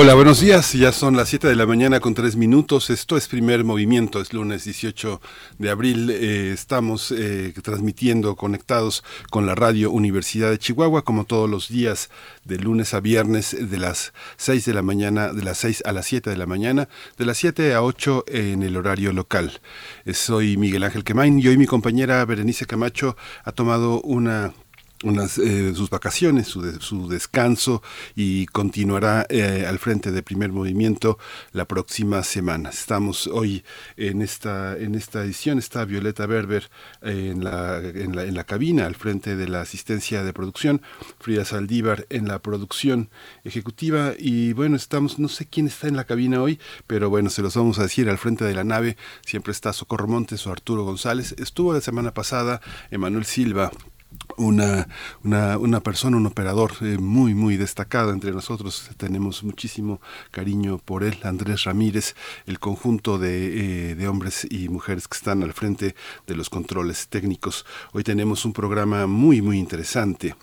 Hola, buenos días. Ya son las 7 de la mañana con 3 minutos. Esto es primer movimiento. Es lunes 18 de abril. Eh, estamos eh, transmitiendo, conectados con la radio Universidad de Chihuahua, como todos los días, de lunes a viernes, de las 6 de la mañana, de las 6 a las 7 de la mañana, de las 7 a 8 en el horario local. Eh, soy Miguel Ángel Quemain y hoy mi compañera Berenice Camacho ha tomado una unas, eh, sus vacaciones, su, su, descanso y continuará eh, al frente de primer movimiento la próxima semana. Estamos hoy en esta, en esta edición, está Violeta Berber eh, en, la, en, la, en la cabina, al frente de la asistencia de producción, Frida Saldívar en la producción ejecutiva y bueno, estamos, no sé quién está en la cabina hoy, pero bueno, se los vamos a decir al frente de la nave, siempre está Socorro Montes o Arturo González, estuvo la semana pasada Emanuel Silva, una, una, una, persona, un operador eh, muy, muy destacado entre nosotros. Tenemos muchísimo cariño por él, Andrés Ramírez, el conjunto de, eh, de, hombres y mujeres que están al frente de los controles técnicos. Hoy tenemos un programa muy, muy interesante.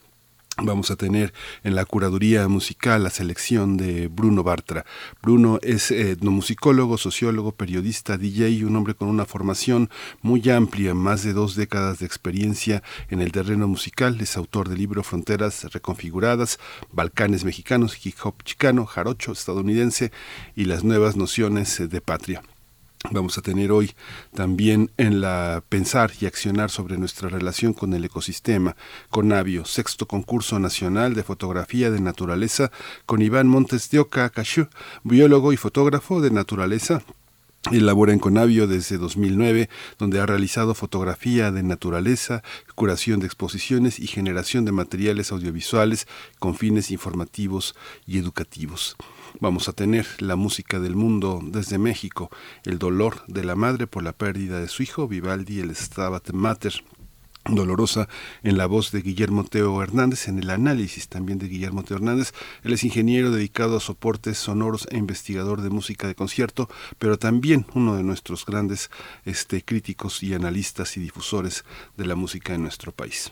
Vamos a tener en la curaduría musical la selección de Bruno Bartra. Bruno es etnomusicólogo, sociólogo, periodista, DJ un hombre con una formación muy amplia, más de dos décadas de experiencia en el terreno musical. Es autor del libro Fronteras Reconfiguradas, Balcanes Mexicanos, Hip Hop Chicano, Jarocho estadounidense y las nuevas nociones de patria. Vamos a tener hoy también en la pensar y accionar sobre nuestra relación con el ecosistema, con Navio, sexto concurso nacional de fotografía de naturaleza, con Iván Montes de Oca biólogo y fotógrafo de naturaleza, Elabora en Conavio desde 2009, donde ha realizado fotografía de naturaleza, curación de exposiciones y generación de materiales audiovisuales con fines informativos y educativos. Vamos a tener la música del mundo desde México, el dolor de la madre por la pérdida de su hijo, Vivaldi, el Stabat Mater, dolorosa en la voz de Guillermo Teo Hernández, en el análisis también de Guillermo Teo Hernández. Él es ingeniero dedicado a soportes sonoros e investigador de música de concierto, pero también uno de nuestros grandes este, críticos y analistas y difusores de la música en nuestro país.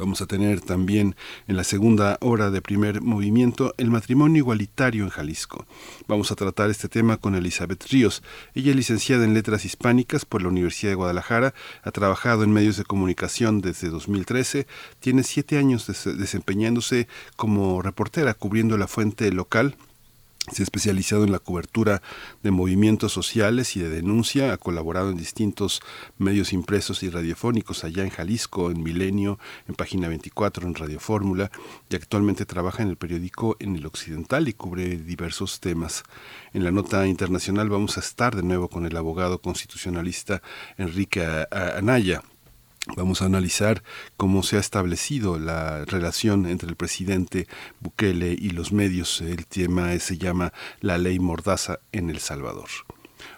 Vamos a tener también en la segunda hora de primer movimiento el matrimonio igualitario en Jalisco. Vamos a tratar este tema con Elizabeth Ríos. Ella es licenciada en Letras Hispánicas por la Universidad de Guadalajara, ha trabajado en medios de comunicación desde 2013, tiene siete años desempeñándose como reportera cubriendo la fuente local se ha especializado en la cobertura de movimientos sociales y de denuncia, ha colaborado en distintos medios impresos y radiofónicos allá en Jalisco, en Milenio, en Página 24, en Radio Fórmula, y actualmente trabaja en el periódico En el Occidental y cubre diversos temas. En la nota internacional vamos a estar de nuevo con el abogado constitucionalista Enrique Anaya Vamos a analizar cómo se ha establecido la relación entre el presidente Bukele y los medios. El tema se llama La ley Mordaza en El Salvador.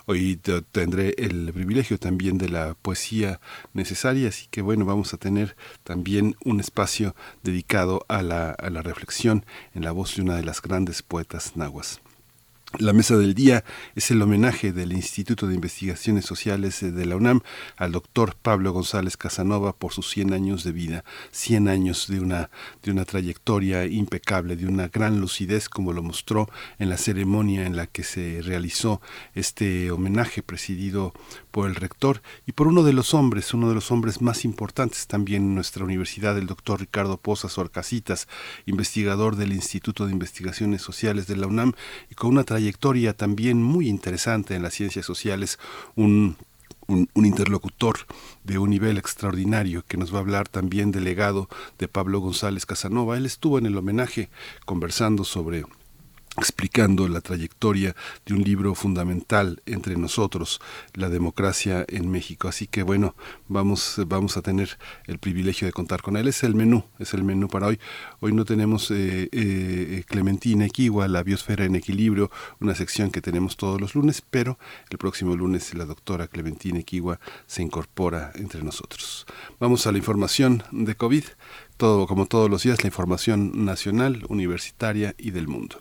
Hoy tendré el privilegio también de la poesía necesaria, así que bueno, vamos a tener también un espacio dedicado a la, reflexión en la voz de una de las grandes poetas nahuas. La mesa del día es el homenaje del Instituto de Investigaciones Sociales de la UNAM al doctor Pablo González Casanova por sus 100 años de vida, 100 años de una, de una trayectoria impecable, de una gran lucidez como lo mostró en la ceremonia en la que se realizó este homenaje presidido por el rector y por uno de los hombres, uno de los hombres más importantes también en nuestra universidad, el doctor Ricardo Pozas Orcasitas, investigador del Instituto de Investigaciones Sociales de la UNAM y con una trayectoria también muy interesante en las ciencias sociales, un un, interlocutor de un nivel extraordinario que nos va a hablar también del legado de Pablo González Casanova. Él estuvo en el homenaje conversando sobre explicando la trayectoria de un libro fundamental entre nosotros, la democracia en México. Así que bueno, vamos, vamos a tener el privilegio de contar con él. Es el menú, es el menú para hoy. Hoy no tenemos eh, eh, Clementina Equigua, la biosfera en equilibrio, una sección que tenemos todos los lunes, pero el próximo lunes la doctora Clementina Equigua se incorpora entre nosotros. Vamos a la información de COVID, todo como todos los días, la información nacional, universitaria y del mundo.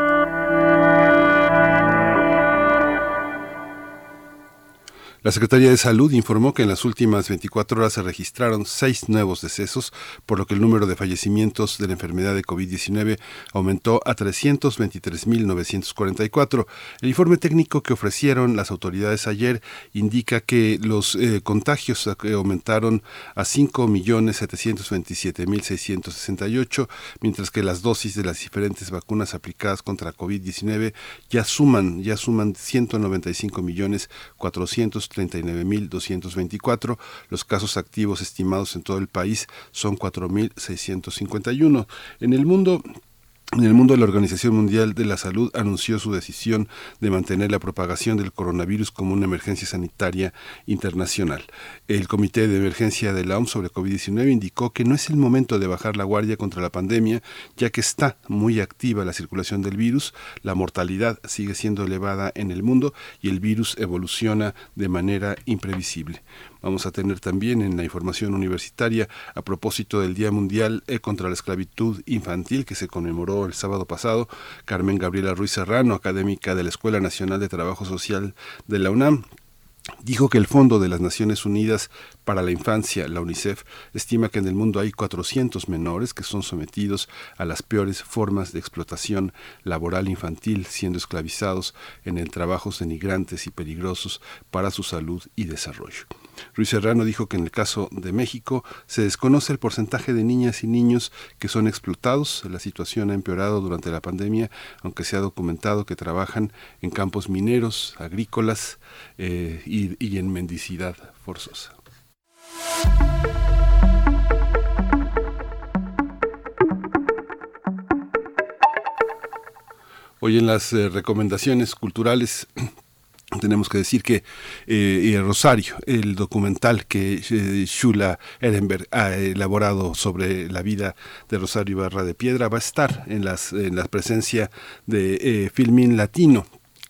La Secretaría de Salud informó que en las últimas 24 horas se registraron seis nuevos decesos, por lo que el número de fallecimientos de la enfermedad de COVID-19 aumentó a 323.944. El informe técnico que ofrecieron las autoridades ayer indica que los eh, contagios aumentaron a 5.727.668, mientras que las dosis de las diferentes vacunas aplicadas contra COVID-19 ya suman, ya suman 195.400 39.224. Los casos activos estimados en todo el país son 4.651. En el mundo, en el mundo, la Organización Mundial de la Salud anunció su decisión de mantener la propagación del coronavirus como una emergencia sanitaria internacional. El Comité de Emergencia de la OMS sobre COVID-19 indicó que no es el momento de bajar la guardia contra la pandemia, ya que está muy activa la circulación del virus, la mortalidad sigue siendo elevada en el mundo y el virus evoluciona de manera imprevisible. Vamos a tener también en la información universitaria a propósito del Día Mundial eh, contra la Esclavitud Infantil que se conmemoró el sábado pasado, Carmen Gabriela Ruiz Serrano, académica de la Escuela Nacional de Trabajo Social de la UNAM, dijo que el Fondo de las Naciones Unidas para la Infancia, la UNICEF, estima que en el mundo hay 400 menores que son sometidos a las peores formas de explotación laboral infantil, siendo esclavizados en el trabajos denigrantes y peligrosos para su salud y desarrollo. Ruiz Serrano dijo que en el caso de México se desconoce el porcentaje de niñas y niños que son explotados. La situación ha empeorado durante la pandemia, aunque se ha documentado que trabajan en campos mineros, agrícolas eh, y, y en mendicidad forzosa. Hoy en las eh, recomendaciones culturales tenemos que decir que eh, Rosario, el documental que eh, Shula Ehrenberg ha elaborado sobre la vida de Rosario Ibarra de Piedra va a estar en, las, en la presencia de eh, Filmin Latino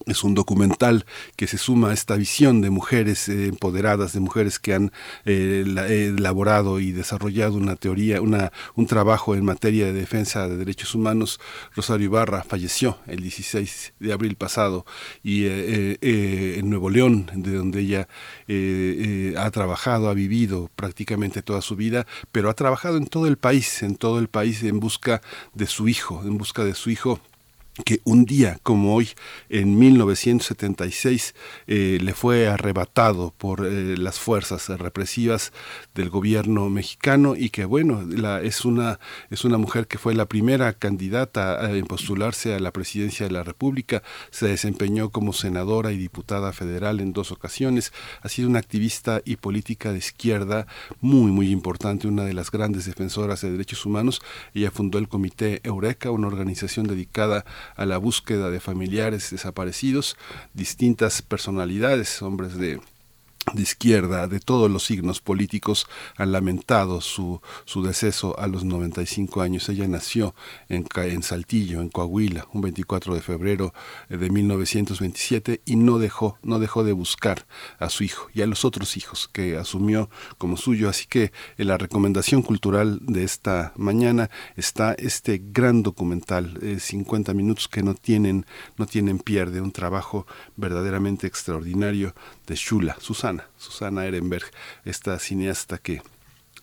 es un documental que se suma a esta visión de mujeres eh, empoderadas, de mujeres que han eh, elaborado y desarrollado una teoría, una, un trabajo en materia de defensa de derechos humanos. Rosario Ibarra falleció el 16 de abril pasado y eh, en Nuevo León, de donde ella ha trabajado, ha vivido prácticamente toda su vida, pero ha trabajado en todo el país, en todo el país en busca de su hijo, en busca de su hijo que un día como hoy, en 1976, eh, le fue arrebatado por eh, las fuerzas represivas del gobierno mexicano y que bueno, la, es, una, es una mujer que fue la primera candidata a, postularse a la presidencia de la República, se desempeñó como senadora y diputada federal en dos ocasiones, ha sido una activista y política de izquierda muy, muy importante, una de las grandes defensoras de derechos humanos. Ella fundó el Comité Eureka, una organización dedicada la búsqueda de familiares desaparecidos, distintas personalidades, hombres de de izquierda, de todos los signos políticos, han lamentado su, su deceso a los 95 años. Ella nació en, en Saltillo, en Coahuila, un 24 de febrero eh, de 1927 y no dejó, no dejó de buscar a su hijo y a los otros hijos que asumió como suyo. Así que en la recomendación cultural de esta mañana está este gran documental, 50 eh, minutos que no tienen, no tienen pierde, un trabajo verdaderamente extraordinario de Shula, Susana, Ehrenberg, esta cineasta que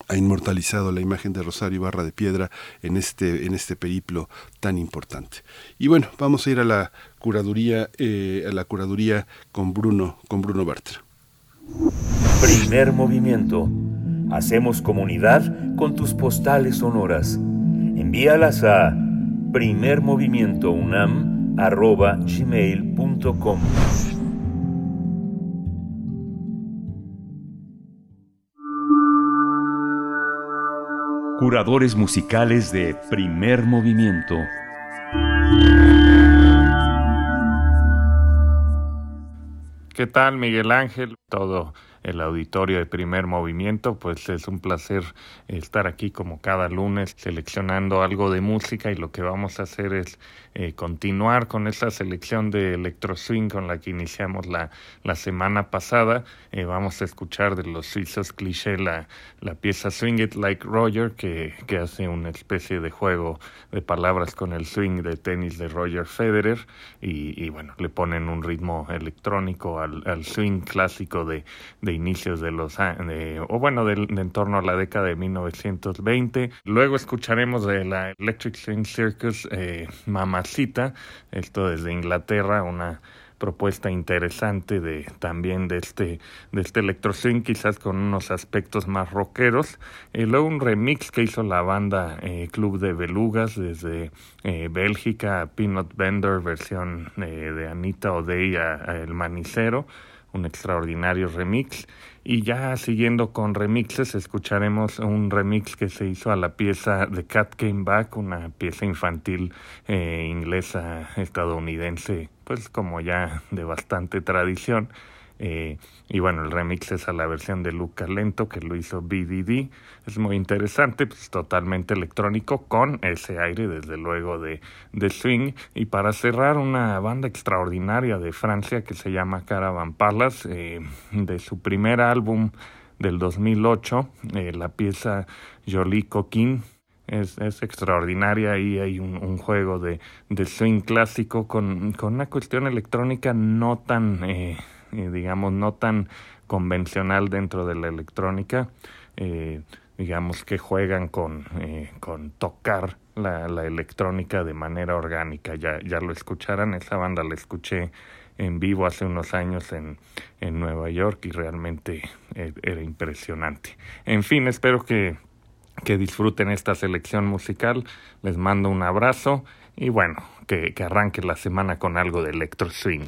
ha inmortalizado la imagen de Rosario Barra de Piedra en este, en este periplo tan importante. Y bueno, vamos a ir a la curaduría, eh, a la curaduría con Bruno, con Bruno Bartra. Primer movimiento. Hacemos comunidad con tus postales sonoras. Envíalas a primermovimientounam.gmail.com Curadores musicales de primer movimiento. ¿Qué tal, Miguel Ángel? Todo el auditorio de primer movimiento, pues es un placer estar aquí como cada lunes seleccionando algo de música y lo que vamos a hacer es eh, continuar con esta selección de electro swing con la que iniciamos la, la semana pasada. Eh, vamos a escuchar de los suizos cliché la, la pieza Swing It Like Roger que, que hace una especie de juego de palabras con el swing de tenis de Roger Federer y, bueno, le ponen un ritmo electrónico al, swing clásico de inicios de los de, o bueno, de, en torno a la década de 1920. Luego escucharemos de la Electric Swing Circus eh, Mamacita, esto desde Inglaterra, una propuesta interesante de también de este de este electro swing quizás con unos aspectos más rockeros. Y luego un remix que hizo la banda eh, Club de Belugas desde eh, Bélgica Peanut Bender versión eh, de Anita O'Day a, a El Manicero un extraordinario remix. Y ya siguiendo con remixes, escucharemos un remix que se hizo a la pieza The Cat Came Back, una pieza infantil eh, inglesa estadounidense, pues como ya de bastante tradición. Eh, y bueno, el remix es a la versión de Luca Lento que lo hizo BDD. Es muy interesante, pues totalmente electrónico con ese aire desde luego de, de swing. Y para cerrar, una banda extraordinaria de Francia que se llama Caravan Palace, eh, de su primer álbum del 2008, eh, la pieza Jolie Coquin. Es, es, extraordinaria y hay un, un juego de, de, swing clásico con, con, una cuestión electrónica no tan eh, digamos, no tan convencional dentro de la electrónica, eh, digamos que juegan con, eh, con tocar la, electrónica de manera orgánica. Ya, ya lo escucharán, esa banda la escuché en vivo hace unos años en, en Nueva York y realmente era impresionante. En fin, espero que, que disfruten esta selección musical. Les mando un abrazo y bueno, que, que arranque la semana con algo de electro. Swing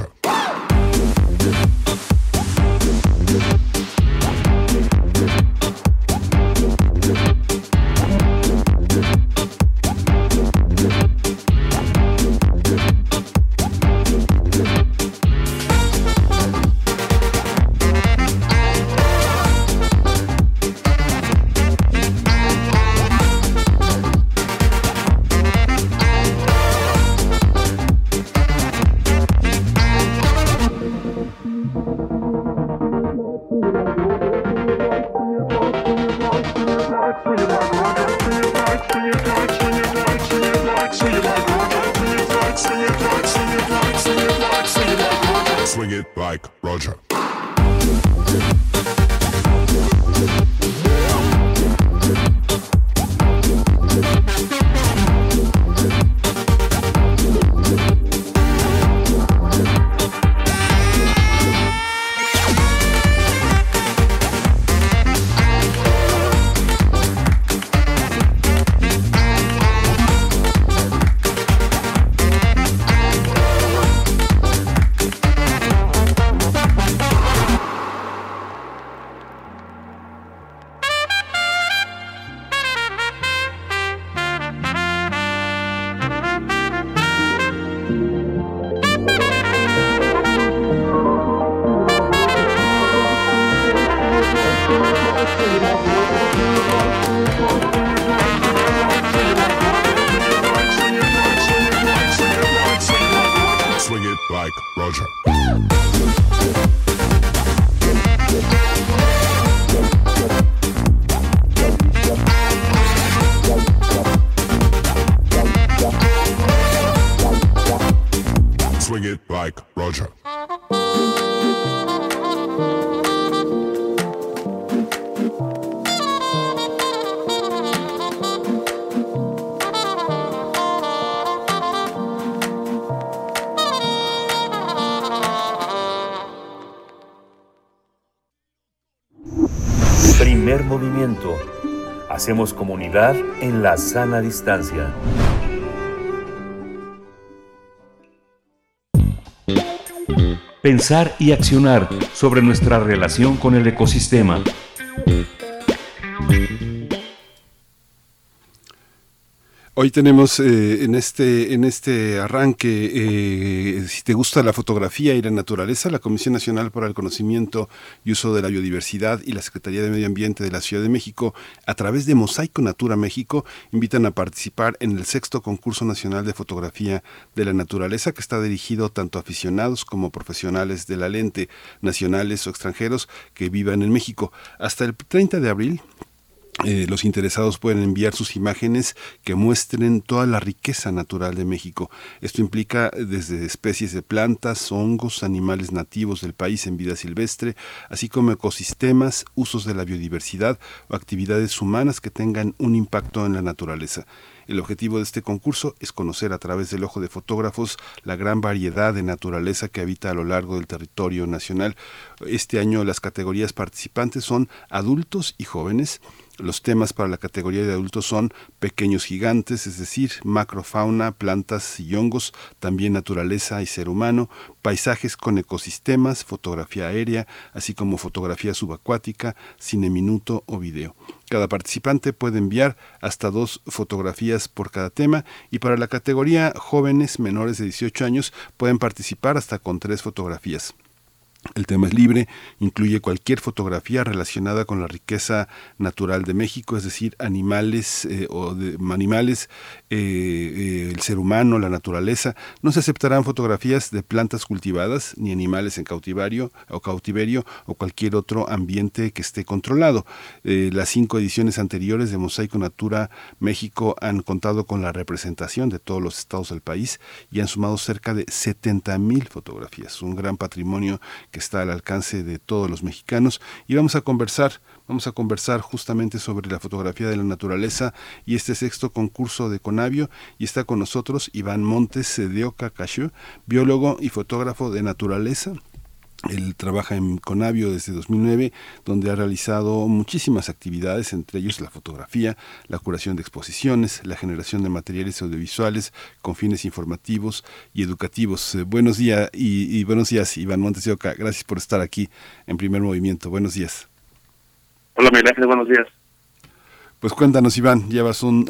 like Hacemos comunidad en la sana distancia. Pensar y accionar sobre nuestra relación con el ecosistema. Hoy tenemos eh, en este en este arranque, eh, si te gusta la fotografía y la naturaleza, la Comisión Nacional para el Conocimiento y Uso de la Biodiversidad y la Secretaría de Medio Ambiente de la Ciudad de México, a través de Mosaico Natura México, invitan a participar en el sexto concurso nacional de fotografía de la naturaleza, que está dirigido tanto a aficionados como profesionales de la lente, nacionales o extranjeros que vivan en México. Hasta el 30 de abril eh, los interesados pueden enviar sus imágenes que muestren toda la riqueza natural de México. Esto implica desde especies de plantas, hongos, animales nativos del país en vida silvestre, así como ecosistemas, usos de la biodiversidad o actividades humanas que tengan un impacto en la naturaleza. El objetivo de este concurso es conocer a través del ojo de fotógrafos la gran variedad de naturaleza que habita a lo largo del territorio nacional. Este año las categorías participantes son adultos y jóvenes. Los temas para la categoría de adultos son pequeños gigantes, es decir, macrofauna, plantas y hongos, también naturaleza y ser humano, paisajes con ecosistemas, fotografía aérea, así como fotografía subacuática, cine minuto o video. Cada participante puede enviar hasta dos fotografías por cada tema y para la categoría jóvenes menores de 18 años pueden participar hasta con tres fotografías. El tema es libre, incluye cualquier fotografía relacionada con la riqueza natural de México, es decir, animales eh, o de, animales, eh, eh, el ser humano, la naturaleza. No se aceptarán fotografías de plantas cultivadas ni animales en cautivario o cautiverio o cualquier otro ambiente que esté controlado. las cinco ediciones anteriores de Mosaico Natura México han contado con la representación de todos los estados del país y han sumado cerca de 70 mil fotografías, un gran patrimonio que está al alcance de todos los mexicanos y vamos a conversar Vamos a conversar justamente sobre la fotografía de la naturaleza y este sexto concurso de Conavio. Y está con nosotros Iván Montes de Oca biólogo y fotógrafo de naturaleza, él trabaja en Conavio desde 2009, donde ha realizado muchísimas actividades, entre ellos la fotografía, la curación de exposiciones, la generación de materiales audiovisuales con fines informativos y educativos. Eh, buenos días y, buenos días, Iván Montes. Gracias por estar aquí en Primer Movimiento. Buenos días. Hola, Miguel Ángel. Buenos días. Pues cuéntanos, Iván, llevas un,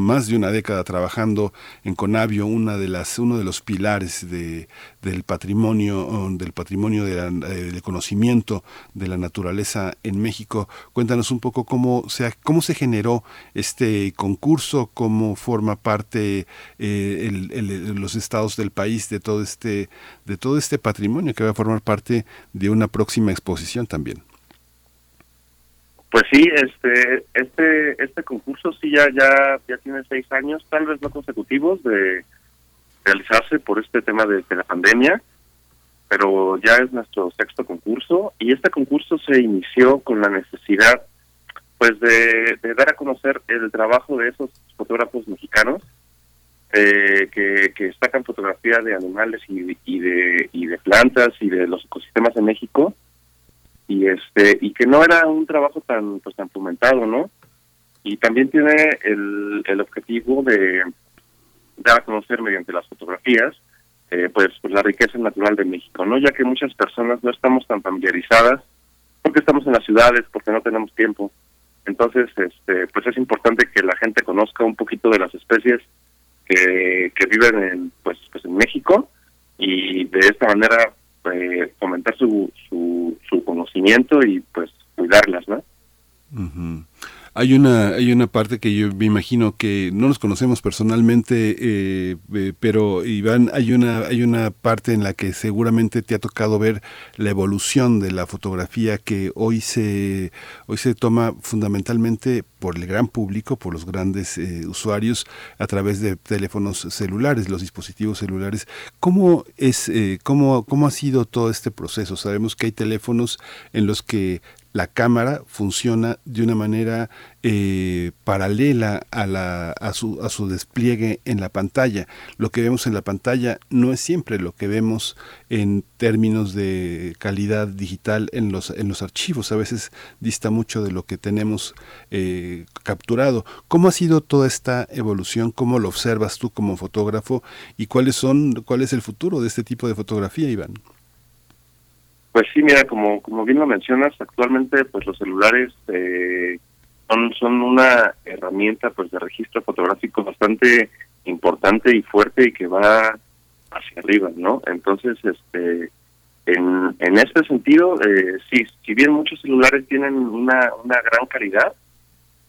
más de una década trabajando en Conavio, una de las, uno de los pilares de, del patrimonio, del patrimonio eh, del conocimiento de la naturaleza en México. Cuéntanos un poco cómo se, cómo se generó este concurso, cómo forma parte eh, los estados del país de todo este, de todo este patrimonio que va a formar parte de una próxima exposición también. Pues sí, este, este, este concurso sí ya, ya, ya tiene seis años, tal vez no consecutivos, de realizarse por este tema de, la pandemia, pero ya es nuestro sexto concurso y este concurso se inició con la necesidad, pues, de, dar a conocer el trabajo de esos fotógrafos mexicanos eh, que, que sacan fotografía de animales y, y de y de plantas y de los ecosistemas de México y este y que no era un trabajo tan pues tan fomentado no y también tiene el, el objetivo de dar a conocer mediante las fotografías eh, pues, pues la riqueza natural de México no ya que muchas personas no estamos tan familiarizadas porque estamos en las ciudades porque no tenemos tiempo. Entonces este pues es importante que la gente conozca un poquito de las especies que, que viven en pues pues en México y de esta manera eh, fomentar su, su, su, conocimiento y pues cuidarlas, ¿no? Hay una, hay una parte que yo me imagino que no nos conocemos personalmente, eh, eh, pero Iván, hay una, hay una parte en la que seguramente te ha tocado ver la evolución de la fotografía que hoy se, hoy se toma fundamentalmente por el gran público, por los grandes eh, usuarios a través de teléfonos celulares, los dispositivos celulares. ¿Cómo es, cómo, cómo ha sido todo este proceso? Sabemos que hay teléfonos en los que la cámara funciona de una manera eh, paralela a, la, a, su, a su despliegue en la pantalla. Lo que vemos en la pantalla no es siempre lo que vemos en términos de calidad digital en los, en los archivos. A veces dista mucho de lo que tenemos eh, capturado. ¿Cómo ha sido toda esta evolución? ¿Cómo lo observas tú como fotógrafo? ¿Y cuáles son, cuál es el futuro de este tipo de fotografía, Iván? Pues sí, mira, como, como bien lo mencionas, actualmente pues los celulares eh, son, son una herramienta pues de registro fotográfico bastante importante y fuerte y que va hacia arriba, ¿no? Entonces, este, en, en este sentido, eh, sí, si bien muchos celulares tienen una, una gran calidad,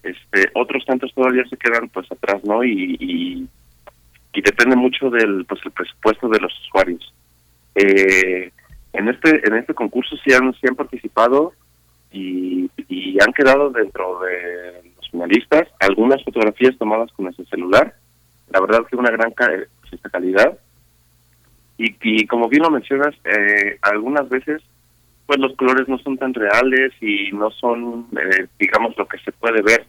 este, otros tantos todavía se quedan pues atrás, ¿no? Y, y, depende mucho del pues el presupuesto de los usuarios. Eh, en este en este concurso sí han, participado y, y han quedado dentro de los finalistas algunas fotografías tomadas con ese celular. La verdad que una gran pues, esta calidad. Y, y como bien lo mencionas, eh, algunas veces pues los colores no son tan reales y no son, eh, digamos, lo que se puede ver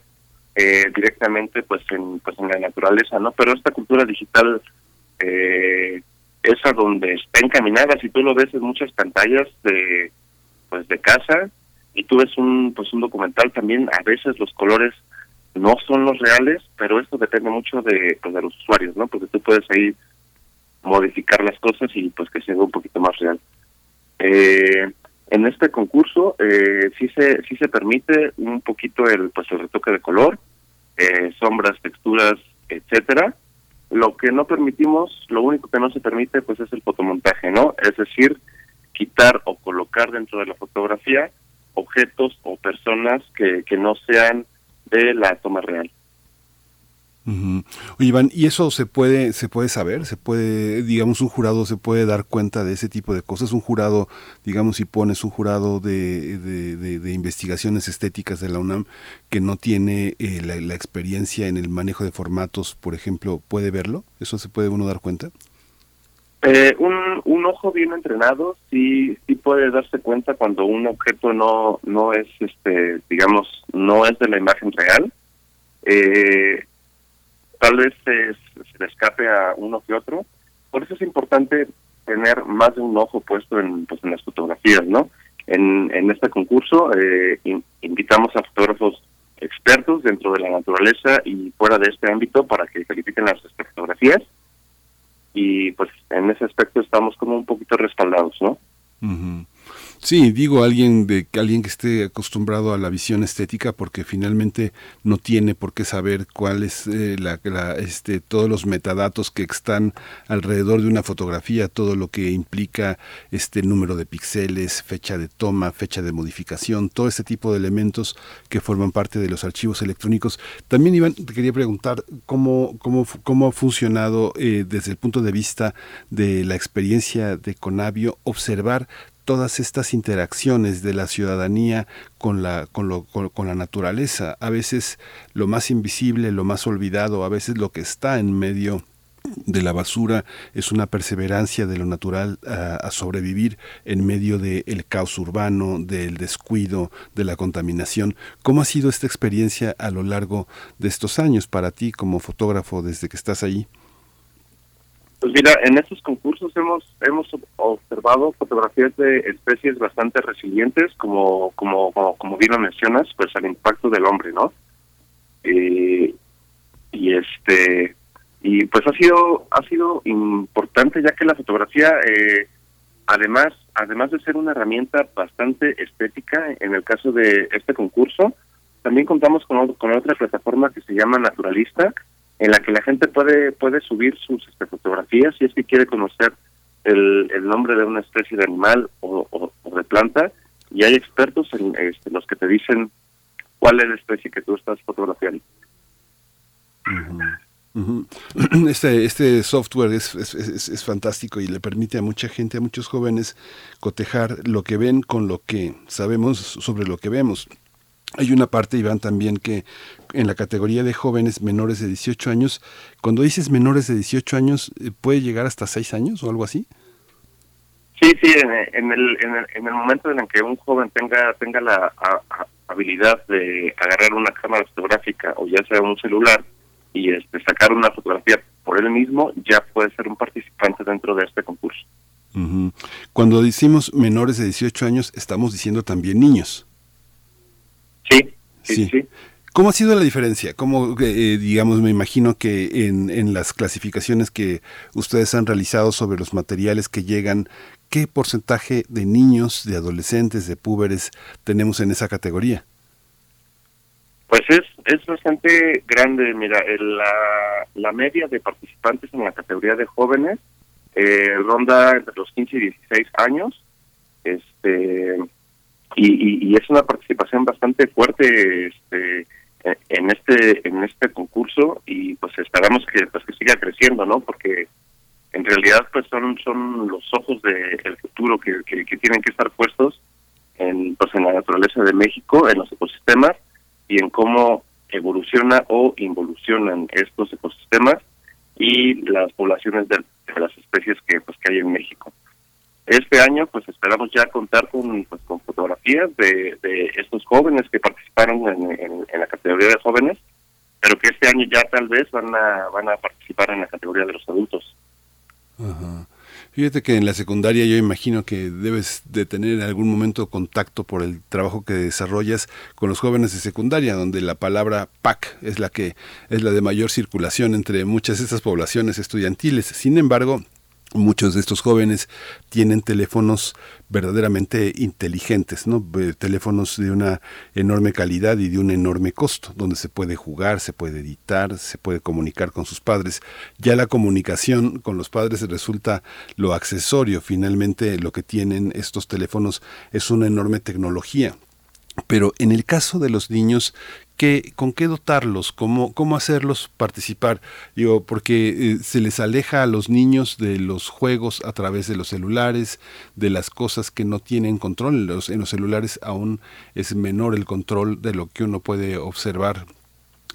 eh, directamente pues en, pues en la naturaleza, ¿no? Pero esta cultura digital eh, es a donde está encaminada. Si tú lo ves en muchas pantallas de pues de casa y tú ves un pues un documental también a veces los colores no son los reales, pero esto depende mucho de, pues, de los usuarios, ¿no? Porque tú puedes ahí modificar las cosas y pues que se vea un poquito más real. Eh, en este concurso eh, sí se sí se permite un poquito el pues el retoque de color, eh, sombras, texturas, etcétera, lo que no permitimos, lo único que no se permite, pues es el fotomontaje, ¿no? Es decir, quitar o colocar dentro de la fotografía objetos o personas que, que no sean de la toma real. Oye, Iván, ¿y eso se puede, se puede saber? ¿Se puede, digamos, un jurado se puede dar cuenta de ese tipo de cosas? Un jurado, digamos, si pones un jurado de, de, investigaciones estéticas de la UNAM que no tiene eh, la, experiencia en el manejo de formatos, por ejemplo, ¿puede verlo? ¿Eso se puede uno dar cuenta? Eh, un, un ojo bien entrenado sí, sí puede darse cuenta cuando un objeto no, no es, este, digamos, no es de la imagen real. Eh, tal vez se, se le escape a uno que otro. Por eso es importante tener más de un ojo puesto en, pues, en las fotografías, ¿no? En, este concurso eh, invitamos a fotógrafos expertos dentro de la naturaleza y fuera de este ámbito para que califiquen las fotografías y pues en ese aspecto estamos como un poquito respaldados, ¿no? Sí, digo alguien de alguien que esté acostumbrado a la visión estética porque finalmente no tiene por qué saber cuál es eh, la, este todos los metadatos que están alrededor de una fotografía, todo lo que implica este número de píxeles, fecha de toma, fecha de modificación, todo este tipo de elementos que forman parte de los archivos electrónicos. También Iván te quería preguntar cómo cómo cómo ha funcionado eh, desde el punto de vista de la experiencia de Conavio observar todas estas interacciones de la ciudadanía con la, con, lo, con, la naturaleza. A veces lo más invisible, lo más olvidado, a veces lo que está en medio de la basura es una perseverancia de lo natural a, sobrevivir en medio del caos urbano, del descuido, de la contaminación. ¿Cómo ha sido esta experiencia a lo largo de estos años para ti como fotógrafo desde que estás ahí? Pues mira, en estos concursos hemos hemos observado fotografías de especies bastante resilientes, como como como, bien lo mencionas, pues al impacto del hombre, ¿no? Eh, y este y pues ha sido ha sido importante ya que la fotografía eh, además además de ser una herramienta bastante estética en el caso de este concurso también contamos con, con otra plataforma que se llama Naturalista en la que la gente puede puede subir sus este, fotografías si es que quiere conocer el, el nombre de una especie de animal o, de planta y hay expertos en este, los que te dicen cuál es la especie que tú estás fotografiando. Este, este software es, es, es, fantástico y le permite a mucha gente, a muchos jóvenes, cotejar lo que ven con lo que sabemos sobre lo que vemos. Hay una parte, Iván, también que en la categoría de jóvenes menores de 18 años, cuando dices menores de 18 años, eh, ¿puede llegar hasta 6 años o algo así? Sí, sí, en, el, en, el, momento en el que un joven tenga tenga la habilidad de agarrar una cámara fotográfica o ya sea un celular y este sacar una fotografía por él mismo, ya puede ser un participante dentro de este concurso. Cuando decimos menores de 18 años, estamos diciendo también niños. Sí, sí, sí. ¿Cómo ha sido la diferencia? ¿Cómo, eh, digamos, me imagino que en, en las clasificaciones que ustedes han realizado sobre los materiales que llegan, ¿qué porcentaje de niños, de adolescentes, de púberes tenemos en esa categoría? Pues es, es bastante grande. Mira, la, la media de participantes en la categoría de jóvenes eh, ronda entre los 15 y 16 años. Este, y, y, es una participación bastante fuerte este, en este en este concurso y pues esperamos que pues que siga creciendo no porque en realidad pues son son los ojos del futuro que, que, tienen que estar puestos en pues en la naturaleza de México en los ecosistemas y en cómo evoluciona o involucionan estos ecosistemas y las poblaciones de, las especies que pues que hay en México este año pues esperamos ya contar con pues, fotografías de, estos jóvenes que participaron en, en, la categoría de jóvenes pero que este año ya tal vez van a van a participar en la categoría de los adultos Fíjate que en la secundaria yo imagino que debes de tener en algún momento contacto por el trabajo que desarrollas con los jóvenes de secundaria, donde la palabra PAC es la que es la de mayor circulación entre muchas de estas poblaciones estudiantiles. Sin embargo, muchos de estos jóvenes tienen teléfonos verdaderamente inteligentes, ¿no? teléfonos de una enorme calidad y de un enorme costo, donde se puede jugar, se puede editar, se puede comunicar con sus padres. Ya la comunicación con los padres resulta lo accesorio, finalmente lo que tienen estos teléfonos es una enorme tecnología. Pero en el caso de los niños con qué dotarlos, cómo, cómo hacerlos participar. Digo, porque eh, se les aleja a los niños de los juegos a través de los celulares, de las cosas que no tienen control. En los, celulares aún es menor el control de lo que uno puede observar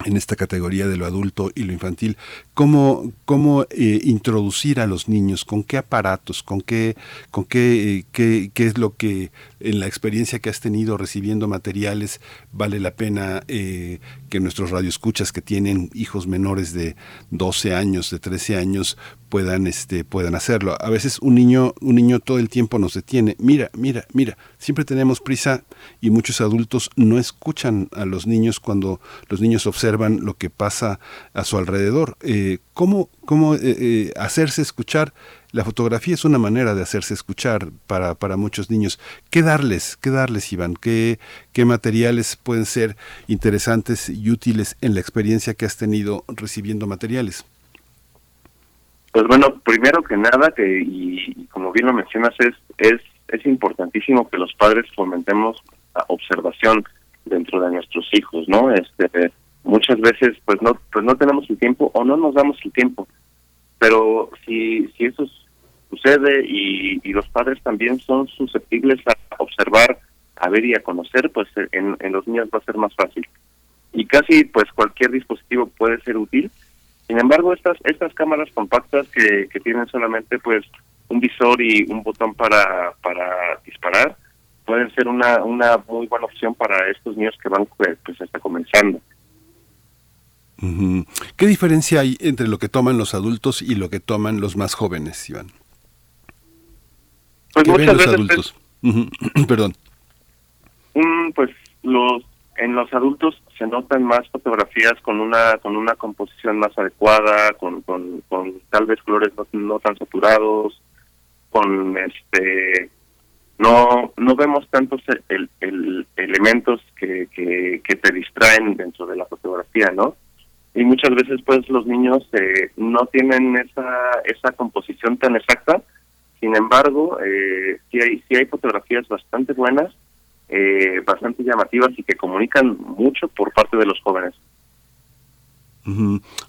en esta categoría de lo adulto y lo infantil, cómo, cómo eh, introducir a los niños, con qué aparatos, con qué, con qué, eh, qué, qué, es lo que en la experiencia que has tenido recibiendo materiales vale la pena eh, que nuestros radioescuchas que tienen hijos menores de 12 años, de 13 años, puedan, este, puedan hacerlo. A veces un niño, un niño todo el tiempo nos detiene. Mira, mira, mira. Siempre tenemos prisa y muchos adultos no escuchan a los niños cuando los niños observan lo que pasa a su alrededor. Eh, ¿Cómo, cómo eh, eh, hacerse escuchar? La fotografía es una manera de hacerse escuchar para, para muchos niños. ¿Qué darles? ¿Qué darles, Iván? ¿Qué, ¿Qué materiales pueden ser interesantes y útiles en la experiencia que has tenido recibiendo materiales? Pues bueno, primero que nada, que y, como bien lo mencionas, es, es, es importantísimo que los padres fomentemos la observación dentro de nuestros hijos, ¿no? Este, muchas veces, pues no, pues no tenemos el tiempo o no nos damos el tiempo. Pero si, si eso sucede y, y los padres también son susceptibles a observar, a ver y a conocer, pues en, en los niños va a ser más fácil. Y casi, pues cualquier dispositivo puede ser útil sin embargo, estas estas cámaras compactas que, que tienen solamente pues un visor y un botón para, para disparar pueden ser una, una muy buena opción para estos niños que van pues, pues está comenzando. ¿Qué diferencia hay entre lo que toman los adultos y lo que toman los más jóvenes, Iván? Pues ¿Qué ven los adultos? Perdón. pues los en los adultos se notan más fotografías con una con una composición más adecuada, con, con, tal vez colores no, tan saturados, con este no no vemos tantos el, el, elementos que, que, que, te distraen dentro de la fotografía, ¿no? Y muchas veces pues los niños eh, no tienen esa esa composición tan exacta, sin embargo eh, sí hay sí hay fotografías bastante buenas eh, bastante llamativas y que comunican mucho por parte de los jóvenes.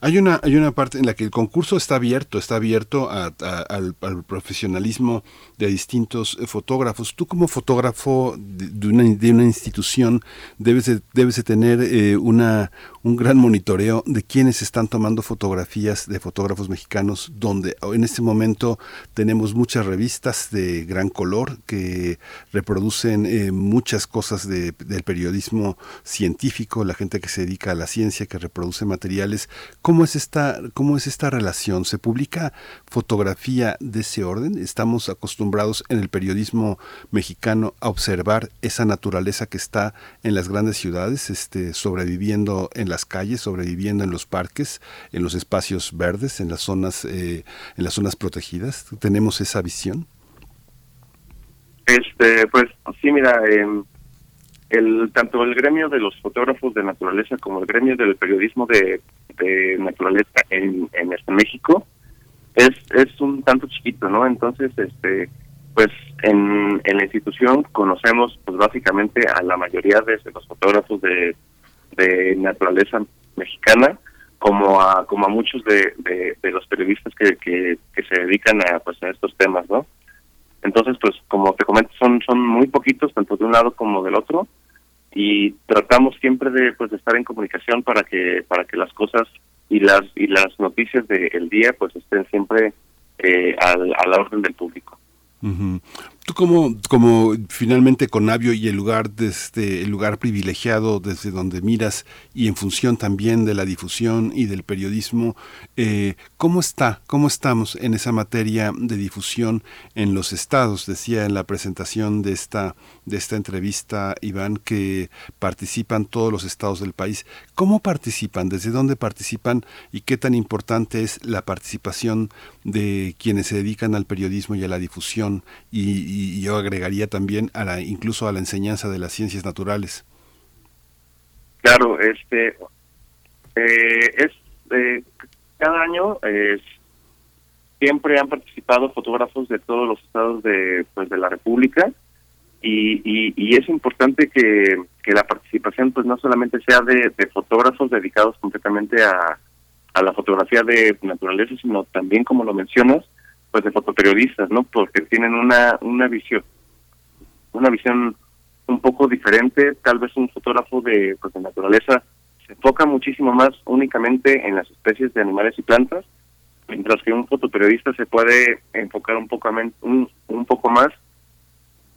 Hay una hay una parte en la que el concurso está abierto, está abierto al, profesionalismo de distintos eh, fotógrafos. Tú como fotógrafo de, una, de una, institución debes de, debes de tener eh, una un gran monitoreo de quienes están tomando fotografías de fotógrafos mexicanos, donde en este momento tenemos muchas revistas de gran color que reproducen eh, muchas cosas del periodismo científico, la gente que se dedica a la ciencia, que reproduce ¿Cómo es esta, cómo es esta relación? ¿Se publica fotografía de ese orden? ¿Estamos acostumbrados en el periodismo mexicano a observar esa naturaleza que está en las grandes ciudades, este, sobreviviendo en las calles, sobreviviendo en los parques, en los espacios verdes, en las zonas, eh, en las zonas protegidas. ¿Tenemos esa visión? Este, pues sí, mira, em, el tanto el gremio de los fotógrafos de naturaleza como el gremio del periodismo de, naturaleza en, en este México es es un tanto chiquito, ¿no? Entonces, este, pues en, en la institución conocemos, pues básicamente a la mayoría de los fotógrafos de de naturaleza mexicana como a como a muchos de, de, los periodistas que, que, se dedican a pues a estos temas no entonces pues como te comento son son muy poquitos tanto de un lado como del otro y tratamos siempre de pues de estar en comunicación para que para que las cosas y las y las noticias del día pues estén siempre eh, al, a la orden del público Tú como, como finalmente con Navio y el lugar desde el lugar privilegiado desde donde miras y en función también de la difusión y del periodismo, eh, ¿cómo está? ¿Cómo estamos en esa materia de difusión en los estados? Decía en la presentación de esta de esta entrevista, Iván, que participan todos los estados del país. ¿Cómo participan? ¿Desde dónde participan? ¿Y qué tan importante es la participación de quienes se dedican al periodismo y a la difusión? Y, yo agregaría también a la, incluso a la enseñanza de las ciencias naturales. Claro, este eh, es eh, cada año siempre han participado fotógrafos de todos los estados de pues de la República y, y, es importante que, la participación pues no solamente sea de, fotógrafos dedicados completamente a, a, la fotografía de naturaleza, sino también, como lo mencionas, pues de fotoperiodistas, ¿no? Porque tienen una, una visión, una visión un poco diferente, tal vez un fotógrafo de, pues, de naturaleza se enfoca muchísimo más únicamente en las especies de animales y plantas, mientras que un fotoperiodista se puede enfocar un poco, un, un poco más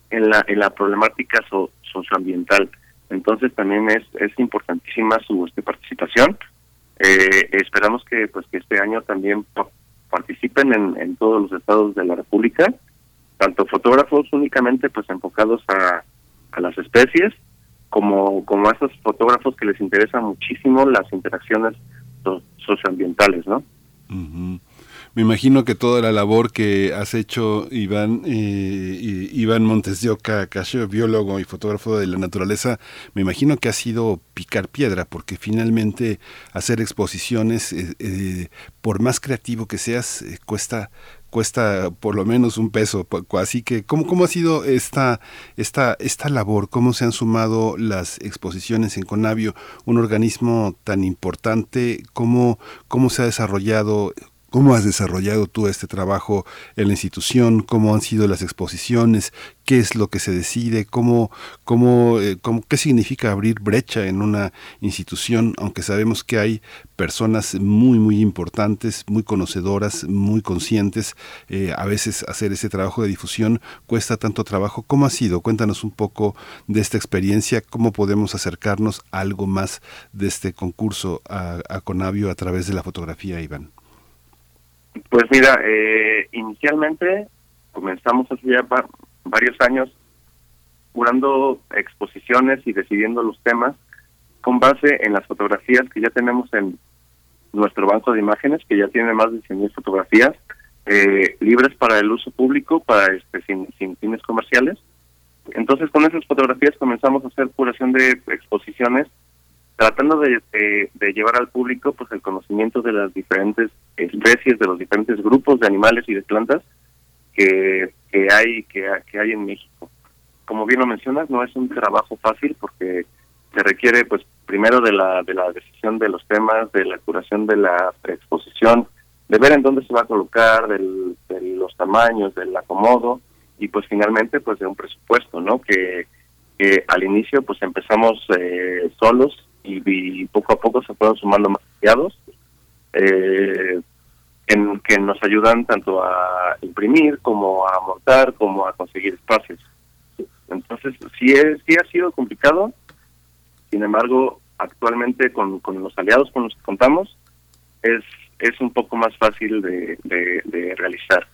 en la, en la problemática socioambiental. Entonces también es, es importantísima su este, participación. Eh, esperamos que pues que este año también participen en, en todos los estados de la República, tanto fotógrafos únicamente pues enfocados a, a las especies, como, como a esos fotógrafos que les interesan muchísimo las interacciones socioambientales, ¿no? Me imagino que toda la labor que has hecho, Iván, eh, Iván Montes de Oca, biólogo y fotógrafo de la naturaleza, me imagino que ha sido picar piedra, porque finalmente hacer exposiciones, eh, eh, por más creativo que seas, eh, cuesta cuesta por lo menos un peso. Así que, ¿cómo, cómo ha sido esta, esta, esta labor? ¿Cómo se han sumado las exposiciones en Conavio, un organismo tan importante? ¿Cómo, cómo se ha desarrollado? ¿Cómo has desarrollado tú este trabajo en la institución? ¿Cómo han sido las exposiciones? ¿Qué es lo que se decide? ¿Cómo, cómo, eh, cómo, ¿Qué significa abrir brecha en una institución? Aunque sabemos que hay personas muy, muy importantes, muy conocedoras, muy conscientes. Eh, a veces hacer ese trabajo de difusión cuesta tanto trabajo. ¿Cómo ha sido? Cuéntanos un poco de esta experiencia. ¿Cómo podemos acercarnos a algo más de este concurso a, a Conavio a través de la fotografía, Iván? Pues mira, eh, inicialmente comenzamos hace ya varios años curando exposiciones y decidiendo los temas con base en las fotografías que ya tenemos en nuestro banco de imágenes, que ya tiene más de 100.000 fotografías eh, libres para el uso público, para este sin, sin fines comerciales. Entonces, con esas fotografías comenzamos a hacer curación de exposiciones tratando de, de, llevar al público pues el conocimiento de las diferentes especies, de los diferentes grupos de animales y de plantas que, que hay que, que hay en México. Como bien lo mencionas, no es un trabajo fácil porque se requiere pues primero de la, de la decisión de los temas, de la curación de la exposición, de ver en dónde se va a colocar, del, de los tamaños, del acomodo y pues finalmente pues de un presupuesto, ¿no? Que, que al inicio pues empezamos eh, solos y, poco a poco se fueron sumando más aliados eh, en, que nos ayudan tanto a imprimir como a montar como a conseguir espacios. Entonces sí, es, sí ha sido complicado, sin embargo actualmente con, con los aliados con los que contamos es es un poco más fácil de, de, realizar.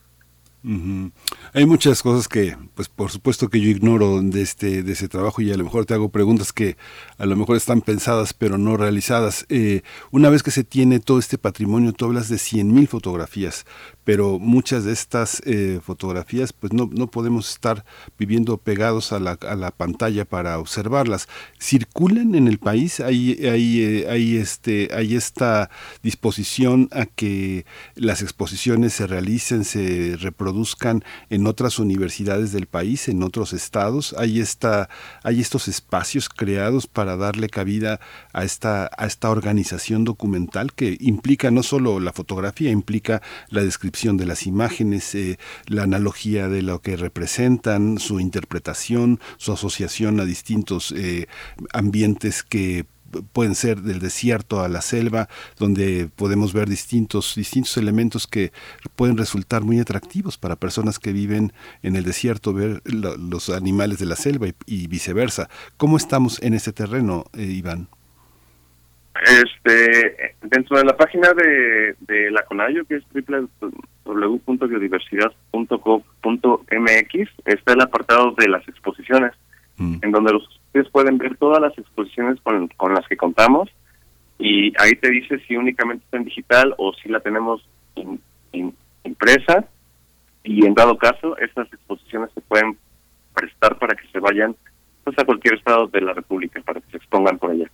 Hay muchas cosas que, pues por supuesto que yo ignoro de este de ese trabajo y a lo mejor te hago preguntas que a lo mejor están pensadas pero no realizadas. Eh, una vez que se tiene todo este patrimonio, tú hablas de 100.000 fotografías, pero muchas de estas eh, fotografías pues no, no podemos estar viviendo pegados a la, a la pantalla para observarlas. ¿Circulan en el país? ¿Hay, hay, eh, hay, este, ¿Hay esta disposición a que las exposiciones se realicen, se reproduzcan en otras universidades del país, en otros estados? ¿Hay, esta, hay estos espacios creados para darle cabida a esta, a esta organización documental que implica no solo la fotografía, implica la descripción de las imágenes, eh, la analogía de lo que representan, su interpretación, su asociación a distintos eh, ambientes que pueden ser del desierto a la selva, donde podemos ver distintos, distintos elementos que pueden resultar muy atractivos para personas que viven en el desierto, ver los animales de la selva y, viceversa. ¿Cómo estamos en ese terreno, eh, Iván? Este, dentro de la página de, de la CONAYO, que es www.biodiversidad.co.mx, está el apartado de las exposiciones, mm. en donde los ustedes pueden ver todas las exposiciones con, con las que contamos y ahí te dice si únicamente está en digital o si la tenemos impresa y en dado caso estas exposiciones se pueden prestar para que se vayan pues, a cualquier estado de la República para que se expongan por allá.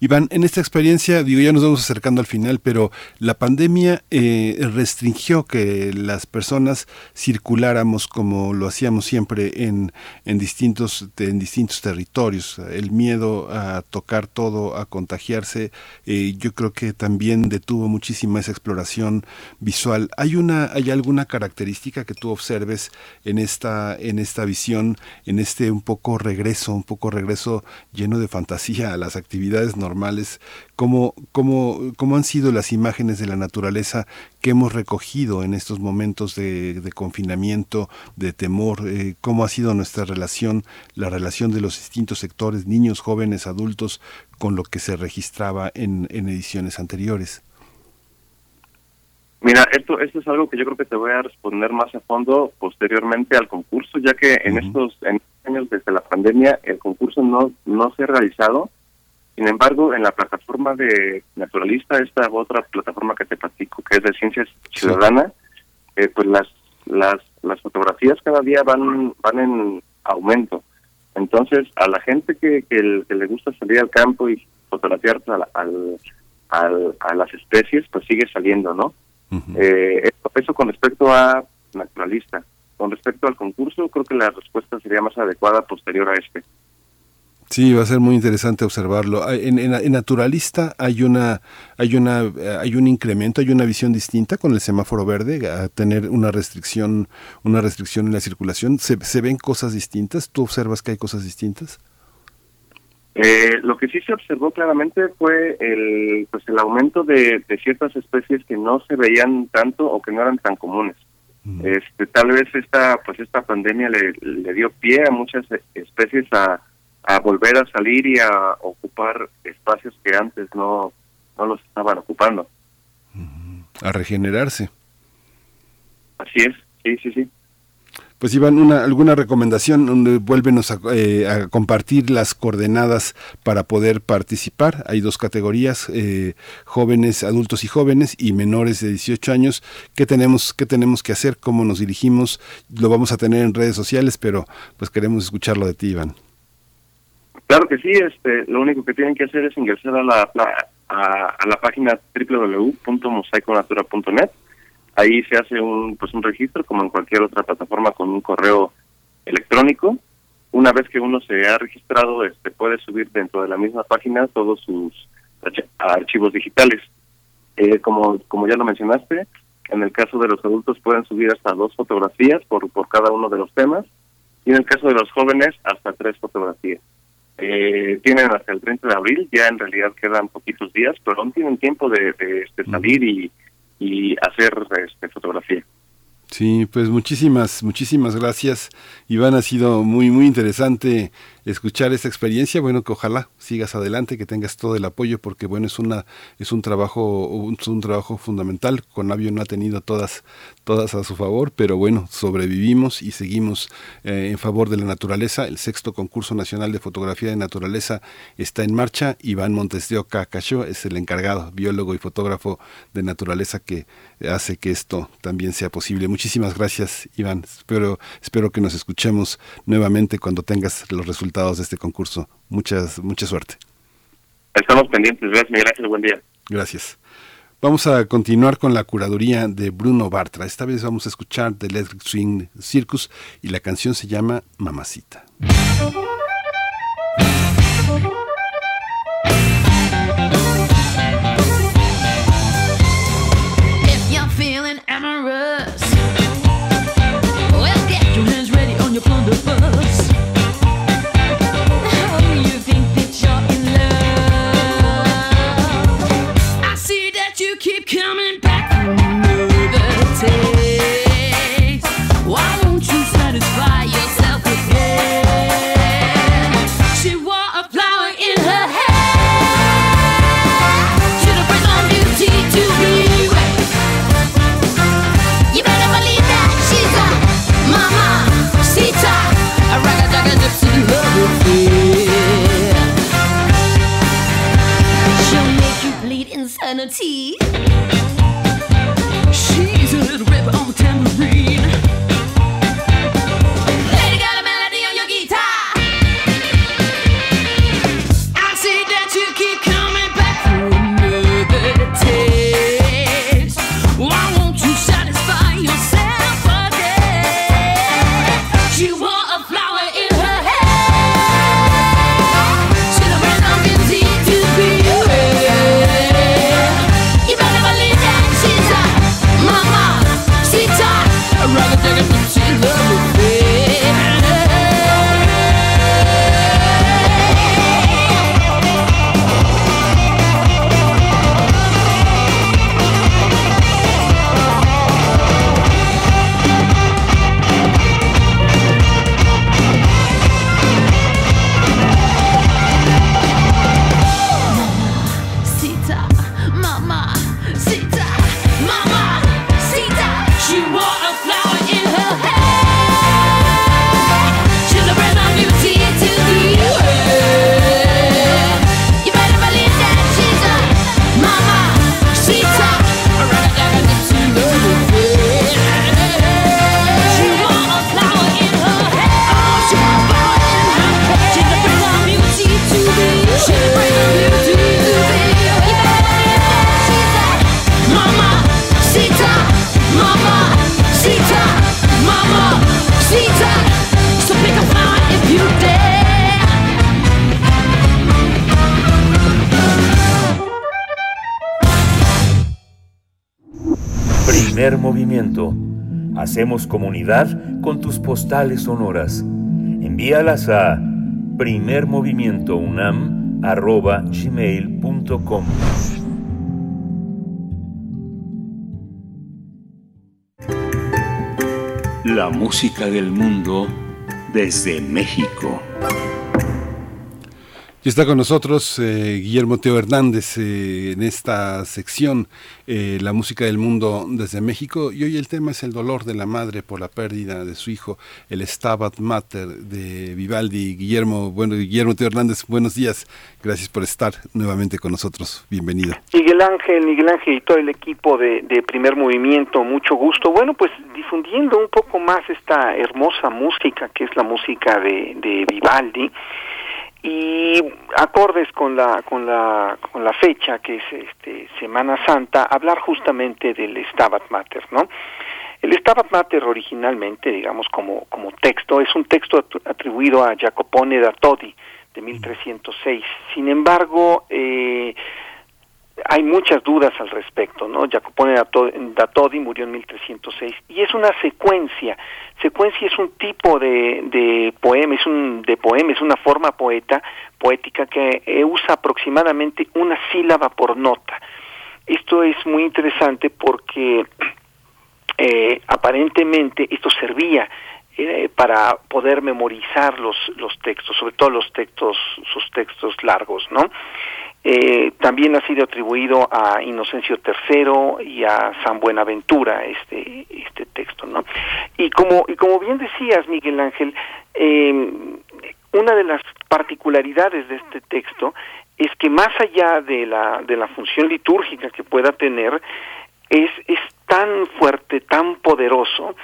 Iván, en esta experiencia, digo, ya nos vamos acercando al final, pero la pandemia eh, restringió que las personas circuláramos como lo hacíamos siempre en, en, distintos, en distintos territorios. El miedo a tocar todo, a contagiarse, eh, yo creo que también detuvo muchísima esa exploración visual. ¿Hay, una, ¿Hay alguna característica que tú observes en esta, en esta visión, en este un poco regreso, un poco regreso lleno de fantasía a las actividades normales, cómo, cómo, cómo han sido las imágenes de la naturaleza que hemos recogido en estos momentos de, confinamiento, de temor, eh, cómo ha sido nuestra relación, la relación de los distintos sectores, niños, jóvenes, adultos, con lo que se registraba en, ediciones anteriores. Mira, esto, esto es algo que yo creo que te voy a responder más a fondo posteriormente al concurso, ya que en estos años desde la pandemia el concurso no, no se ha realizado sin embargo, en la plataforma de Naturalista, esta otra plataforma que te platico, que es de Ciencias Ciudadana, eh, pues las, las, las fotografías cada día van, van en aumento. Entonces, a la gente que, que, le gusta salir al campo y fotografiar al, al, a las especies, pues sigue saliendo, ¿no? eh, eso con respecto a Naturalista. Con respecto al concurso, creo que la respuesta sería más adecuada posterior a este. Sí, va a ser muy interesante observarlo. En, en, Naturalista hay una, hay una, hay un incremento, hay una visión distinta con el semáforo verde a tener una restricción, una restricción en la circulación. ¿Se, se ven cosas distintas? ¿Tú observas que hay cosas distintas? Eh, lo que sí se observó claramente fue el, pues el aumento de, ciertas especies que no se veían tanto o que no eran tan comunes. Este, tal vez esta, pues esta pandemia le, le dio pie a muchas especies a a volver a salir y a ocupar espacios que antes no, no los estaban ocupando. A regenerarse. Así es, sí, sí, sí. Pues Iván, una, alguna recomendación, donde vuélvenos eh, a, compartir las coordenadas para poder participar. Hay dos categorías, eh, jóvenes, adultos y jóvenes y menores de 18 años. ¿Qué tenemos, ¿Qué tenemos que hacer? ¿Cómo nos dirigimos? Lo vamos a tener en redes sociales, pero pues queremos escucharlo de ti, Iván. Claro que sí, este, lo único que tienen que hacer es ingresar a la, a, la página www.mosaiconatura.net. Ahí se hace un pues un registro como en cualquier otra plataforma con un correo electrónico. Una vez que uno se ha registrado, este puede subir dentro de la misma página todos sus archivos digitales. Eh, como, como ya lo mencionaste, en el caso de los adultos pueden subir hasta dos fotografías por, por cada uno de los temas y en el caso de los jóvenes hasta tres fotografías. Eh, tienen hasta el 30 de abril, ya en realidad quedan poquitos días, pero aún tienen tiempo de, de, este, salir y, y hacer este, fotografía. Sí, pues muchísimas, muchísimas gracias. Iván, ha sido muy, muy interesante escuchar esta experiencia. Bueno, que ojalá sigas adelante, que tengas todo el apoyo, porque bueno, es una, es un trabajo, un, un trabajo fundamental. Conavio no ha tenido todas, todas a su favor, pero bueno, sobrevivimos y seguimos eh, en favor de la naturaleza. El sexto concurso nacional de fotografía de naturaleza está en marcha. Iván Montes de Oca Cachó es el encargado, biólogo y fotógrafo de naturaleza que hace que esto también sea posible. Muchísimas gracias, Iván. Espero, espero que nos escuchemos nuevamente cuando tengas los resultados de este concurso. Muchas, mucha suerte. Estamos pendientes. Gracias, Ángel. Buen día. Gracias. Vamos a continuar con la curaduría de Bruno Bartra. Esta vez vamos a escuchar The Electric Swing Circus y la canción se llama Mamacita. Insanity. She's a little ripper on the tambourine. Primer movimiento. Hacemos comunidad con tus postales sonoras. Envíalas a primermovimientounam.gmail.com La música del mundo desde México. Y está con nosotros eh, Guillermo Teo Hernández eh, en esta sección, eh, La música del mundo desde México. Y hoy el tema es el dolor de la madre por la pérdida de su hijo, el Stabat Mater de Vivaldi. Guillermo, bueno, Guillermo Teo Hernández, buenos días. Gracias por estar nuevamente con nosotros. Bienvenido. Miguel Ángel, Miguel Ángel y todo el equipo de, Primer Movimiento, mucho gusto. Bueno, pues difundiendo un poco más esta hermosa música que es la música de Vivaldi y acordes con la con la con la fecha que es este Semana Santa hablar justamente del Stabat Mater no El Stabat Mater originalmente, digamos como, como texto, es un texto atr- atribuido a Jacopone da Todi de 1306. Sin embargo, eh, hay muchas dudas al respecto, ¿no? Jacopone da Todi murió en 1306 y es una secuencia. Secuencia es un tipo de, de poema, es un de poema, es una forma poeta poética que eh, usa aproximadamente una sílaba por nota. Esto es muy interesante porque eh, aparentemente esto servía eh, para poder memorizar los, los textos, sobre todo los textos, sus textos largos, ¿no? Eh, también ha sido atribuido a Inocencio III y a San Buenaventura este este texto, ¿no? Y como y como bien decías, Miguel Ángel, eh, una de las particularidades de este texto es que más allá de la de la función litúrgica que pueda tener es es tan fuerte, tan poderoso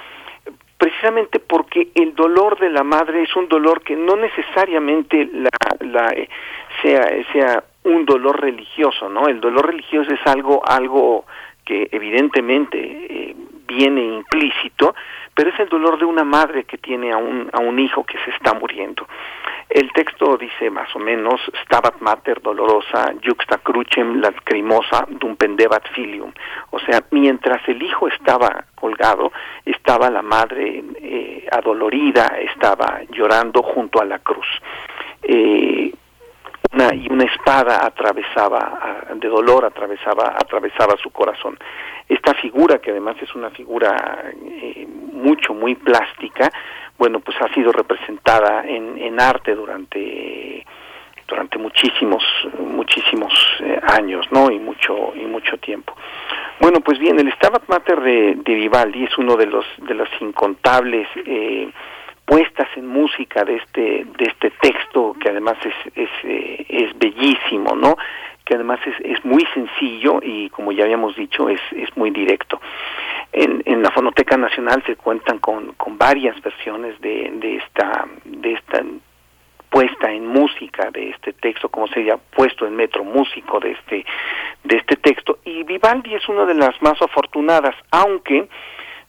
precisamente porque el dolor de la madre es un dolor que no necesariamente la, la sea sea un dolor religioso, ¿no? El dolor religioso es algo algo que evidentemente eh, viene implícito, pero es el dolor de una madre que tiene a un a un hijo que se está muriendo. El texto dice más o menos Stabat mater dolorosa juxta crucem lacrimosa dum pendebat filium. O sea, mientras el hijo estaba colgado, estaba la madre eh, adolorida, estaba llorando junto a la cruz. Eh, una, y una espada atravesaba de dolor atravesaba atravesaba su corazón. Esta figura que además es una figura eh, mucho muy plástica bueno pues ha sido representada en, en arte durante durante muchísimos muchísimos eh, años no y mucho y mucho tiempo. Bueno pues bien el Stabat Mater de, de Vivaldi es uno de los de los incontables eh, puestas en música de este de este texto que además es es, eh, es bellísimo no que además es, es muy sencillo y como ya habíamos dicho es es muy directo. En, en la Fonoteca Nacional se cuentan con, con varias versiones de, de esta de esta puesta en música de este texto, como sería puesto en metro músico de este de este texto. Y Vivaldi es una de las más afortunadas, aunque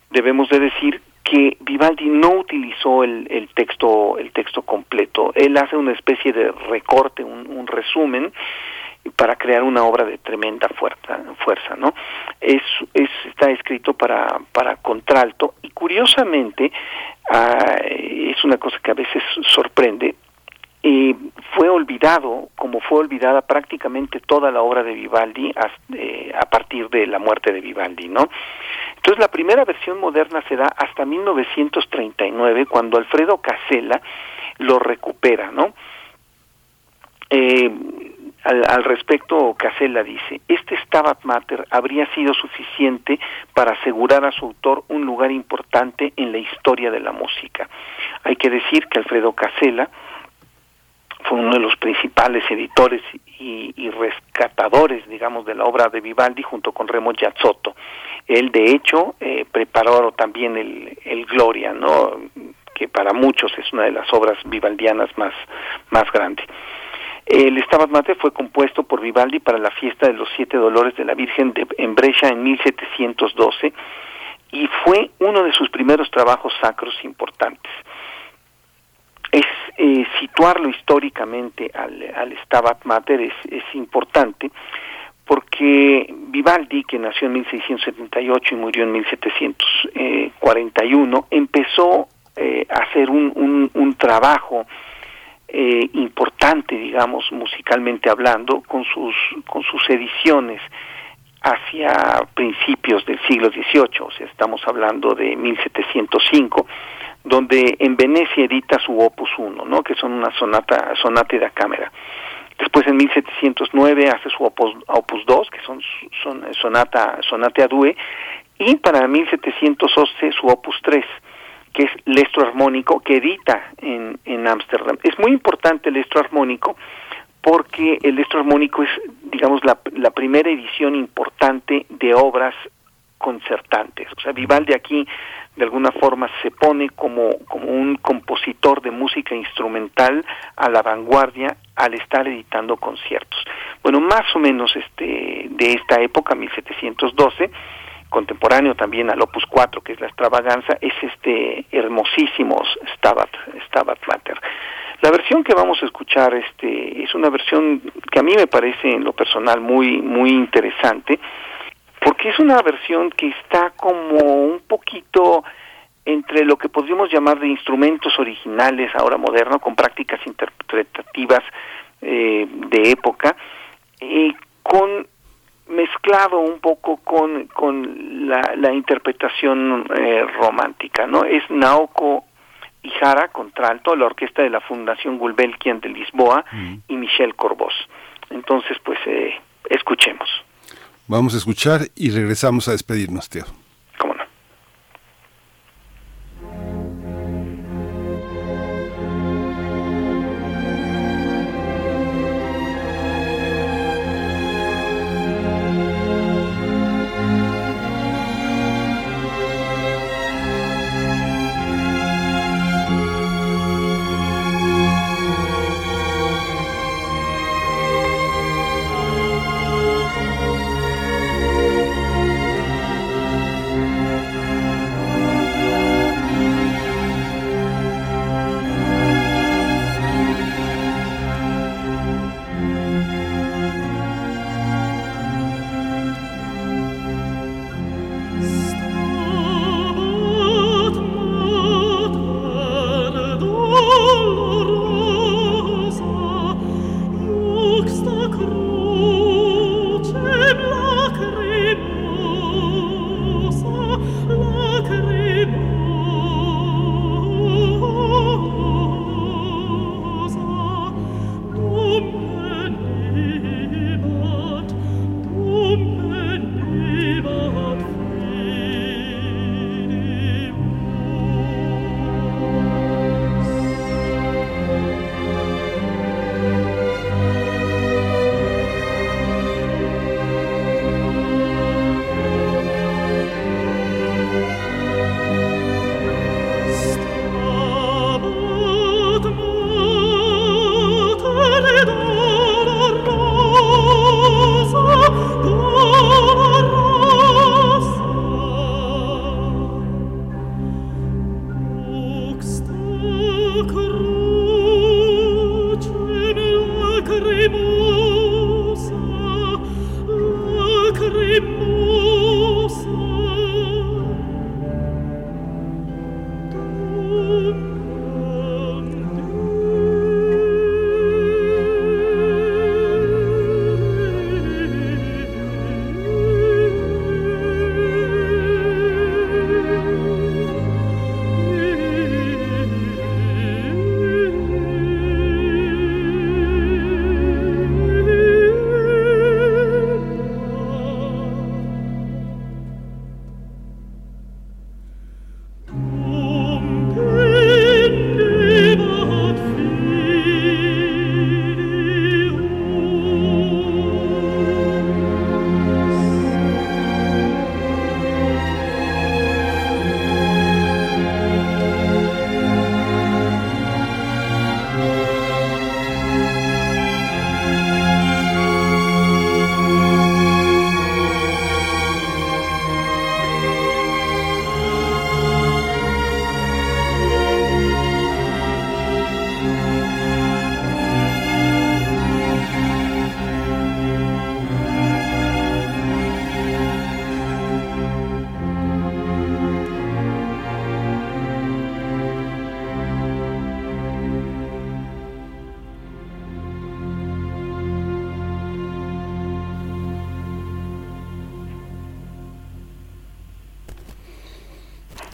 debemos de decir que Vivaldi no utilizó el, el texto el texto completo, él hace una especie de recorte, un, resumen para crear una obra de tremenda fuerza, fuerza ¿no? Es, es, está escrito para, para contralto y curiosamente ah, es una cosa que a veces sorprende, eh, fue olvidado, como fue olvidada prácticamente toda la obra de Vivaldi as- eh, a partir de la muerte de Vivaldi, ¿no? Entonces la primera versión moderna se da hasta 1939 cuando Alfredo Casella lo recupera, ¿no? Eh, al, al respecto, Casella dice, este Stabat Mater habría sido suficiente para asegurar a su autor un lugar importante en la historia de la música. Hay que decir que Alfredo Casella fue uno de los principales editores y, rescatadores, digamos, de la obra de Vivaldi junto con Remo Giazzotto. Él, de hecho, eh, preparó también el, el Gloria, ¿no? que para muchos es una de las obras vivaldianas más, más grandes. El Stabat Mater fue compuesto por Vivaldi para la fiesta de los Siete Dolores de la Virgen de, en Brescia en 1712 y fue uno de sus primeros trabajos sacros importantes. Es eh, situarlo históricamente al, al Stabat Mater es, es importante porque Vivaldi, que nació en 1678 y murió en 1741, empezó eh, a hacer un, un, un trabajo eh, importante, digamos, musicalmente hablando, con sus, con sus ediciones hacia principios del siglo XVIII, o sea, estamos hablando de 1705, donde en Venecia edita su Opus 1, ¿no? que son una sonata, sonata da cámara. Después en 1709 hace su Opus, Opus 2, que son, son sonata, sonata a due, y para 1711 su Opus 3, que es Lestro Armónico, que edita en en Ámsterdam. Es muy importante el Lestro Armónico porque el Lestro Armónico es, digamos, la, la primera edición importante de obras concertantes. O sea, Vivaldi aquí de alguna forma se pone como, como un compositor de música instrumental a la vanguardia al estar editando conciertos. Bueno, más o menos este de esta época, 1712, contemporáneo también al Opus 4, que es la extravaganza, es este hermosísimo Stabat, Stabat Mater. La versión que vamos a escuchar este, es una versión que a mí me parece en lo personal muy, muy interesante, porque es una versión que está como un poquito entre lo que podríamos llamar de instrumentos originales ahora moderno, con prácticas interpretativas eh, de época, eh, con mezclado un poco con, con la, la interpretación eh, romántica, ¿no? Es Naoko Ihara, contralto, la orquesta de la Fundación Gulbenkian de Lisboa y Michel Corbos. Entonces, pues, eh, escuchemos. Vamos a escuchar y regresamos a despedirnos, tío.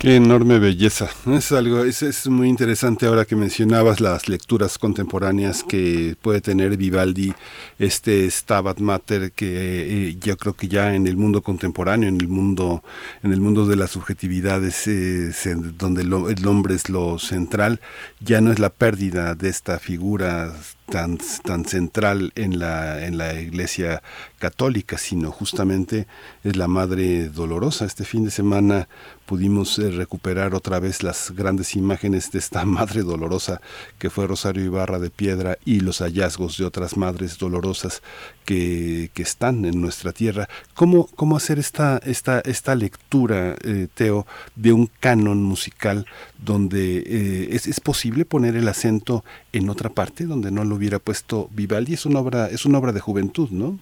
Enorme belleza. Es algo, es, muy interesante ahora que mencionabas las lecturas contemporáneas que puede tener Vivaldi, este Stabat Mater, que eh, yo creo que ya en el mundo contemporáneo, en el mundo, en el mundo de las subjetividades, eh, donde el hombre es lo central, ya no es la pérdida de esta figura tan, tan central en la, en la Iglesia católica, sino justamente es la Madre Dolorosa. Este fin de semana pudimos eh, recuperar otra vez las grandes imágenes de esta Madre Dolorosa que fue Rosario Ibarra de Piedra y los hallazgos de otras Madres Dolorosas que, que están en nuestra tierra. ¿Cómo, cómo hacer esta, esta, esta lectura, eh, Teo, de un canon musical donde eh, es, es posible poner el acento en otra parte donde no lo hubiera puesto Vivaldi? Es una obra, es una obra de juventud, ¿no?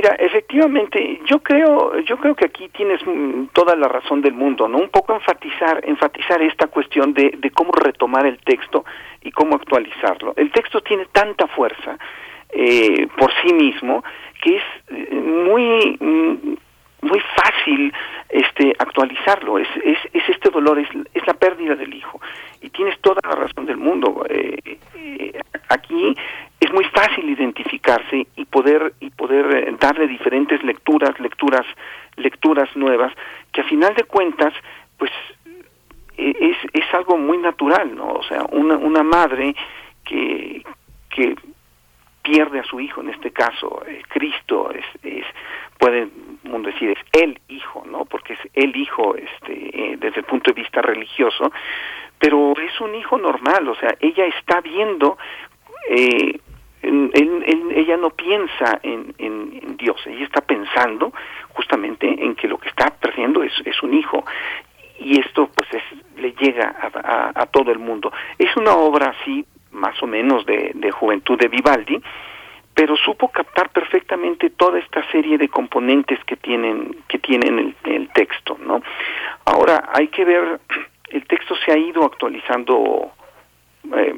Mira, efectivamente, yo creo, yo creo que aquí tienes mm, toda la razón del mundo, ¿no? Un poco enfatizar, enfatizar esta cuestión de, de cómo retomar el texto y cómo actualizarlo. El texto tiene tanta fuerza eh, por sí mismo que es eh, muy mm, muy fácil este actualizarlo. Es, es, es este dolor es, es la pérdida del hijo. Y tienes toda la razón del mundo. Eh, aquí es muy fácil identificarse y poder y poder eh, darle diferentes lecturas lecturas lecturas nuevas que a final de cuentas pues eh, es, es algo muy natural no o sea una una madre que que pierde a su hijo en este caso eh, Cristo es, es puede uno decir es el hijo no porque es el hijo este eh, desde el punto de vista religioso pero es un hijo normal o sea ella está viendo eh, ella no piensa en, en- Dios ella está pensando justamente en que lo que está perdiendo es, es un hijo. Y esto pues es, le llega a, a- todo el mundo. Es una obra así más o menos de juventud de Vivaldi pero supo captar perfectamente toda esta serie de componentes que tienen que tienen el, el texto no ahora hay que ver el texto se ha ido actualizando eh,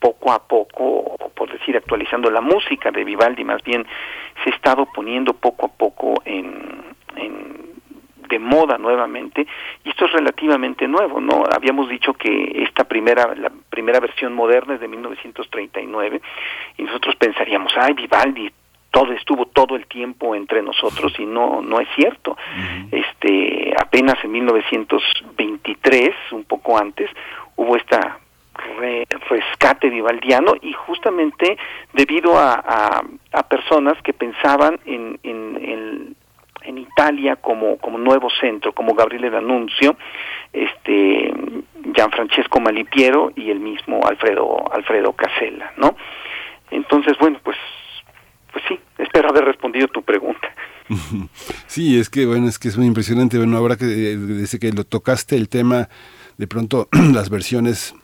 poco a poco, o por decir actualizando la música de Vivaldi, más bien se ha estado poniendo poco a poco en, en de moda nuevamente y esto es relativamente nuevo, ¿no? Habíamos dicho que esta primera la primera versión moderna es de 1939 y nosotros pensaríamos, ay, Vivaldi todo estuvo todo el tiempo entre nosotros y no no es cierto. Este apenas en 1923, un poco antes, hubo esta re- rescate vivaldiano y justamente debido a, a, a personas que pensaban en, en, en, en Italia como, como nuevo centro, como Gabriele D'Annunzio, este Gianfrancesco Malipiero y el mismo Alfredo Alfredo Casella, ¿no? Entonces, bueno, pues pues sí, espero haber respondido tu pregunta. Sí, es que bueno, es que es muy impresionante. Bueno, ahora que eh, desde que lo tocaste el tema, de pronto las versiones,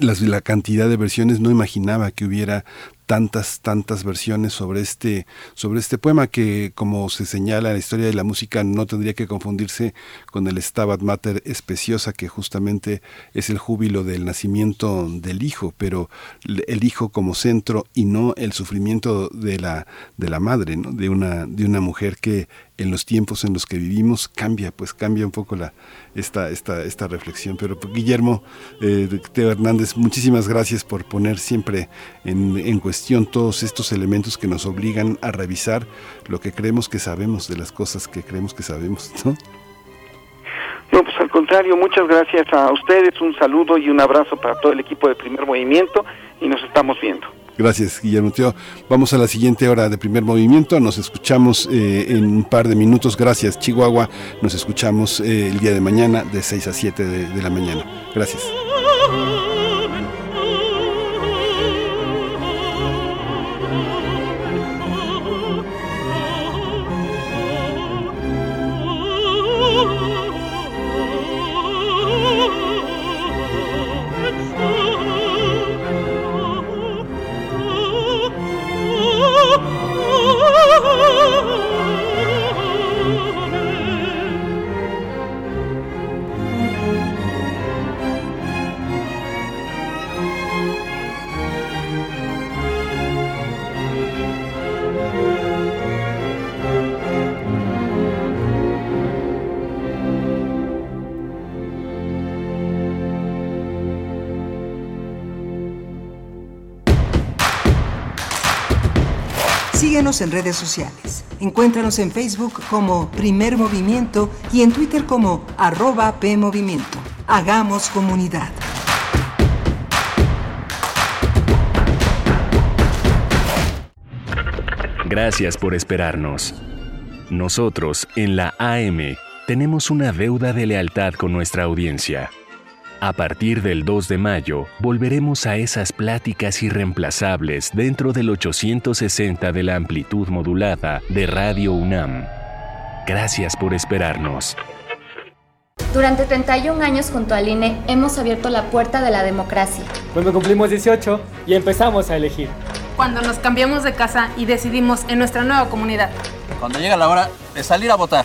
las, la cantidad de versiones, no imaginaba que hubiera tantas, tantas versiones sobre este, sobre este poema que, como se señala en la historia de la música, no tendría que confundirse con el Stabat Mater Especiosa, que justamente es el júbilo del nacimiento del hijo, pero el hijo como centro y no el sufrimiento de la, de la madre, de, una, de una mujer que en los tiempos en los que vivimos cambia, pues cambia un poco la, esta, esta, esta reflexión. Pero pues, Guillermo eh, Teo Hernández, muchísimas gracias por poner siempre en, en cuestión todos estos elementos que nos obligan a revisar lo que creemos que sabemos de las cosas que creemos que sabemos, ¿no? No, pues al contrario, muchas gracias a ustedes, un saludo y un abrazo para todo el equipo de Primer Movimiento y nos estamos viendo. Gracias, Guillermo Teo. Vamos a la siguiente hora de primer movimiento. Nos escuchamos eh, en un par de minutos. Gracias, Chihuahua. Nos escuchamos eh, el día de mañana de 6 a 7 de, de la mañana. Gracias. En redes sociales. Encuéntranos en Facebook como Primer Movimiento y en Twitter como arroba PMovimiento. Hagamos comunidad. Gracias por esperarnos. Nosotros, en la AM, tenemos una deuda de lealtad con nuestra audiencia. A partir del 2 de mayo, volveremos a esas pláticas irreemplazables dentro del 860 de la amplitud modulada de Radio UNAM. Gracias por esperarnos. Durante 31 años junto al INE hemos abierto la puerta de la democracia. Cuando cumplimos 18 y empezamos a elegir. Cuando nos cambiamos de casa y decidimos en nuestra nueva comunidad. Cuando llega la hora de salir a votar.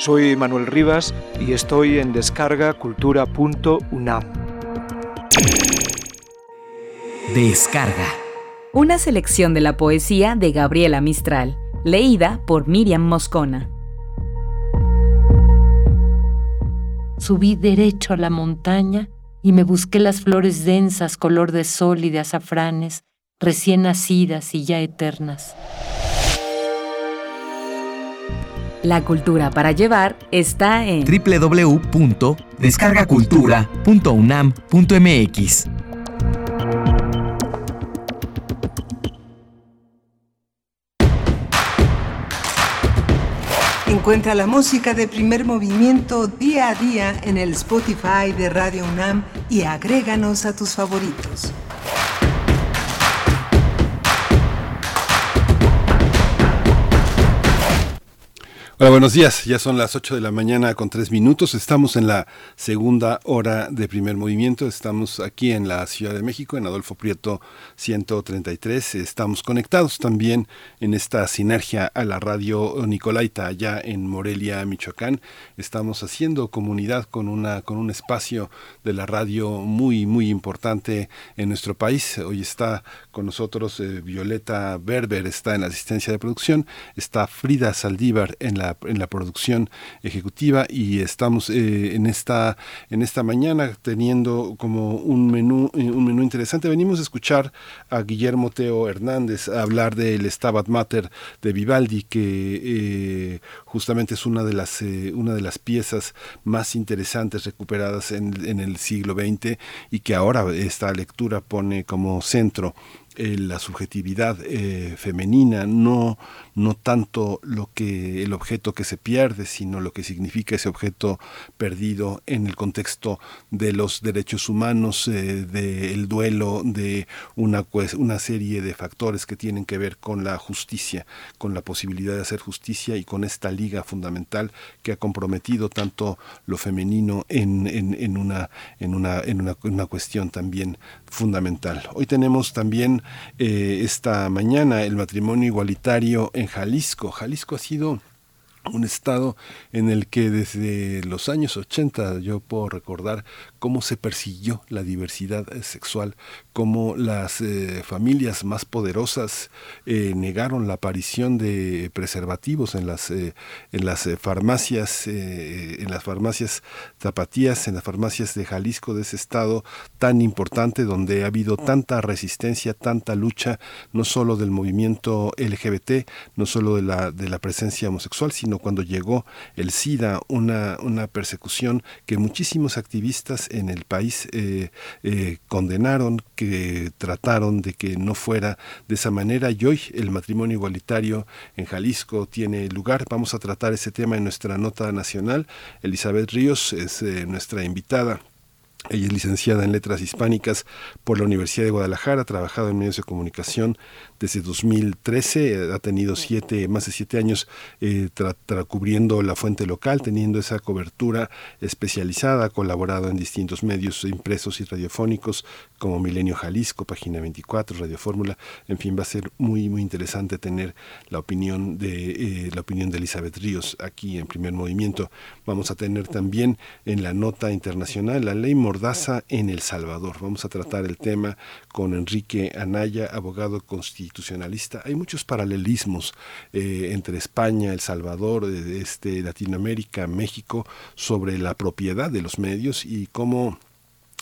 Soy Manuel Rivas y estoy en descargacultura.unam. Descarga. Una selección de la poesía de Gabriela Mistral, leída por Miriam Moscona. Subí derecho a la montaña y me busqué las flores densas color de sol y de azafranes, recién nacidas y ya eternas. La cultura para llevar está en www.descargacultura.unam.mx. Encuentra la música de primer movimiento día a día en el Spotify de Radio UNAM y agréganos a tus favoritos. Hola, buenos días. Ya son las 8 de la mañana con 3 minutos. Estamos en la segunda hora de primer movimiento. Estamos aquí en la Ciudad de México, en Adolfo Prieto 133. Estamos conectados también en esta sinergia a la radio Nicolaita, allá en Morelia, Michoacán. Estamos haciendo comunidad con, una, con un espacio de la radio muy, muy importante en nuestro país. Hoy está con nosotros eh, Violeta Berber, está en la asistencia de producción. Está Frida Saldívar en la en la producción ejecutiva y estamos eh, en esta en esta mañana teniendo como un menú eh, un menú interesante. Venimos a escuchar a Guillermo Teo Hernández hablar del Stabat Mater de Vivaldi que eh, justamente es una de las una de las piezas más interesantes recuperadas en el siglo XX y que ahora esta lectura pone como centro la subjetividad eh, femenina, no, no tanto lo que el objeto que se pierde, sino lo que significa ese objeto perdido en el contexto de los derechos humanos, eh, del duelo, de una, una serie de factores que tienen que ver con la justicia, con la posibilidad de hacer justicia y con esta liga fundamental que ha comprometido tanto lo femenino en, en, en una, en, una, en una cuestión también fundamental. Hoy tenemos también eh, esta mañana el matrimonio igualitario en Jalisco. Jalisco ha sido un estado en el que desde los años 80 yo puedo recordar cómo se persiguió la diversidad sexual, cómo las eh, familias más poderosas eh, negaron la aparición de preservativos en las eh, en las farmacias en las farmacias zapatías en las farmacias de Jalisco de ese estado tan importante donde ha habido tanta resistencia tanta lucha no solo del movimiento LGBT no solo de la de la presencia homosexual sino cuando llegó el SIDA una una persecución que muchísimos activistas en el país condenaron que trataron de que no fuera de esa manera y hoy el matrimonio igualitario en Jalisco tiene lugar. Vamos a tratar ese tema en nuestra nota nacional. Elizabeth Ríos es eh, nuestra invitada Ella es licenciada en Letras Hispánicas por la Universidad de Guadalajara, ha trabajado en medios de comunicación desde 2013, eh, ha tenido siete, más de siete años eh, tra- tra- cubriendo la fuente local, teniendo esa cobertura especializada, ha colaborado en distintos medios impresos y radiofónicos como Milenio Jalisco, Página 24, Radio Fórmula, en fin, va a ser muy, muy interesante tener la opinión de, eh, la opinión de Elizabeth Ríos aquí en primer movimiento. Vamos a tener también en la nota internacional la ley Mordaza en El Salvador. Vamos a tratar el tema con Enrique Anaya, abogado Hay muchos paralelismos eh, entre España, El Salvador, eh, este, Latinoamérica, México, sobre la propiedad de los medios y cómo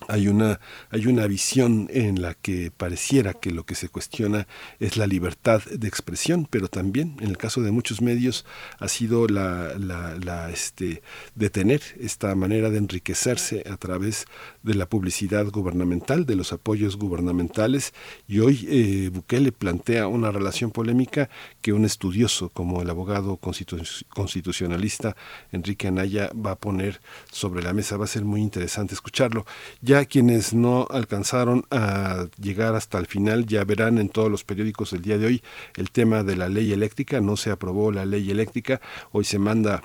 hay una, hay una visión en la que pareciera que lo que se cuestiona es la libertad de expresión, pero también en el caso de muchos medios ha sido la, la, la, este, detener esta manera de enriquecerse a través de la publicidad gubernamental, de los apoyos gubernamentales, y hoy eh, Bukele plantea una relación polémica que un estudioso como el abogado constitu- constitucionalista Enrique Anaya va a poner sobre la mesa. Va a ser muy interesante escucharlo. Ya quienes no alcanzaron a llegar hasta el final ya verán en todos los periódicos el día de hoy el tema de la ley eléctrica. No se aprobó la ley eléctrica. Hoy se manda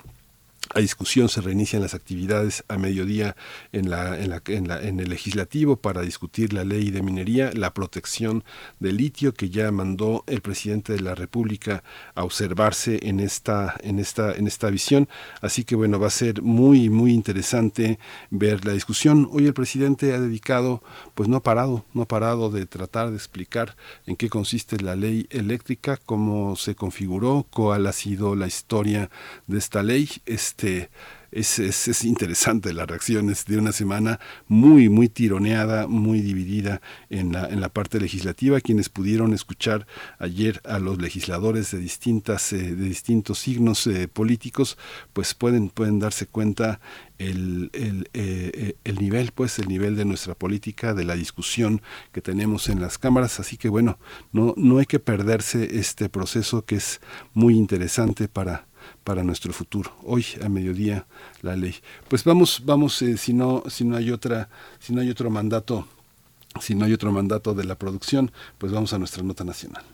a discusión se reinician las actividades a mediodía en, la, en, la, en, la, en el legislativo para discutir la ley de minería, la protección del litio que ya mandó el presidente de la República a observarse en esta, en esta, en esta visión. Así que bueno, va a ser muy, muy interesante ver la discusión. Hoy el presidente ha dedicado, pues no ha parado, no ha parado de tratar de explicar en qué consiste la ley eléctrica, cómo se configuró, cuál ha sido la historia de esta ley. Este, es, es, es, interesante las reacciones de una semana muy, muy tironeada, muy dividida en la, en la parte legislativa. Quienes pudieron escuchar ayer a los legisladores de, distintas, eh, de distintos signos eh, políticos, pues pueden, pueden darse cuenta el, el, eh, el, nivel, pues el nivel de nuestra política, de la discusión que tenemos en las cámaras. Así que bueno, no, no hay que perderse este proceso que es muy interesante para para nuestro futuro. Hoy a mediodía la ley. Pues vamos, vamos, eh, si no, si no hay otra, si no hay otro mandato, si no hay otro mandato de la producción, pues vamos a nuestra nota nacional.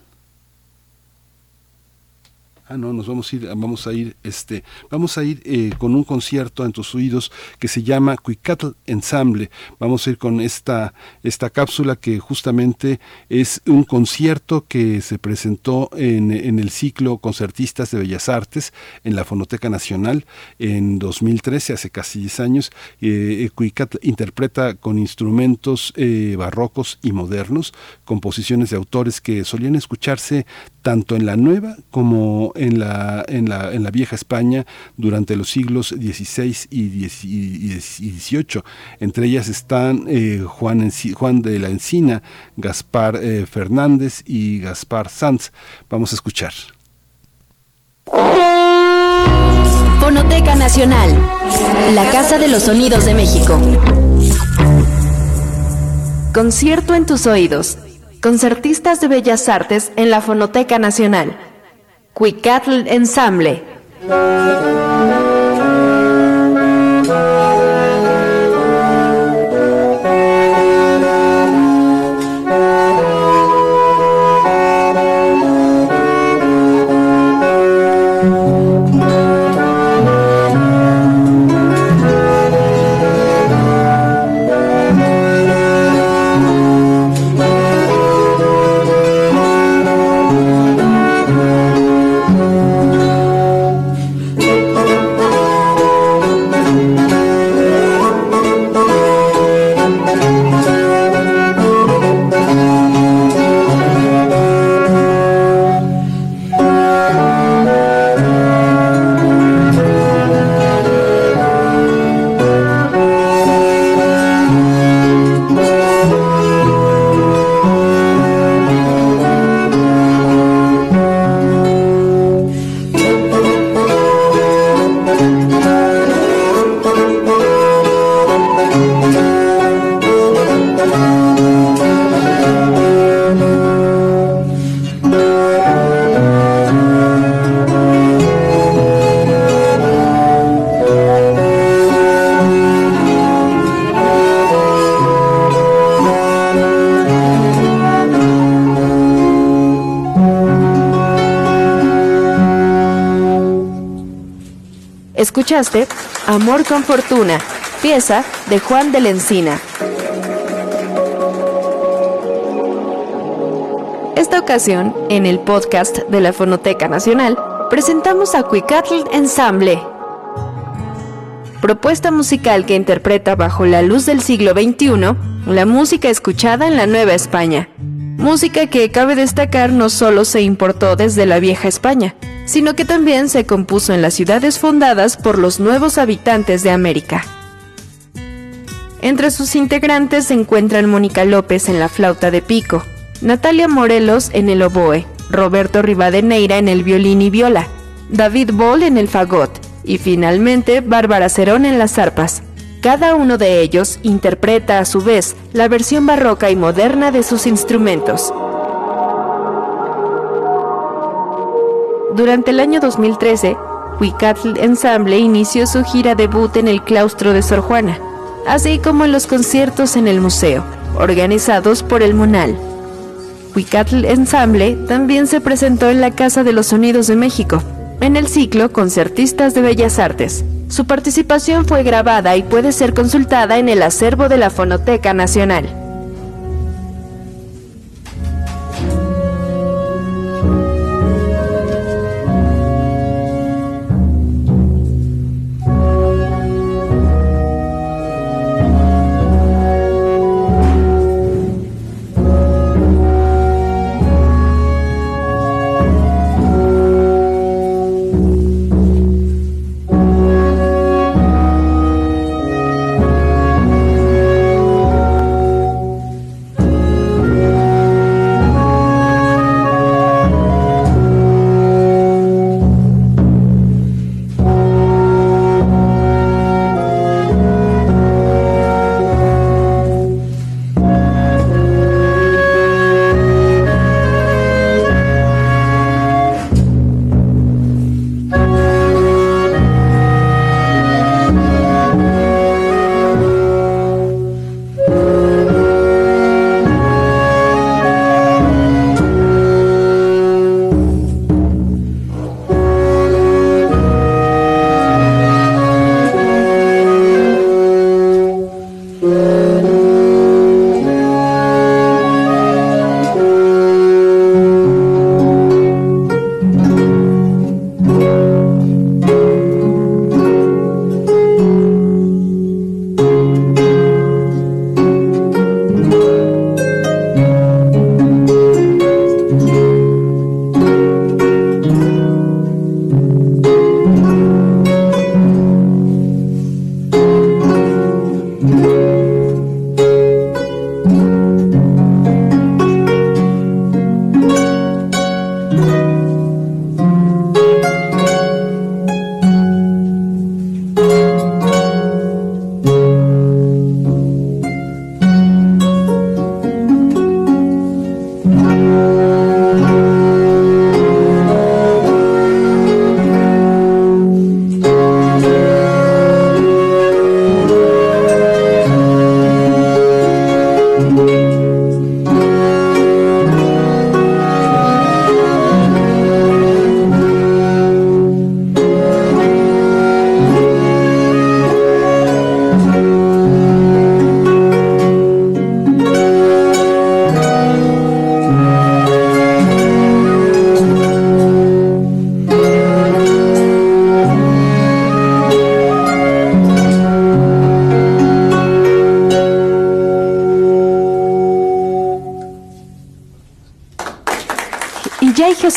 Ah, no, nos vamos a ir, vamos a ir, este, vamos a ir eh, con un concierto en tus oídos que se llama Cuicatl Ensemble. Vamos a ir con esta, esta cápsula que justamente es un concierto que se presentó en, en el ciclo Concertistas de Bellas Artes en la Fonoteca Nacional en 2013, hace casi 10 años. Eh, Cuicatl interpreta con instrumentos eh, barrocos y modernos, composiciones de autores que solían escucharse tanto en la nueva como en la, en la, en la vieja España durante los siglos XVI y XVIII. Entre ellas están eh, Juan, Juan, de la Encina, Gaspar eh, Fernández y Gaspar Sanz. Vamos a escuchar. Fonoteca Nacional, la Casa de los Sonidos de México. Concierto en tus oídos. Concertistas de Bellas Artes en la Fonoteca Nacional. Cuicatl Ensemble. Escuchaste Amor con Fortuna, pieza de Juan de la Encina. Esta ocasión, en el podcast de la Fonoteca Nacional, presentamos a Cuicatl Ensemble, propuesta musical que interpreta bajo la luz del siglo XXI la música escuchada en la Nueva España. Música que cabe destacar no solo se importó desde la vieja España, sino que también se compuso en las ciudades fundadas por los nuevos habitantes de América. Entre sus integrantes se encuentran Mónica López en la flauta de pico, Natalia Morelos en el oboe, Roberto Rivadeneira en el violín y viola, David Boll en el fagot y finalmente Bárbara Cerón en las arpas. Cada uno de ellos interpreta a su vez la versión barroca y moderna de sus instrumentos. Durante el año 2013, Huicatl Ensemble inició su gira debut en el claustro de Sor Juana, así como en los conciertos en el museo, organizados por el Monal. Huicatl Ensemble también se presentó en la Casa de los Sonidos de México, en el ciclo Concertistas de Bellas Artes. Su participación fue grabada y puede ser consultada en el acervo de la Fonoteca Nacional.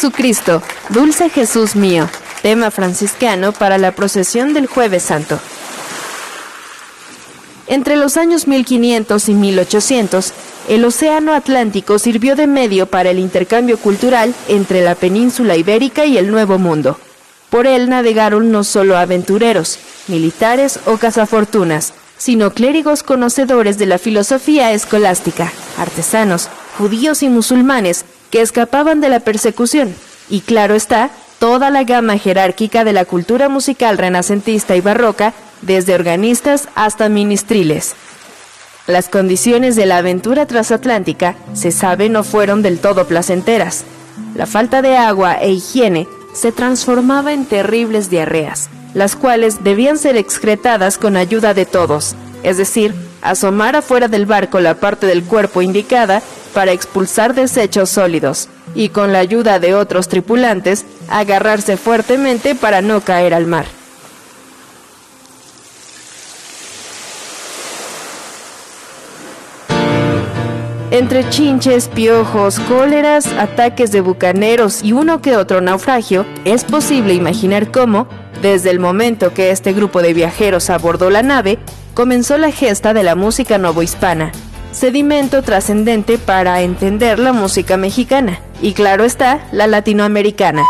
Jesucristo, dulce Jesús mío, tema franciscano para la procesión del Jueves Santo. Entre los años 1500 y 1800, el Océano Atlántico sirvió de medio para el intercambio cultural entre la península ibérica y el Nuevo Mundo. Por él navegaron no solo aventureros, militares o cazafortunas, sino clérigos conocedores de la filosofía escolástica, artesanos, judíos y musulmanes que escapaban de la persecución, y claro está, toda la gama jerárquica de la cultura musical renacentista y barroca, desde organistas hasta ministriles. Las condiciones de la aventura transatlántica, se sabe, no fueron del todo placenteras. La falta de agua e higiene se transformaba en terribles diarreas, las cuales debían ser excretadas con ayuda de todos, es decir, asomar afuera del barco la parte del cuerpo indicada para expulsar desechos sólidos, y con la ayuda de otros tripulantes, agarrarse fuertemente para no caer al mar. Entre chinches, piojos, cóleras, ataques de bucaneros y uno que otro naufragio, es posible imaginar cómo, desde el momento que este grupo de viajeros abordó la nave, comenzó la gesta de la música novohispana, sedimento trascendente para entender la música mexicana, y claro está, la latinoamericana.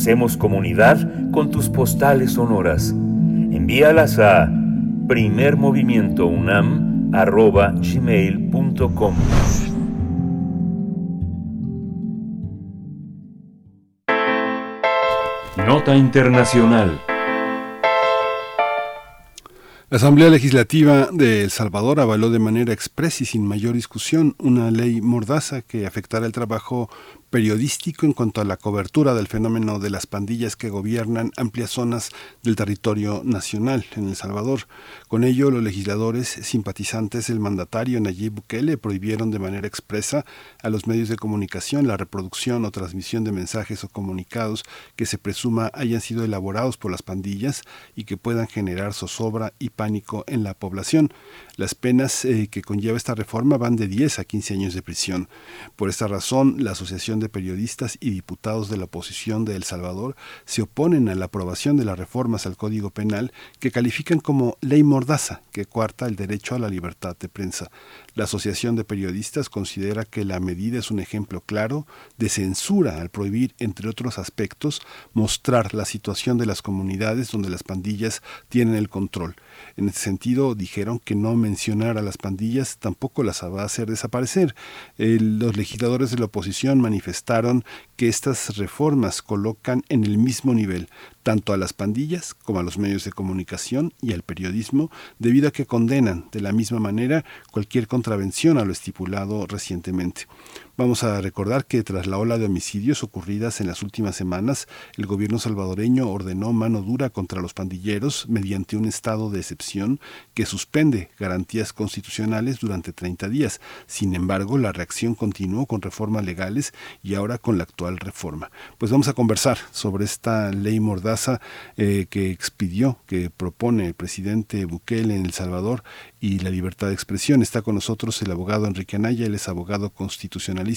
Hacemos comunidad con tus postales sonoras. Envíalas a primermovimientounam.gmail.com Nota Internacional. La Asamblea Legislativa de El Salvador avaló de manera expresa y sin mayor discusión una ley mordaza que afectará el trabajo periodístico en cuanto a la cobertura del fenómeno de las pandillas que gobiernan amplias zonas del territorio nacional en El Salvador. Con ello, los legisladores simpatizantes del mandatario Nayib Bukele prohibieron de manera expresa a los medios de comunicación la reproducción o transmisión de mensajes o comunicados que se presuma hayan sido elaborados por las pandillas y que puedan generar zozobra y pánico en la población. Las penas eh, que conlleva esta reforma van de 10 a 15 años de prisión. Por esta razón, la Asociación de Periodistas y Diputados de la Oposición de El Salvador se oponen a la aprobación de las reformas al Código Penal que califican como ley mordaza, que cuarta el derecho a la libertad de prensa. La Asociación de Periodistas considera que la medida es un ejemplo claro de censura al prohibir, entre otros aspectos, mostrar la situación de las comunidades donde las pandillas tienen el control. En ese sentido, dijeron que no mencionar a las pandillas tampoco las va a hacer desaparecer. Los legisladores de la oposición manifestaron que estas reformas colocan en el mismo nivel tanto a las pandillas como a los medios de comunicación y al periodismo, debido a que condenan de la misma manera cualquier contravención a lo estipulado recientemente. Vamos a recordar que tras la ola de homicidios ocurridas en las últimas semanas, el gobierno salvadoreño ordenó mano dura contra los pandilleros mediante un estado de excepción que suspende garantías constitucionales durante 30 días. Sin embargo, la reacción continuó con reformas legales y ahora con la actual reforma. Pues vamos a conversar sobre esta ley mordaza eh, que expidió, que propone el presidente Bukele en El Salvador y la libertad de expresión. Está con nosotros el abogado Enrique Anaya, él es abogado constitucionalista,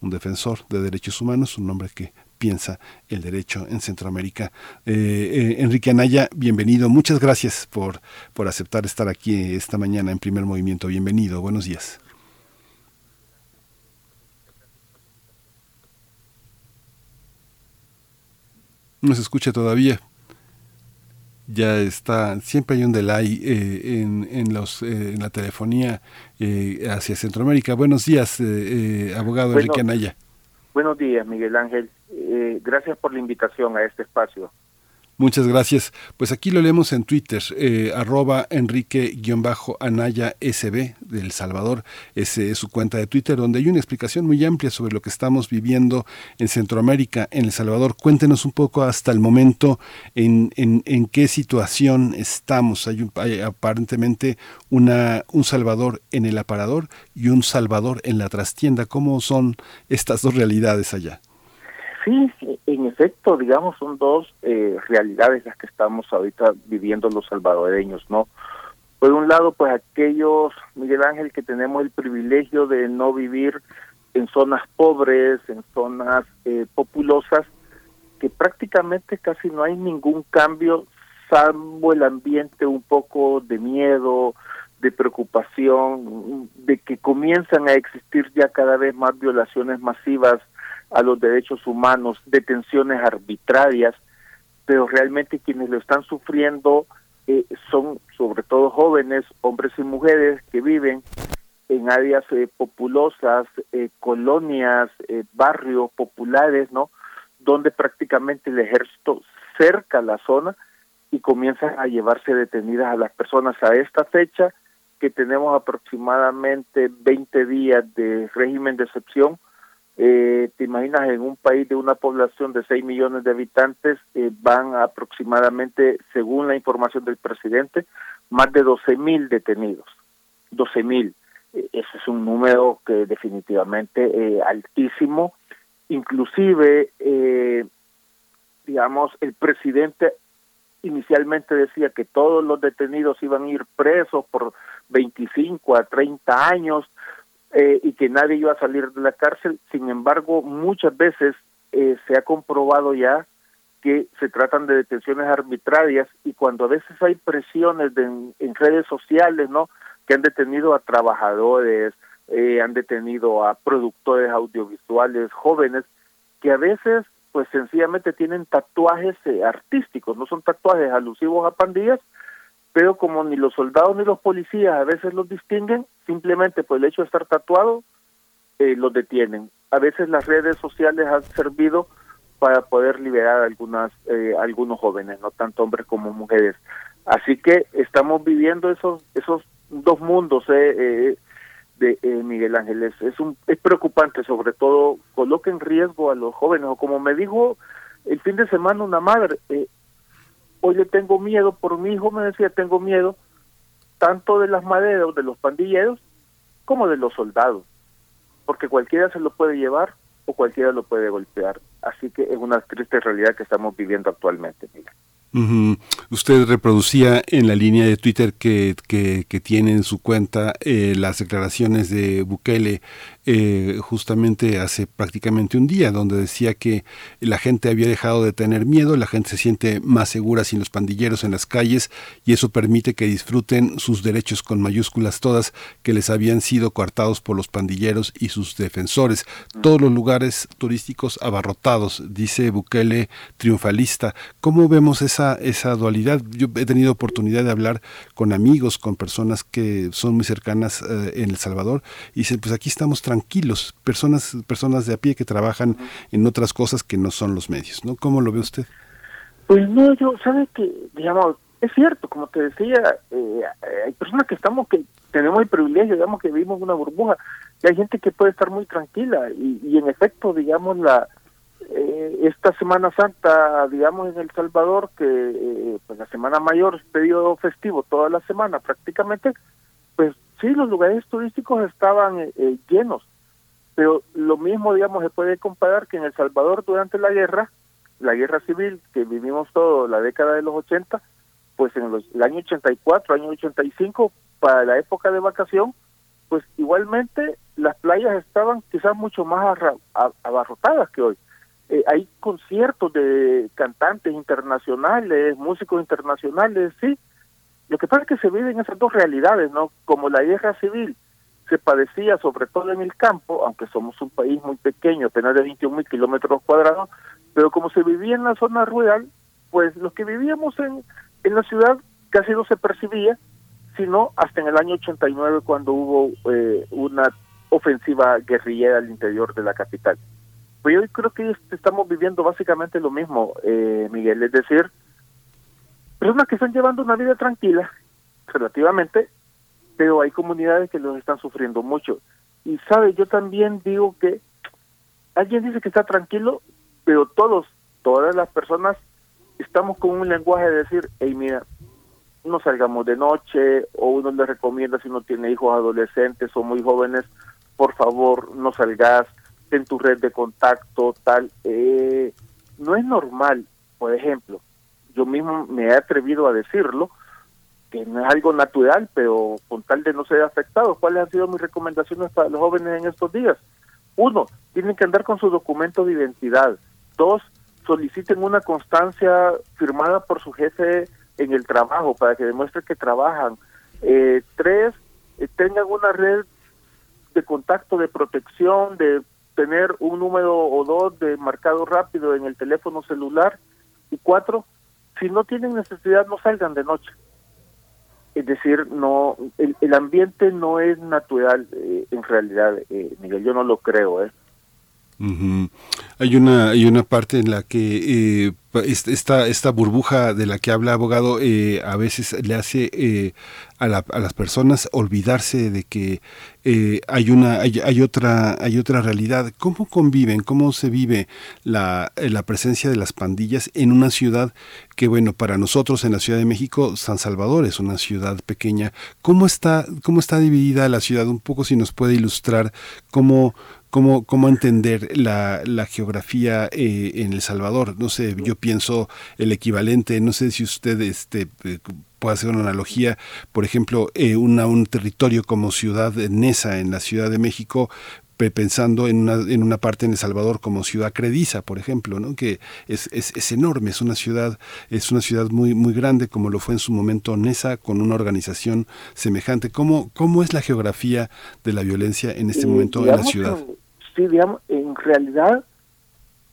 un defensor de derechos humanos, un hombre que piensa el derecho en Centroamérica. Eh, eh, Enrique Anaya, bienvenido. Muchas gracias por, por aceptar estar aquí esta mañana en primer movimiento. Bienvenido. Buenos días. No se escucha todavía ya está, siempre hay un delay eh, en, en, los, eh, en la telefonía eh, hacia Centroamérica. Buenos días, eh, abogado Bueno, Enrique Anaya. Buenos días, Miguel Ángel. Eh, gracias por la invitación a este espacio. Muchas gracias. Pues aquí lo leemos en Twitter, eh, arroba Enrique-Anaya SB del Salvador. Ese es su cuenta de Twitter, donde hay una explicación muy amplia sobre lo que estamos viviendo en Centroamérica, en El Salvador. Cuéntenos un poco hasta el momento en, en, qué situación estamos. Hay, un- hay aparentemente una, un Salvador en el aparador y un Salvador en la trastienda. ¿Cómo son estas dos realidades allá? Sí, en efecto, digamos, son dos eh, realidades las que estamos ahorita viviendo los salvadoreños, ¿no? Por un lado, pues aquellos, Miguel Ángel, que tenemos el privilegio de no vivir en zonas pobres, en zonas eh, populosas, que prácticamente casi no hay ningún cambio, salvo el ambiente un poco de miedo, de preocupación, de que comienzan a existir ya cada vez más violaciones masivas a los derechos humanos, detenciones arbitrarias, pero realmente quienes lo están sufriendo eh, son sobre todo jóvenes, hombres y mujeres que viven en áreas eh, populosas, eh, colonias, eh, barrios populares, ¿no? Donde prácticamente el ejército cerca la zona y comienzan a llevarse detenidas a las personas a esta fecha que tenemos aproximadamente 20 días de régimen de excepción. Eh, te imaginas en un país de una población de 6 millones de habitantes eh, van aproximadamente, según la información del presidente, más de 12 mil detenidos. 12 mil. Eh, ese es un número que definitivamente eh, altísimo. Inclusive, digamos, el presidente inicialmente decía que todos los detenidos iban a ir presos por 25 a 30 años eh, y que nadie iba a salir de la cárcel. Sin embargo, muchas veces eh, se ha comprobado ya que se tratan de detenciones arbitrarias y cuando a veces hay presiones de, en, redes sociales, ¿no? Que han detenido a trabajadores, eh, han detenido a productores audiovisuales jóvenes, que a veces pues sencillamente tienen tatuajes eh, artísticos, no son tatuajes alusivos a pandillas, pero como ni los soldados ni los policías a veces los distinguen, simplemente por el hecho de estar tatuado, eh, los detienen. A veces las redes sociales han servido para poder liberar algunas eh, algunos jóvenes, no tanto hombres como mujeres. Así que estamos viviendo esos esos dos mundos eh, eh de eh, Miguel Ángel. Es, un, es preocupante, sobre todo coloca en riesgo a los jóvenes, o como me dijo el fin de semana una madre, eh, hoy le tengo miedo, por mi hijo me decía, tengo miedo tanto de las maderas, de los pandilleros, como de los soldados, porque cualquiera se lo puede llevar o cualquiera lo puede golpear. Así que es una triste realidad que estamos viviendo actualmente. Miguel. Usted reproducía en la línea de Twitter que, que, tiene en su cuenta eh, las declaraciones de Bukele eh, justamente hace prácticamente un día, donde decía que la gente había dejado de tener miedo, la gente se siente más segura sin los pandilleros en las calles y eso permite que disfruten sus derechos con mayúsculas todas que les habían sido coartados por los pandilleros y sus defensores. Todos los lugares turísticos abarrotados, dice Bukele triunfalista. ¿Cómo vemos esa, esa dualidad? Yo he tenido oportunidad de hablar con amigos, con personas que son muy cercanas eh, en El Salvador y dicen, pues aquí estamos tranquilos tranquilos, personas, personas de a pie que trabajan en otras cosas que no son los medios, ¿no? ¿Cómo lo ve usted? Pues no, yo, sabe que, digamos, es cierto, como te decía, eh, hay personas que estamos, que tenemos el privilegio, digamos, que vivimos una burbuja, y hay gente que puede estar muy tranquila, y, en efecto, digamos, la eh, esta Semana Santa, digamos, en El Salvador, que eh, pues la Semana Mayor periodo festivo toda la semana prácticamente, pues sí, los lugares turísticos estaban eh, eh, llenos, pero lo mismo, digamos, se puede comparar que en El Salvador durante la guerra, la guerra civil que vivimos todo la década de los 80, pues en los, el año 84, año 85, para la época de vacación, pues igualmente las playas estaban quizás mucho más abarrotadas que hoy. Eh, hay conciertos de cantantes internacionales, músicos internacionales, sí, lo que pasa es que se viven esas dos realidades, ¿no? Como la guerra civil se padecía sobre todo en el campo, aunque somos un país muy pequeño, apenas de 21 mil kilómetros cuadrados, pero como se vivía en la zona rural, pues los que vivíamos en, en la ciudad casi no se percibía, sino hasta en el año 89 cuando hubo eh, una ofensiva guerrillera al interior de la capital. Pues yo creo que estamos viviendo básicamente lo mismo, eh, Miguel, es decir, personas que están llevando una vida tranquila, relativamente, pero hay comunidades que los están sufriendo mucho. Y sabe, yo también digo que alguien dice que está tranquilo, pero todos, todas las personas estamos con un lenguaje de decir, hey, mira, no salgamos de noche, o uno le recomienda si uno tiene hijos adolescentes o muy jóvenes, por favor, no salgas, en tu red de contacto, tal. Eh, no es normal, por ejemplo, yo mismo me he atrevido a decirlo, que no es algo natural, pero con tal de no ser afectado, ¿cuáles han sido mis recomendaciones para los jóvenes en estos días? Uno, tienen que andar con su documento de identidad. Dos, soliciten una constancia firmada por su jefe en el trabajo para que demuestre que trabajan. Eh, tres, eh, tengan una red de contacto de protección, de tener un número o dos de marcado rápido en el teléfono celular. Y cuatro, si no tienen necesidad no salgan de noche. Es decir no el, ambiente no es natural eh, en realidad eh, Miguel yo no lo creo eh Hay una hay una parte en la que eh, esta, esta burbuja de la que habla abogado eh, a veces le hace eh, a, a, las personas olvidarse de que hay una hay, otra hay otra realidad. Cómo conviven cómo se vive la, la presencia de las pandillas en una ciudad que bueno para nosotros en la Ciudad de México San Salvador es una ciudad pequeña cómo está cómo está dividida la ciudad un poco si nos puede ilustrar cómo cómo, cómo entender la, la geografía en El Salvador. No sé, yo pienso el equivalente, no sé si usted este, eh, puede hacer una analogía, por ejemplo, eh, una, un territorio como Ciudad Nesa en la Ciudad de México, pensando en una, en una parte en El Salvador como Ciudad Crediza, por ejemplo, ¿no? que es, es, es, enorme, es una ciudad, es una ciudad muy, muy grande, como lo fue en su momento Nesa, con una organización semejante. ¿Cómo, cómo es la geografía de la violencia en este momento en la ciudad? sí, digamos, en realidad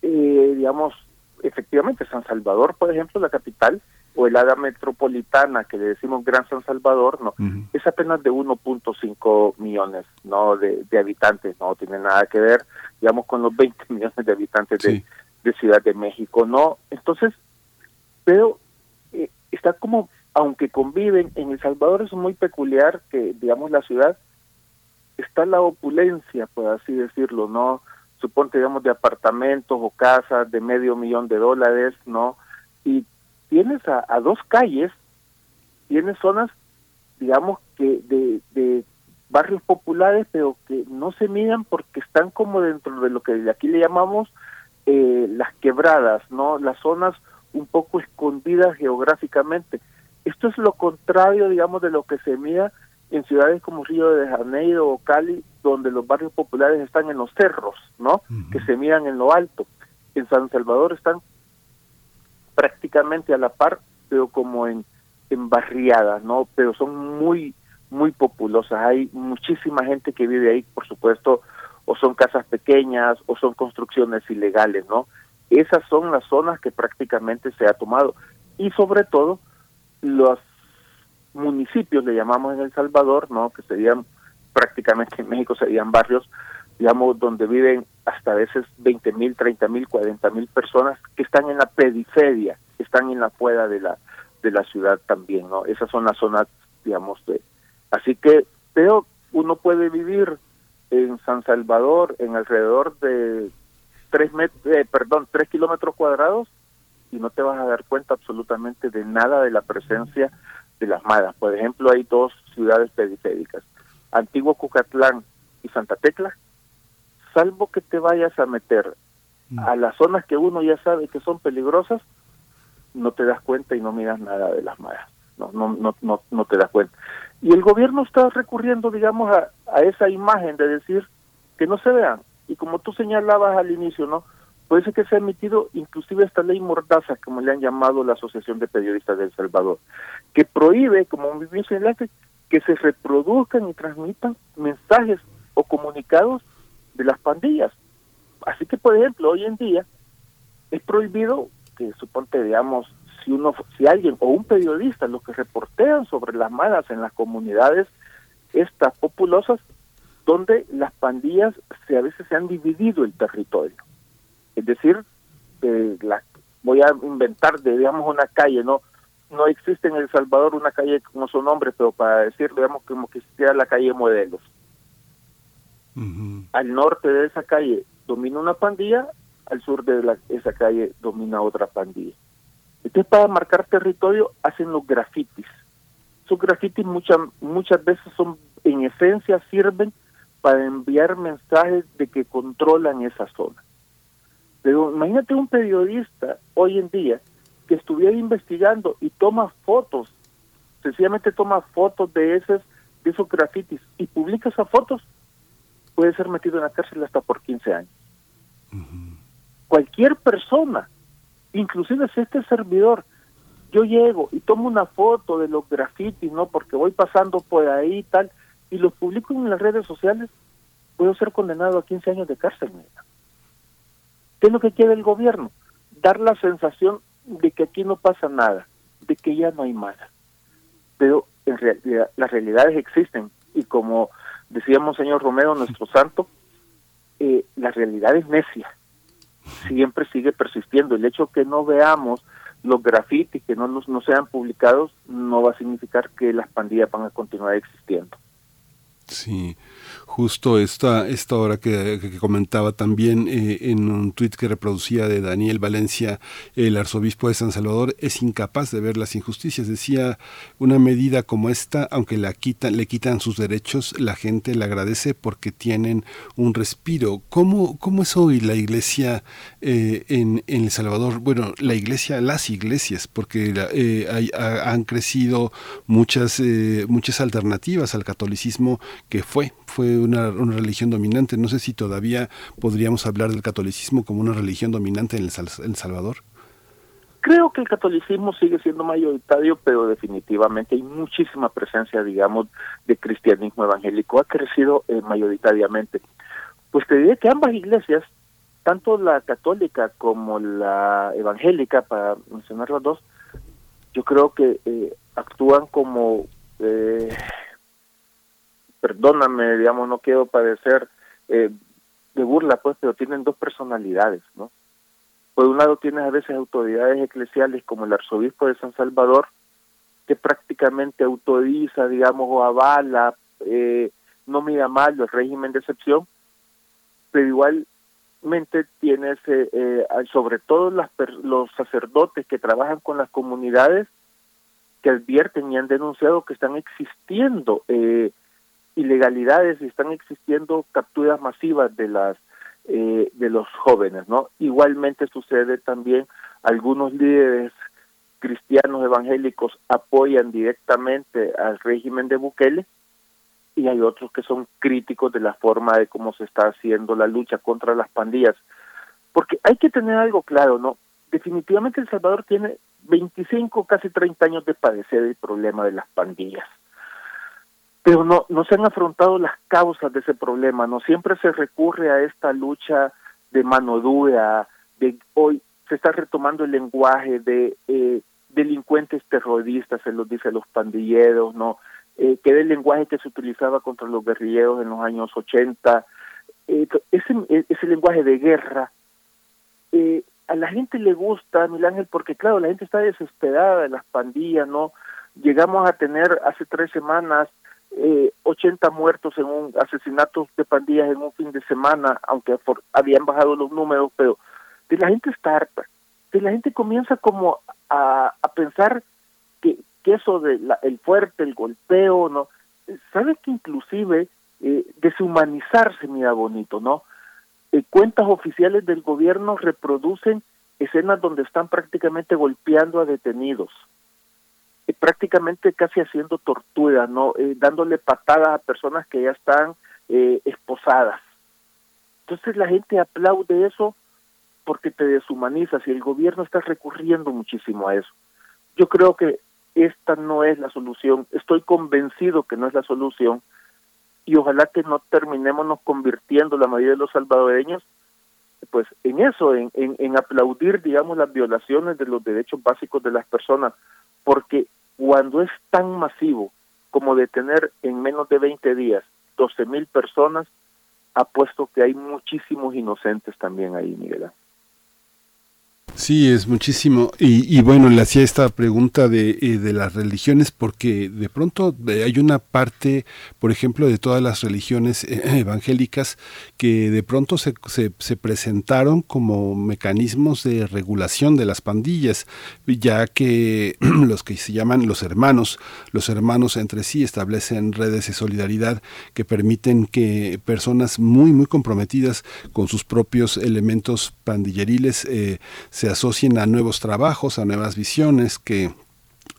eh, digamos, efectivamente, San Salvador, por ejemplo, la capital, o el área metropolitana que le decimos Gran San Salvador, no, es apenas de 1.5 millones, no, de, habitantes, no tiene nada que ver, digamos, con los 20 millones de habitantes de, Ciudad de México, no. Entonces, pero eh, está como, aunque conviven, en El Salvador es muy peculiar que, digamos, la ciudad está la opulencia, por así decirlo, no suponte, digamos, de apartamentos o casas de medio millón de dólares, ¿no? Y tienes a, dos calles, tienes zonas, digamos, que de, de barrios populares, pero que no se miran porque están como dentro de lo que aquí le llamamos eh, las quebradas, ¿no? Las zonas un poco escondidas geográficamente. Esto es lo contrario, digamos, de lo que se mira en ciudades como Río de Janeiro o Cali, donde los barrios populares están en los cerros, ¿no? Que se miran en lo alto. En San Salvador están prácticamente a la par, pero como en, en barriadas, ¿no? Pero son muy, muy populosas. Hay muchísima gente que vive ahí, por supuesto, o son casas pequeñas o son construcciones ilegales, ¿no? Esas son las zonas que prácticamente se ha tomado. Y sobre todo, los municipios, le llamamos en El Salvador, ¿no? Que serían prácticamente en México serían barrios, digamos, donde viven hasta a veces 20 mil, 30 mil, 40 mil personas que están en la periferia, están en la fuera de la de la ciudad también, ¿no? Esas son las zonas, digamos, de... Así que, pero uno puede vivir en San Salvador en alrededor de tres met eh, perdón, tres kilómetros cuadrados y no te vas a dar cuenta absolutamente de nada de la presencia de las malas. Por ejemplo, hay dos ciudades periféricas, Antiguo Cucatlán y Santa Tecla, salvo que te vayas a meter mm. a las zonas que uno ya sabe que son peligrosas, no te das cuenta y no miras nada de las malas. No, no, no, no, no te das cuenta. Y el gobierno está recurriendo, digamos, a, a esa imagen de decir que no se vean. Y como tú señalabas al inicio, ¿no? Puede ser que se ha emitido inclusive esta ley mordaza, como le han llamado la Asociación de Periodistas de El Salvador, que prohíbe, como bien señalaste, que se reproduzcan y transmitan mensajes o comunicados de las pandillas. Así que, por ejemplo, hoy en día es prohibido que, suponte, digamos, si uno, si alguien o un periodista, los que reportean sobre las malas en las comunidades estas populosas, donde las pandillas se, a veces se han dividido el territorio. Es decir, eh, voy a inventar, digamos, una calle, ¿no? No existe en El Salvador una calle como su nombre, pero para decir, digamos, como que existiera la calle Modelos. Al norte de esa calle domina una pandilla, al sur de la, esa calle domina otra pandilla. Entonces, para marcar territorio, hacen los grafitis. Esos grafitis muchas muchas veces son, en esencia, sirven para enviar mensajes de que controlan esa zona. Pero imagínate un periodista hoy en día que estuviera investigando y toma fotos, sencillamente toma fotos de esos, de esos grafitis y publica esas fotos, puede ser metido en la cárcel hasta por 15 años. Cualquier persona, inclusive si este servidor, yo llego y tomo una foto de los grafitis, ¿no? Porque voy pasando por ahí y tal, y los publico en las redes sociales, puedo ser condenado a 15 años de cárcel. ¿Qué es lo que quiere el gobierno? Dar la sensación de que aquí no pasa nada, de que ya no hay nada. Pero en realidad las realidades existen y como decíamos señor Romero, nuestro santo, eh, la realidad es necia, siempre sigue persistiendo. El hecho que no veamos los grafitis, que no, no sean publicados, no va a significar que las pandillas van a continuar existiendo. Sí, justo esta, esta hora que, comentaba también eh, en un tuit que reproducía de Daniel Valencia, el arzobispo de San Salvador, es incapaz de ver las injusticias. Decía, una medida como esta, aunque la quitan, le quitan sus derechos, la gente le agradece porque tienen un respiro. ¿Cómo, cómo es hoy la iglesia eh, en, en, El Salvador? Bueno, la iglesia, las iglesias, porque eh, hay, han crecido muchas, muchas alternativas al catolicismo que fue, fue una, religión dominante. No sé si todavía podríamos hablar del catolicismo como una religión dominante en El, Salvador. Creo que el catolicismo sigue siendo mayoritario, pero definitivamente hay muchísima presencia, digamos, de cristianismo evangélico. Ha crecido eh, mayoritariamente. Pues te diré que ambas iglesias tanto la católica como la evangélica, para mencionar las dos, yo creo que eh, actúan como, eh, perdóname, digamos, no quiero padecer eh, de burla, pues, pero tienen dos personalidades, ¿no? Por un lado tienes a veces autoridades eclesiales como el arzobispo de San Salvador, que prácticamente autoriza, digamos, o avala, eh, no mira mal el régimen de excepción, pero igualmente tienes, eh, eh, sobre todo las, los sacerdotes que trabajan con las comunidades, que advierten y han denunciado que están existiendo eh, ilegalidades y están existiendo capturas masivas de las eh, de los jóvenes, ¿no? Igualmente sucede también algunos líderes cristianos evangélicos apoyan directamente al régimen de Bukele y hay otros que son críticos de la forma de cómo se está haciendo la lucha contra las pandillas. Porque hay que tener algo claro, ¿no? Definitivamente El Salvador tiene 25, casi 30 años de padecer el problema de las pandillas pero no, no se han afrontado las causas de ese problema, no siempre se recurre a esta lucha de mano dura, de hoy se está retomando el lenguaje de eh, delincuentes terroristas, se los dice los pandilleros, ¿no? Eh, que era el lenguaje que se utilizaba contra los guerrilleros en los años 80, eh, ese, ese lenguaje de guerra, eh, a la gente le gusta, Miguel Ángel, porque claro, la gente está desesperada de las pandillas, ¿no? Llegamos a tener hace tres semanas eh, 80 muertos en un asesinato de pandillas en un fin de semana, aunque habían bajado los números, pero de la gente está harta, de la gente comienza como a, pensar que, que eso de la, el fuerte, el golpeo, no, sabe que inclusive eh, deshumanizarse, mira bonito, ¿no? Eh, cuentas oficiales del gobierno reproducen escenas donde están prácticamente golpeando a detenidos eh, prácticamente casi haciendo tortura, no, eh, dándole patadas a personas que ya están eh, esposadas. Entonces la gente aplaude eso porque te deshumanizas y el gobierno está recurriendo muchísimo a eso. Yo creo que esta no es la solución, estoy convencido que no es la solución y ojalá que no terminemos nos convirtiendo la mayoría de los salvadoreños pues en eso, en, en, en aplaudir, digamos, las violaciones de los derechos básicos de las personas, porque cuando es tan masivo como detener en menos de 20 días 12 mil personas, apuesto que hay muchísimos inocentes también ahí, Miguel. Sí, es muchísimo. Y, y, bueno, le hacía esta pregunta de, eh, de las religiones porque de pronto eh, hay una parte, por ejemplo, de todas las religiones eh, evangélicas que de pronto se, se, se, presentaron como mecanismos de regulación de las pandillas, ya que los que se llaman los hermanos, los hermanos entre sí establecen redes de solidaridad que permiten que personas muy, muy comprometidas con sus propios elementos pandilleriles eh, se asocien a nuevos trabajos, a nuevas visiones, que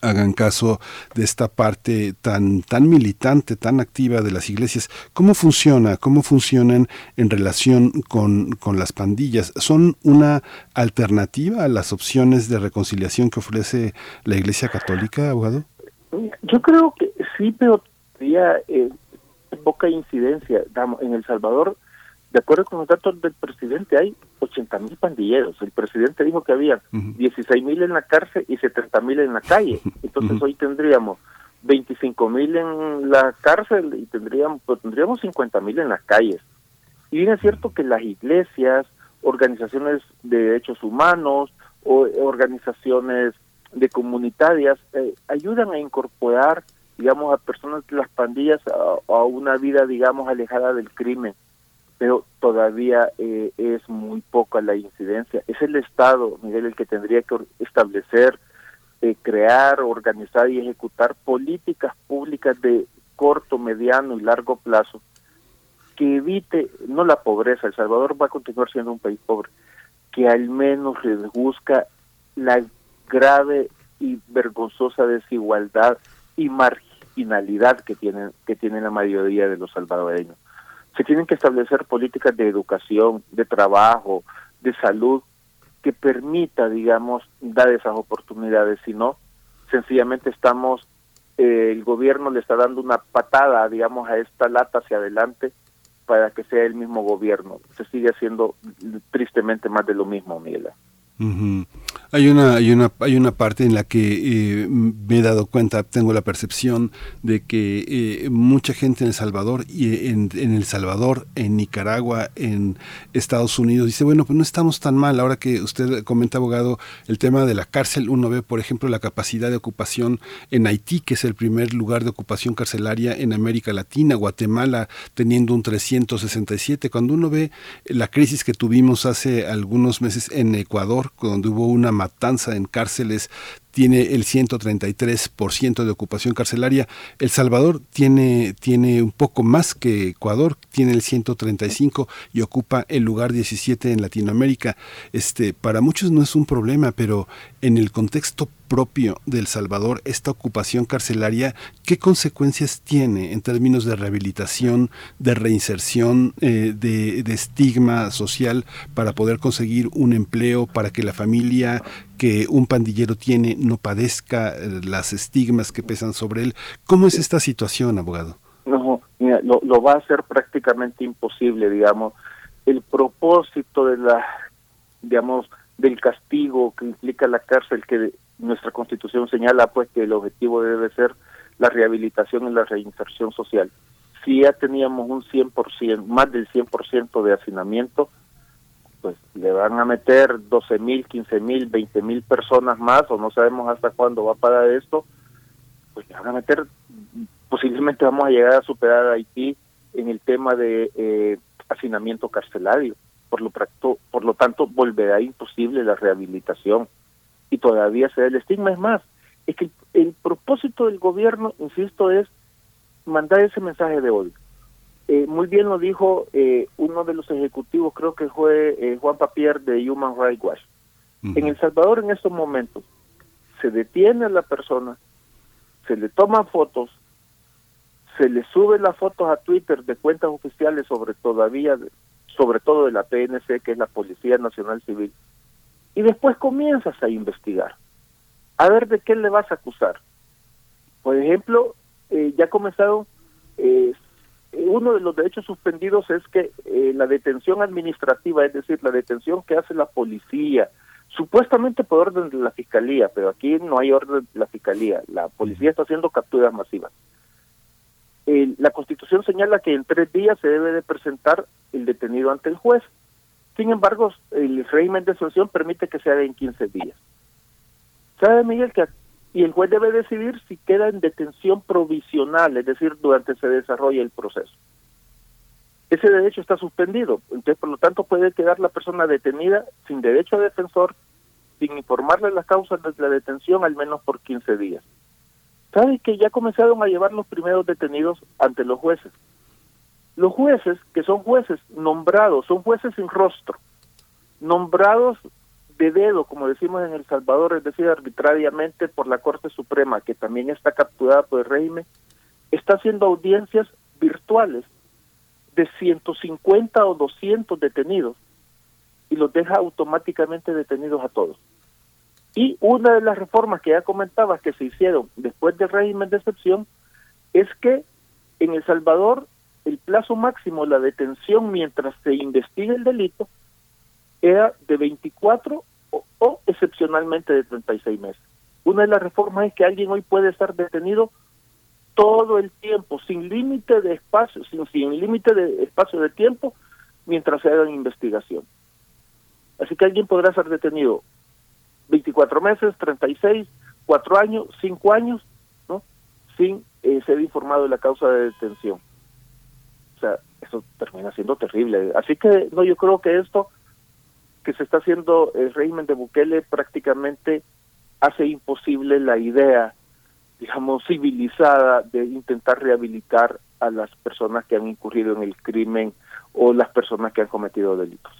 hagan caso de esta parte tan tan militante, tan activa de las iglesias. ¿Cómo funciona? ¿Cómo funcionan en relación con, con las pandillas? ¿Son una alternativa a las opciones de reconciliación que ofrece la Iglesia Católica, abogado? Yo creo que sí, pero todavía eh, poca incidencia. En El Salvador de acuerdo con los datos del presidente, hay 80 mil pandilleros. El presidente dijo que había 16 mil en la cárcel y 70 mil en la calle. Entonces hoy tendríamos 25 mil en la cárcel y tendríamos, pues, tendríamos 50 mil en las calles. Y bien es cierto que las iglesias, organizaciones de derechos humanos o organizaciones de comunitarias eh, ayudan a incorporar, digamos, a personas de las pandillas a una vida, digamos, alejada del crimen pero todavía eh, es muy poca la incidencia. Es el Estado, Miguel, el que tendría que establecer, eh, crear, organizar y ejecutar políticas públicas de corto, mediano y largo plazo que evite, no la pobreza, El Salvador va a continuar siendo un país pobre, que al menos reduzca la grave y vergonzosa desigualdad y marginalidad que tienen, que tiene la mayoría de los salvadoreños se tienen que establecer políticas de educación, de trabajo, de salud, que permita, digamos, dar esas oportunidades. Si no, sencillamente estamos, eh, el gobierno le está dando una patada, digamos, a esta lata hacia adelante para que sea el mismo gobierno. Se sigue haciendo tristemente más de lo mismo, Miguel. Hay una, hay una, hay una parte en la que eh, me he dado cuenta, tengo la percepción de que eh, mucha gente en El Salvador y en, en, El Salvador, en Nicaragua, en Estados Unidos dice bueno pues no estamos tan mal. Ahora que usted comenta abogado el tema de la cárcel, uno ve por ejemplo la capacidad de ocupación en Haití, que es el primer lugar de ocupación carcelaria en América Latina, Guatemala teniendo un 367. Cuando uno ve la crisis que tuvimos hace algunos meses en Ecuador donde hubo una matanza en cárceles tiene el 133% de ocupación carcelaria. El Salvador tiene, tiene un poco más que Ecuador, tiene el 135 y ocupa el lugar 17 en Latinoamérica. Este, para muchos no es un problema, pero en el contexto propio del Salvador, esta ocupación carcelaria, ¿qué consecuencias tiene en términos de rehabilitación, de reinserción, eh, de, de estigma social para poder conseguir un empleo, para que la familia que un pandillero tiene no padezca eh, las estigmas que pesan sobre él. ¿Cómo es esta situación, abogado? No, lo, lo va a hacer prácticamente imposible, digamos. El propósito de la, digamos, del castigo que implica la cárcel, que nuestra constitución señala, pues, que el objetivo debe ser la rehabilitación y la reinserción social. Si ya teníamos un 100%, más del 100% de hacinamiento, pues le van a meter 12 mil, 15 mil, 20 mil personas más, o no sabemos hasta cuándo va a parar esto, pues le van a meter, posiblemente vamos a llegar a superar a Haití en el tema de eh, hacinamiento carcelario. Por lo, por lo tanto, volverá imposible la rehabilitación y todavía se da el estigma. Es más, es que el propósito del gobierno, insisto, es mandar ese mensaje de odio eh, muy bien lo dijo eh, uno de los ejecutivos, creo que fue eh, Juan Papier de Human Rights Watch. En El Salvador en estos momentos se detiene a la persona, se le toman fotos, se le suben las fotos a Twitter de cuentas oficiales sobre todavía, sobre todo de la PNC, que es la Policía Nacional Civil, y después comienzas a investigar. A ver de qué le vas a acusar. Por ejemplo, ya comenzaron eh, uno de los derechos suspendidos es que eh, la detención administrativa, es decir, la detención que hace la policía, supuestamente por orden de la fiscalía, pero aquí no hay orden de la fiscalía, la policía está haciendo capturas masivas. la Constitución señala que en tres días se debe de presentar el detenido ante el juez. Sin embargo, el régimen de excepción permite que sea en 15 días. ¿Sabe, Miguel, que y el juez debe decidir si queda en detención provisional, es decir, durante se desarrolla el proceso. Ese derecho está suspendido, entonces por lo tanto puede quedar la persona detenida sin derecho a defensor, sin informarle las causas de la detención al menos por 15 días. ¿Sabe que ya comenzaron a llevar los primeros detenidos ante los jueces? Los jueces, que son jueces nombrados, son jueces sin rostro, nombrados de dedo, como decimos en El Salvador, es decir, arbitrariamente por la Corte Suprema, que también está capturada por el régimen, está haciendo audiencias virtuales de 150 o 200 detenidos y los deja automáticamente detenidos a todos. Y una de las reformas que ya comentaba que se hicieron después del régimen de excepción es que en El Salvador el plazo máximo de la detención mientras se investiga el delito era de 24 o, excepcionalmente de 36 meses. Una de las reformas es que alguien hoy puede estar detenido todo el tiempo, sin límite de espacio, sin, sin límite de espacio de tiempo, mientras se haga investigación. Así que alguien podrá ser detenido 24 meses, 36, 4 años, 5 años, ¿no? Sin eh, ser informado de la causa de detención. O sea, eso termina siendo terrible. Así que, no, yo creo que esto que se está haciendo el régimen de Bukele prácticamente hace imposible la idea digamos, civilizada de intentar rehabilitar a las personas que han incurrido en el crimen o las personas que han cometido delitos.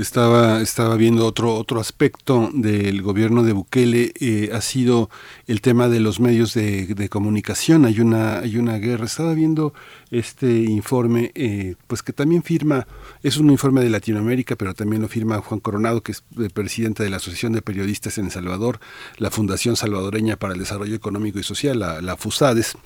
Estaba, estaba viendo otro, otro aspecto del gobierno de Bukele, eh, ha sido el tema de los medios de, comunicación. Hay una, hay una guerra. Estaba viendo este informe, eh, pues que también firma, es un informe de Latinoamérica, pero también lo firma Juan Coronado, que es presidente de la Asociación de Periodistas en El Salvador, la Fundación Salvadoreña para el Desarrollo Económico y Social, la FUSADES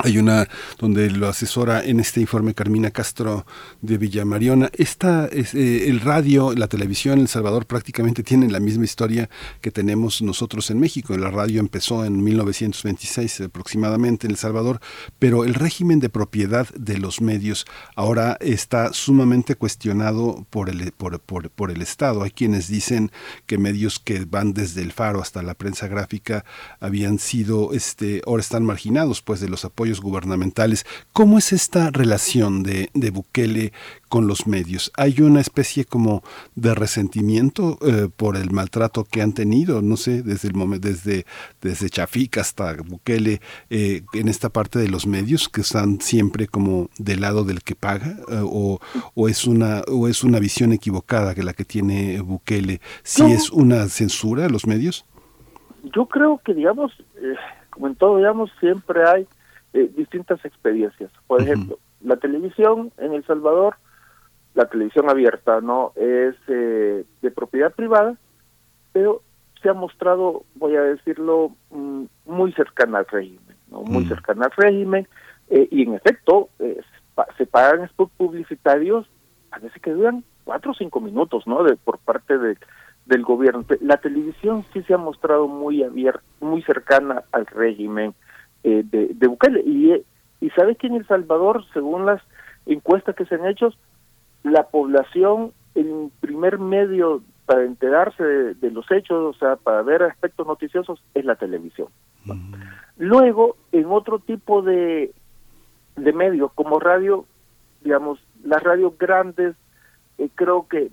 Hay una donde lo asesora en este informe Carmina Castro de Villamariona. Esta es eh, el radio, la televisión El Salvador prácticamente tienen la misma historia que tenemos nosotros en México. La radio empezó en 1926 aproximadamente en El Salvador, pero el régimen de propiedad de los medios ahora está sumamente cuestionado por el por, por, por el Estado. Hay quienes dicen que medios que van desde el Faro hasta la prensa gráfica habían sido este ahora están marginados pues de los apoyos gubernamentales. ¿Cómo es esta relación de, de Bukele con los medios? ¿Hay una especie como de resentimiento eh, por el maltrato que han tenido? No sé, desde el momento, desde, desde Chafik hasta Bukele, eh, en esta parte de los medios que están siempre como del lado del que paga, eh, o, o, es una, o es una visión equivocada que la que tiene Bukele. ¿Si es una censura a los medios? Yo creo que, digamos, como en todo, digamos, siempre hay eh, distintas experiencias. Por ejemplo, la televisión en El Salvador, la televisión abierta, no es eh, de propiedad privada, pero se ha mostrado, voy a decirlo, mm, muy cercana al régimen, ¿no? muy cercana al régimen, eh, y en efecto se pagan spots publicitarios a veces que duran cuatro o cinco minutos, ¿no? De, por parte de, del gobierno. La televisión sí se ha mostrado muy abierta, muy cercana al régimen, eh, de, de Bukele. Y, eh, y sabes que en El Salvador, según las encuestas que se han hecho, la población, el primer medio para enterarse de, los hechos, o sea, para ver aspectos noticiosos, es la televisión. Luego, en otro tipo de, de medios, como radio, digamos, las radios grandes, eh, creo que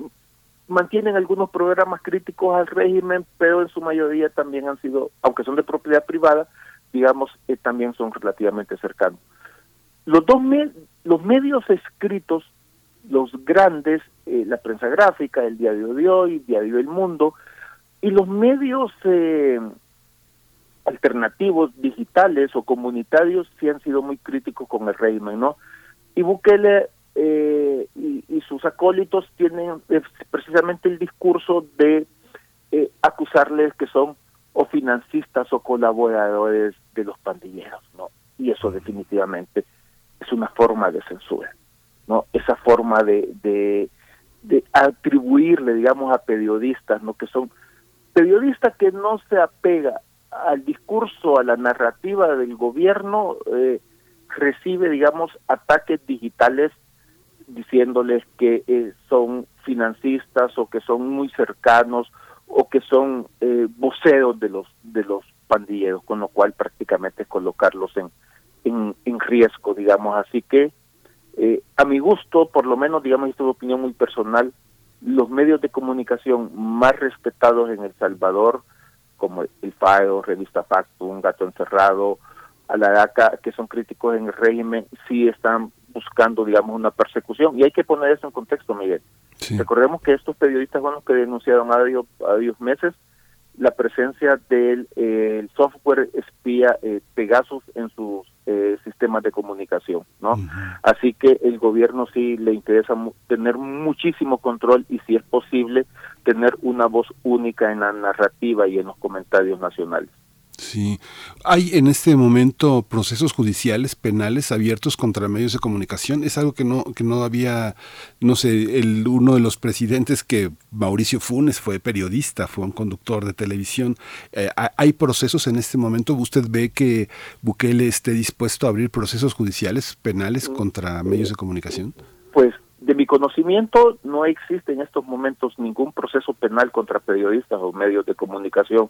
mantienen algunos programas críticos al régimen, pero en su mayoría también han sido, aunque son de propiedad privada, digamos, eh, también son relativamente cercanos. Los dos los medios escritos, los grandes, eh, la prensa gráfica, el diario de hoy, el diario El Mundo, y los medios eh, alternativos, digitales o comunitarios, sí han sido muy críticos con el régimen, ¿no? Y Bukele y, y, sus acólitos tienen precisamente el discurso de acusarles que son o financistas o colaboradores de los pandilleros, ¿no? Y eso definitivamente es una forma de censura, ¿no? Esa forma de, de, de atribuirle, digamos, a periodistas, ¿no? Que son periodistas que no se apega al discurso, a la narrativa del gobierno, eh, recibe, digamos, ataques digitales diciéndoles que eh, son financistas o que son muy cercanos o que son eh, voceros de los de los pandilleros, con lo cual prácticamente colocarlos en, en, riesgo, digamos. Así que, eh, a mi gusto, por lo menos, digamos, esto es opinión muy personal, los medios de comunicación más respetados en El Salvador, como el FAO, Revista Factum, Gato Encerrado, Alaraca, que son críticos en el régimen, sí están buscando, digamos, una persecución. Y hay que poner eso en contexto, Miguel. Recordemos que estos periodistas bueno que denunciaron a varios, meses la presencia del eh, software espía eh, Pegasus en sus eh, sistemas de comunicación, ¿no? Así que el gobierno sí le interesa tener muchísimo control y si es posible tener una voz única en la narrativa y en los comentarios nacionales. Sí, hay en este momento procesos judiciales penales abiertos contra medios de comunicación. Es algo que no que no había, no sé, el uno de los presidentes que Mauricio Funes fue periodista, fue un conductor de televisión. Eh, hay procesos en este momento. ¿Usted ve que Bukele esté dispuesto a abrir procesos judiciales penales contra medios de comunicación? Pues de mi conocimiento no existe en estos momentos ningún proceso penal contra periodistas o medios de comunicación.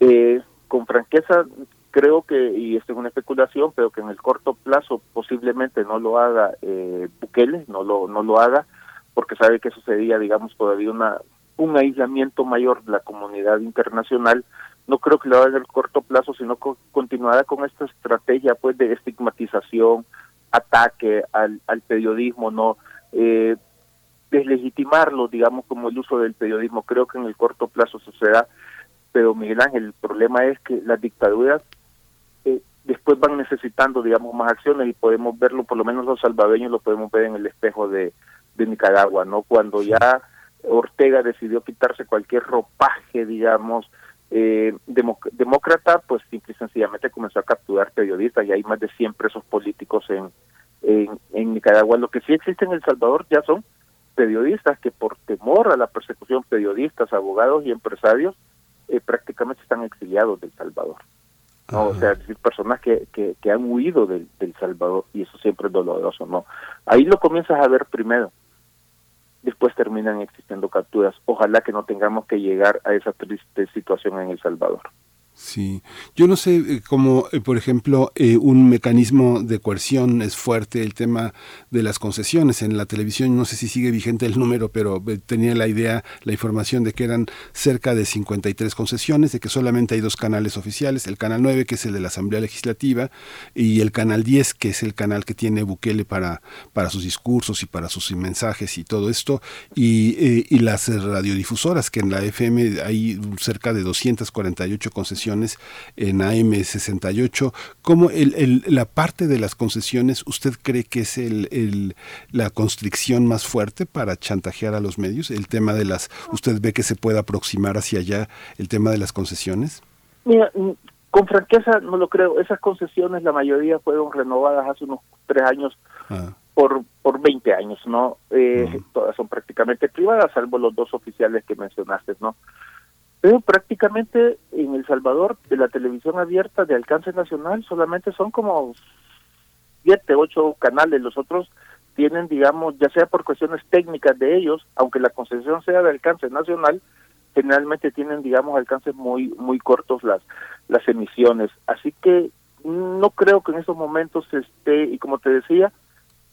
Eh, con franqueza creo que, y esto es una especulación, pero que en el corto plazo posiblemente no lo haga eh, Bukele, no lo, no lo haga, porque sabe que eso sería, digamos, todavía una, un aislamiento mayor de la comunidad internacional. No creo que lo haga en el corto plazo, sino que continuará con esta estrategia pues de estigmatización, ataque al, al periodismo, no eh, deslegitimarlo, digamos, como el uso del periodismo. Creo que en el corto plazo sucederá pero Miguel Ángel, el problema es que las dictaduras eh, después van necesitando, digamos, más acciones y podemos verlo, por lo menos los salvadoreños lo podemos ver en el espejo de, de Nicaragua, ¿no? Cuando ya Ortega decidió quitarse cualquier ropaje, digamos, eh, demócrata, pues simple y sencillamente comenzó a capturar periodistas y hay más de 100 presos políticos en, en, Nicaragua. Lo que sí existe en El Salvador ya son periodistas que por temor a la persecución, periodistas, abogados y empresarios, eh, prácticamente están exiliados del Salvador. ¿no? O sea, decir, personas que, que, que han huido del, del Salvador y eso siempre es doloroso, ¿no? Ahí lo comienzas a ver primero después terminan existiendo capturas. Ojalá que no tengamos que llegar a esa triste situación en El Salvador. Sí, yo no sé eh, cómo, eh, por ejemplo, eh, un mecanismo de coerción es fuerte, el tema de las concesiones. En la televisión no sé si sigue vigente el número, pero tenía la idea, la información de que eran cerca de 53 concesiones, de que solamente hay dos canales oficiales, el canal 9, que es el de la Asamblea Legislativa, y el canal 10, que es el canal que tiene Bukele para, para sus discursos y para sus mensajes y todo esto, y, y las radiodifusoras, que en la FM hay cerca de 248 concesiones en AM68. ¿Cómo el, la parte de las concesiones usted cree que es el, la constricción más fuerte para chantajear a los medios? ¿El tema de las, usted ve que se puede aproximar hacia allá el tema de las concesiones? Mira, mm, con franqueza no lo creo. Esas concesiones, la mayoría fueron renovadas hace unos tres años ah. por, por 20 años, ¿no? Eh, Todas son prácticamente privadas, salvo los dos oficiales que mencionaste, ¿no? Pero prácticamente en El Salvador, de la televisión abierta de alcance nacional, solamente son como siete, ocho canales. Los otros tienen, digamos, ya sea por cuestiones técnicas de ellos, aunque la concesión sea de alcance nacional, generalmente tienen, digamos, alcances muy muy cortos las las emisiones. Así que no creo que en estos momentos esté, y como te decía,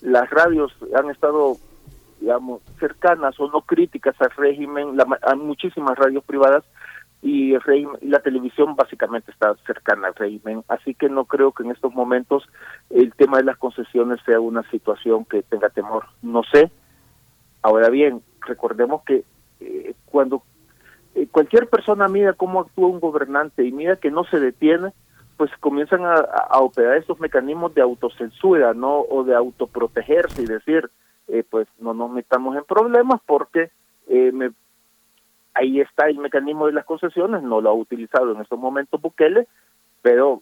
las radios han estado digamos, cercanas o no críticas al régimen, la, hay muchísimas radios privadas y la televisión básicamente está cercana al régimen, así que no creo que en estos momentos el tema de las concesiones sea una situación que tenga temor. No sé. Ahora bien, recordemos que eh, cuando eh, cualquier persona mira cómo actúa un gobernante y mira que no se detiene, pues comienzan a, a operar estos mecanismos de autocensura, ¿no? O de autoprotegerse y decir, eh, pues no nos metamos en problemas porque eh, me, ahí está el mecanismo de las concesiones, no lo ha utilizado en estos momentos Bukele, pero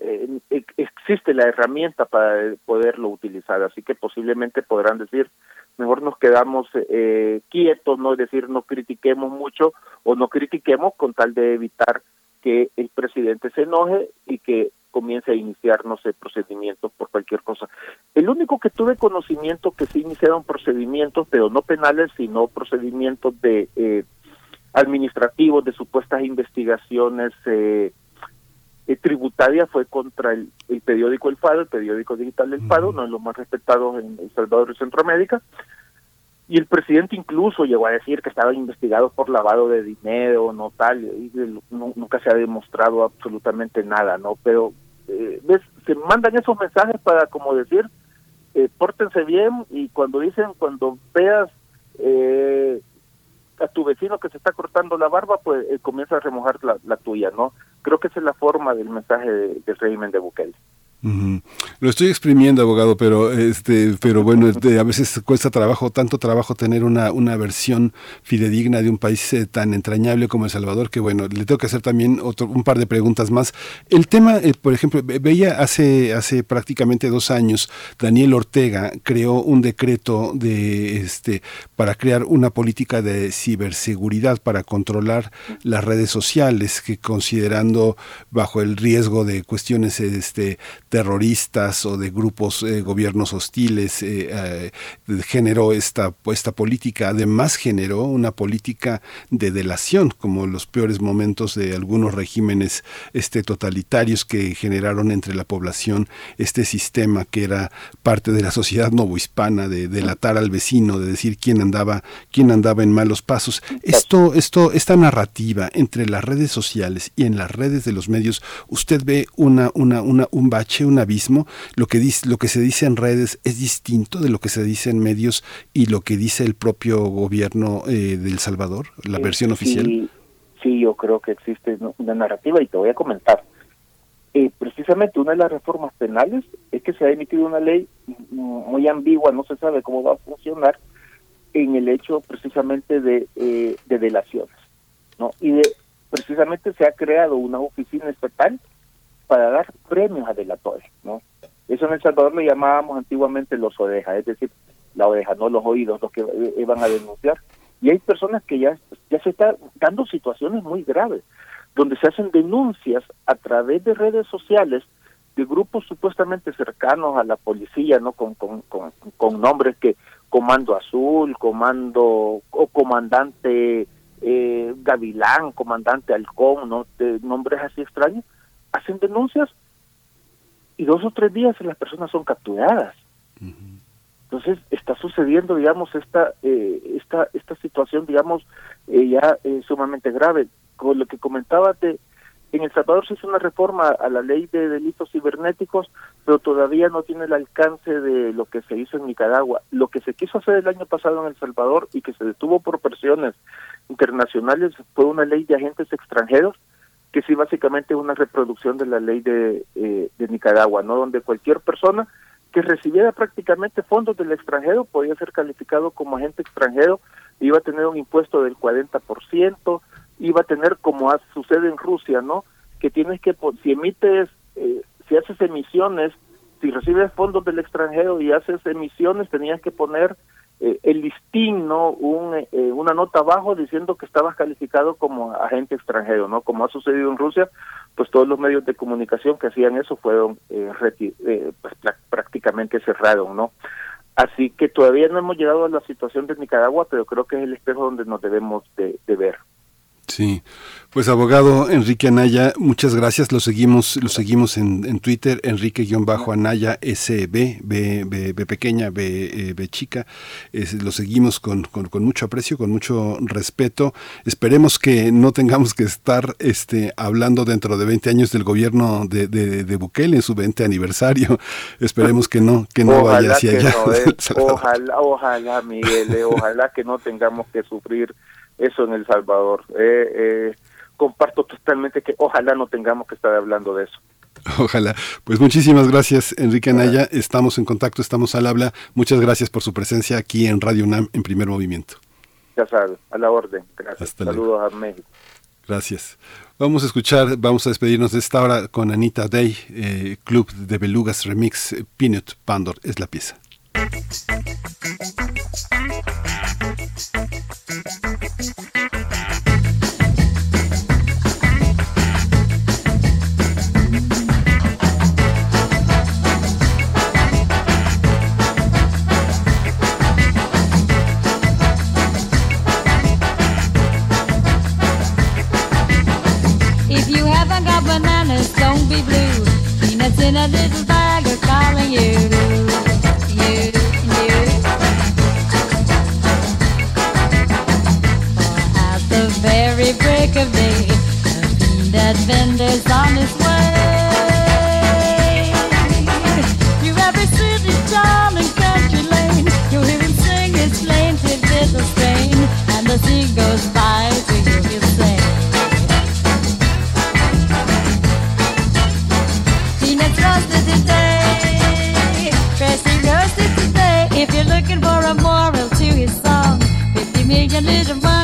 eh, existe la herramienta para poderlo utilizar, así que posiblemente podrán decir, mejor nos quedamos quietos, no es decir, no critiquemos mucho o no critiquemos con tal de evitar que el presidente se enoje y que comience a iniciarnos el procedimiento por cualquier cosa. El único que tuve conocimiento que se iniciaron procedimientos, pero no penales, sino procedimientos de eh, administrativos, de supuestas investigaciones eh, eh, tributarias, fue contra el, periódico El Fado, el periódico digital El Fado, uno de los más respetados en El Salvador y Centroamérica. Y el presidente incluso llegó a decir que estaba investigado por lavado de dinero, no tal, y nunca se ha demostrado absolutamente nada, ¿no? Pero, eh, ¿ves? Se mandan esos mensajes para como decir, eh, pórtense bien y cuando dicen, cuando veas eh, a tu vecino que se está cortando la barba, pues eh, comienza a remojar la, la, tuya, ¿no? Creo que esa es la forma del mensaje del régimen de Bukele. Lo estoy exprimiendo, abogado, pero este, pero bueno, a veces cuesta trabajo, tanto trabajo tener una, una versión fidedigna de un país eh, tan entrañable como El Salvador, que bueno, le tengo que hacer también otro, un par de preguntas más. El tema, eh, por ejemplo, veía hace, hace prácticamente dos años, Daniel Ortega creó un decreto de este para crear una política de ciberseguridad para controlar las redes sociales, que considerando bajo el riesgo de cuestiones este terroristas o de grupos, eh, gobiernos hostiles, eh, eh, generó esta, esta política. Además generó una política de delación, como los peores momentos de algunos regímenes este, totalitarios que generaron entre la población este sistema que era parte de la sociedad novohispana, de delatar al vecino, de decir quién andaba, quién andaba en malos pasos. Esto, esto, esta narrativa entre las redes sociales y en las redes de los medios, usted ve una, una, una, un bache un abismo. Lo que, dice, lo que se dice en redes es distinto de lo que se dice en medios y lo que dice el propio gobierno eh, de El Salvador, la versión oficial. Sí, yo creo que existe una narrativa y te voy a comentar. Eh, precisamente una de las reformas penales es que se ha emitido una ley muy ambigua, no se sabe cómo va a funcionar en el hecho precisamente de, eh, de delaciones, ¿no? Y de precisamente se ha creado una oficina estatal para dar premios a delatores, ¿no? Eso en El Salvador lo llamábamos antiguamente los orejas, es decir, la oreja, no los oídos, los que iban a denunciar. Y hay personas que ya, ya se están dando situaciones muy graves, donde se hacen denuncias a través de redes sociales de grupos supuestamente cercanos a la policía, ¿no? Con, con, con, con nombres que Comando Azul, Comando o Comandante eh, Gavilán, Comandante Halcón, ¿no? Nombres así extraños, hacen denuncias y dos o tres días las personas son capturadas. Entonces está sucediendo, digamos, esta eh, esta esta situación, digamos, eh, ya eh, sumamente grave. Con lo que comentaba de en El Salvador se hizo una reforma a la ley de delitos cibernéticos, pero todavía no tiene el alcance de lo que se hizo en Nicaragua. Lo que se quiso hacer el año pasado en El Salvador y que se detuvo por presiones internacionales fue una ley de agentes extranjeros, que sí básicamente es una reproducción de la ley de, eh, de Nicaragua, ¿no? Donde cualquier persona que recibiera prácticamente fondos del extranjero podía ser calificado como agente extranjero, iba a tener un impuesto del 40%, iba a tener como sucede en Rusia, ¿no? Que tienes que, si emites, eh, si haces emisiones, si recibes fondos del extranjero y haces emisiones, tenías que poner eh, el listín, ¿no? Un, eh, una nota abajo diciendo que estabas calificado como agente extranjero, ¿no? Como ha sucedido en Rusia, pues todos los medios de comunicación que hacían eso fueron pues, prácticamente cerrados, ¿no? Así que todavía no hemos llegado a la situación de Nicaragua, pero creo que es el espejo donde nos debemos de ver. Sí, pues abogado Enrique Anaya, muchas gracias. Lo seguimos, lo seguimos en, en Twitter, Enrique-Anaya SB, B, B, B, pequeña, B, eh, B chica. lo seguimos con, con, con, mucho aprecio, con mucho respeto. Esperemos que no tengamos que estar este, hablando dentro de 20 años del gobierno de, de, de Bukele en su 20 aniversario. Esperemos que no, que no vaya hacia allá. ¿eh? ojalá, ojalá, Miguel, eh, ojalá que no tengamos que sufrir eso en El Salvador. Eh, eh, comparto totalmente que ojalá no tengamos que estar hablando de eso. Ojalá. Pues muchísimas gracias, Enrique Anaya. Estamos en contacto, estamos al habla. Muchas gracias por su presencia aquí en Radio UNAM en primer movimiento. Ya sabes, a la orden. Gracias. Saludos a México. Gracias. Vamos a escuchar, vamos a despedirnos de esta hora con Anita Day, eh, Club de Belugas Remix, Peanut Pandor es la pieza. In a little bag of calling you, you, you. At the very break of day, a peanut vendor's on his way. Country lane, you'll hear him sing his plaintive little strain, and the sea goes 50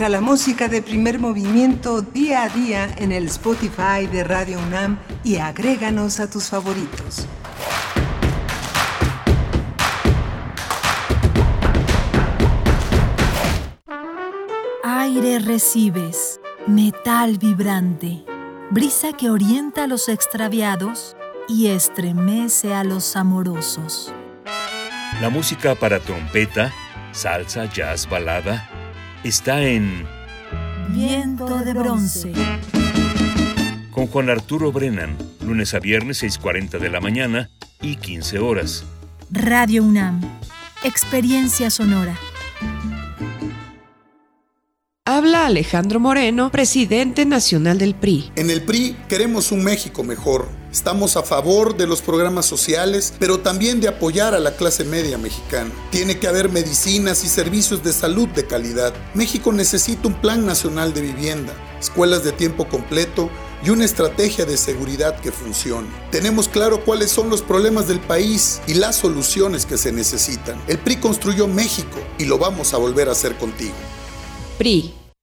Encuentra la música de primer movimiento día a día en el Spotify de Radio UNAM y agréganos a tus favoritos. Aire recibes, metal vibrante, brisa que orienta a los extraviados y estremece a los amorosos. La música para trompeta, salsa, jazz, balada, está en Viento de bronce. con Juan Arturo Brennan, lunes a viernes 6.40 de la mañana y 15 horas. Radio UNAM. Experiencia sonora. Habla Alejandro Moreno, presidente nacional del PRI. En el PRI queremos un México mejor. Estamos a favor de los programas sociales, pero también de apoyar a la clase media mexicana. Tiene que haber medicinas y servicios de salud de calidad. México necesita un plan nacional de vivienda, escuelas de tiempo completo y una estrategia de seguridad que funcione. Tenemos claro cuáles son los problemas del país y las soluciones que se necesitan. El PRI construyó México y lo vamos a volver a hacer contigo. PRI.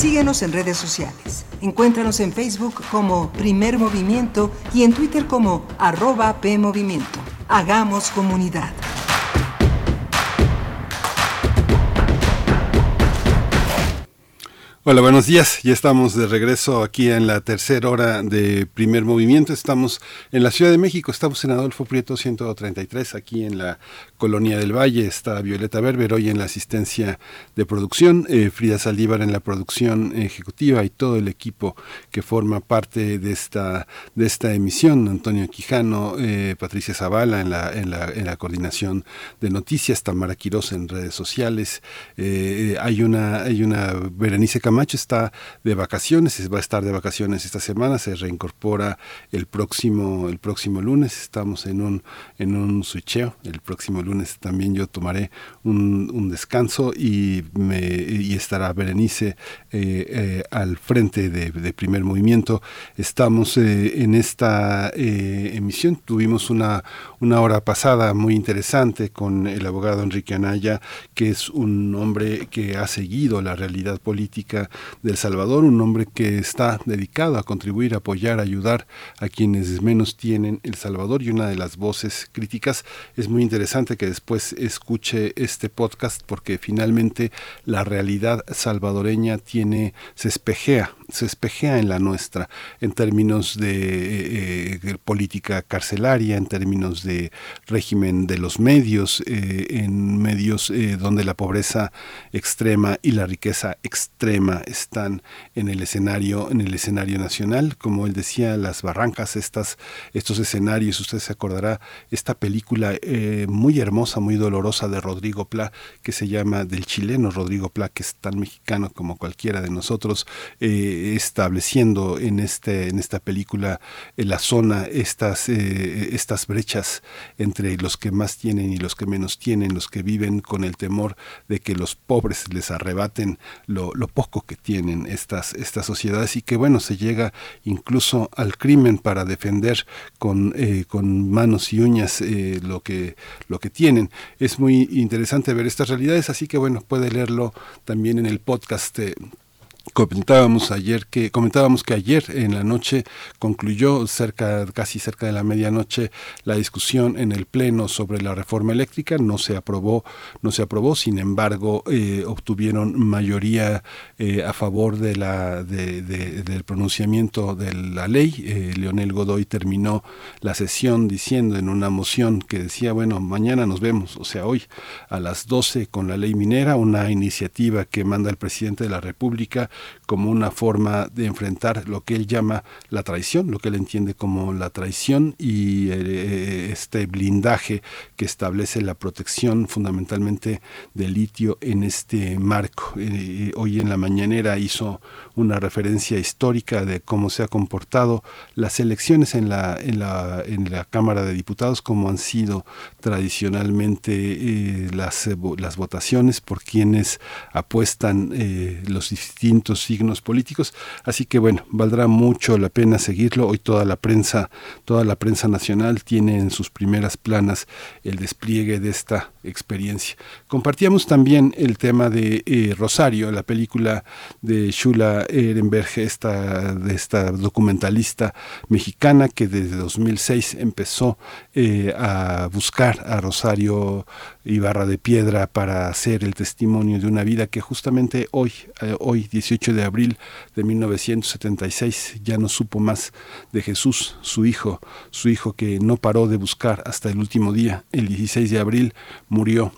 Síguenos en redes sociales. Encuéntranos en Facebook como Primer Movimiento y en Twitter como arroba PMovimiento. Hagamos comunidad. Hola, buenos días. Ya estamos de regreso aquí en la tercera hora de primer movimiento. Estamos en la Ciudad de México, estamos en Adolfo Prieto 133, aquí en la Colonia del Valle. Está Violeta Berber hoy en la asistencia de producción, eh, Frida Saldívar en la producción ejecutiva y todo el equipo que forma parte de esta, de esta emisión. Antonio Quijano, eh, Patricia Zavala en la, en, la, en la coordinación de noticias, Tamara Quiroz en redes sociales. Eh, hay, una, hay una Berenice Camacho está de vacaciones, va a estar de vacaciones esta semana, se reincorpora el próximo, el próximo lunes, estamos en un, en un switcheo, el próximo lunes también yo tomaré un, descanso y, me, y estará Berenice eh, eh, al frente de, de, primer movimiento. Estamos eh, en esta emisión, tuvimos una, una hora pasada muy interesante con el abogado Enrique Anaya, que es un hombre que ha seguido la realidad política del Salvador, un hombre que está dedicado a contribuir, apoyar, ayudar a quienes menos tienen El Salvador y una de las voces críticas. Es muy interesante que después escuche este podcast porque finalmente la realidad salvadoreña tiene, se espejea se espejea en la nuestra en términos de eh, política carcelaria, en términos de régimen de los medios, eh, en medios eh, donde la pobreza extrema y la riqueza extrema están en el escenario en el escenario nacional, como él decía, las barrancas, estas estos escenarios, usted se acordará esta película muy hermosa, muy dolorosa de Rodrigo Pla que se llama del chileno Rodrigo Pla que es tan mexicano como cualquiera de nosotros. Eh, estableciendo en este en esta película en la zona estas eh, estas brechas entre los que más tienen y los que menos tienen los que viven con el temor de que los pobres les arrebaten lo, lo poco que tienen estas sociedades y que bueno se llega incluso al crimen para defender con eh, con manos y uñas eh, lo que lo que tienen. Es muy interesante ver estas realidades así que bueno puede leerlo también en el podcast Comentábamos ayer que comentábamos que ayer en la noche concluyó cerca casi cerca de la medianoche la discusión en el pleno sobre la reforma eléctrica. No se aprobó no se aprobó sin embargo eh, obtuvieron mayoría eh, a favor de la de, de, del pronunciamiento de la ley. Eh, Leonel Godoy terminó la sesión diciendo en una moción que decía bueno mañana nos vemos o sea hoy a las 12 con la ley minera una iniciativa que manda el presidente de la República como una forma de enfrentar lo que él llama la traición, lo que él entiende como la traición y eh, este blindaje que establece la protección fundamentalmente del litio en este marco. Eh, hoy en la mañanera hizo una referencia histórica de cómo se ha comportado las elecciones en la, en la, en la Cámara de Diputados, cómo han sido tradicionalmente eh, las, las votaciones por quienes apuestan eh, los distintos signos políticos. Así que bueno, valdrá mucho la pena seguirlo. Hoy toda la prensa, toda la prensa nacional tiene en sus primeras planas el despliegue de esta experiencia. Compartíamos también el tema de eh, Rosario, la película de Shula Ehrenberg, esta, de esta documentalista mexicana que desde 2006 empezó eh, a buscar a Rosario Ibarra de Piedra para hacer el testimonio de una vida que justamente hoy, eh, hoy 18 de abril de 1976, ya no supo más de Jesús, su hijo, su hijo que no paró de buscar hasta el último día, el 16 de abril murió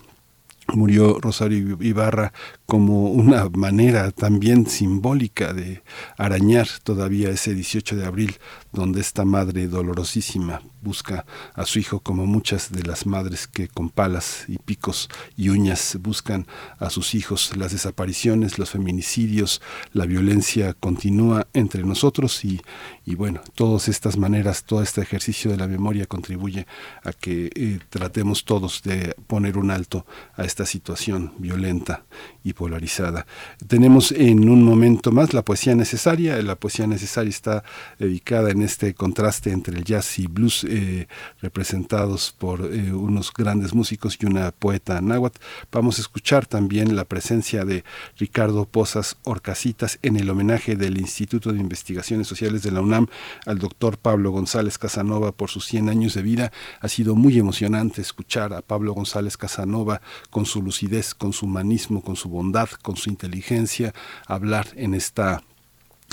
murió Rosario Ibarra como una manera también simbólica de arañar todavía ese 18 de abril donde esta madre dolorosísima busca a su hijo como muchas de las madres que con palas y picos y uñas buscan a sus hijos. Las desapariciones, los feminicidios, la violencia continúa entre nosotros y, y bueno, todas estas maneras, todo este ejercicio de la memoria contribuye a que eh, tratemos todos de poner un alto a esta situación violenta y polarizada. Tenemos en un momento más la poesía necesaria. La poesía necesaria está dedicada en este contraste entre el jazz y blues, eh, representados por eh, unos grandes músicos y una poeta náhuatl. Vamos a escuchar también la presencia de Ricardo Pozas Orcasitas en el homenaje del Instituto de Investigaciones Sociales de la UNAM al doctor Pablo González Casanova por sus 100 años de vida. Ha sido muy emocionante escuchar a Pablo González Casanova con su lucidez, con su humanismo, con su bondad, con su inteligencia, hablar en esta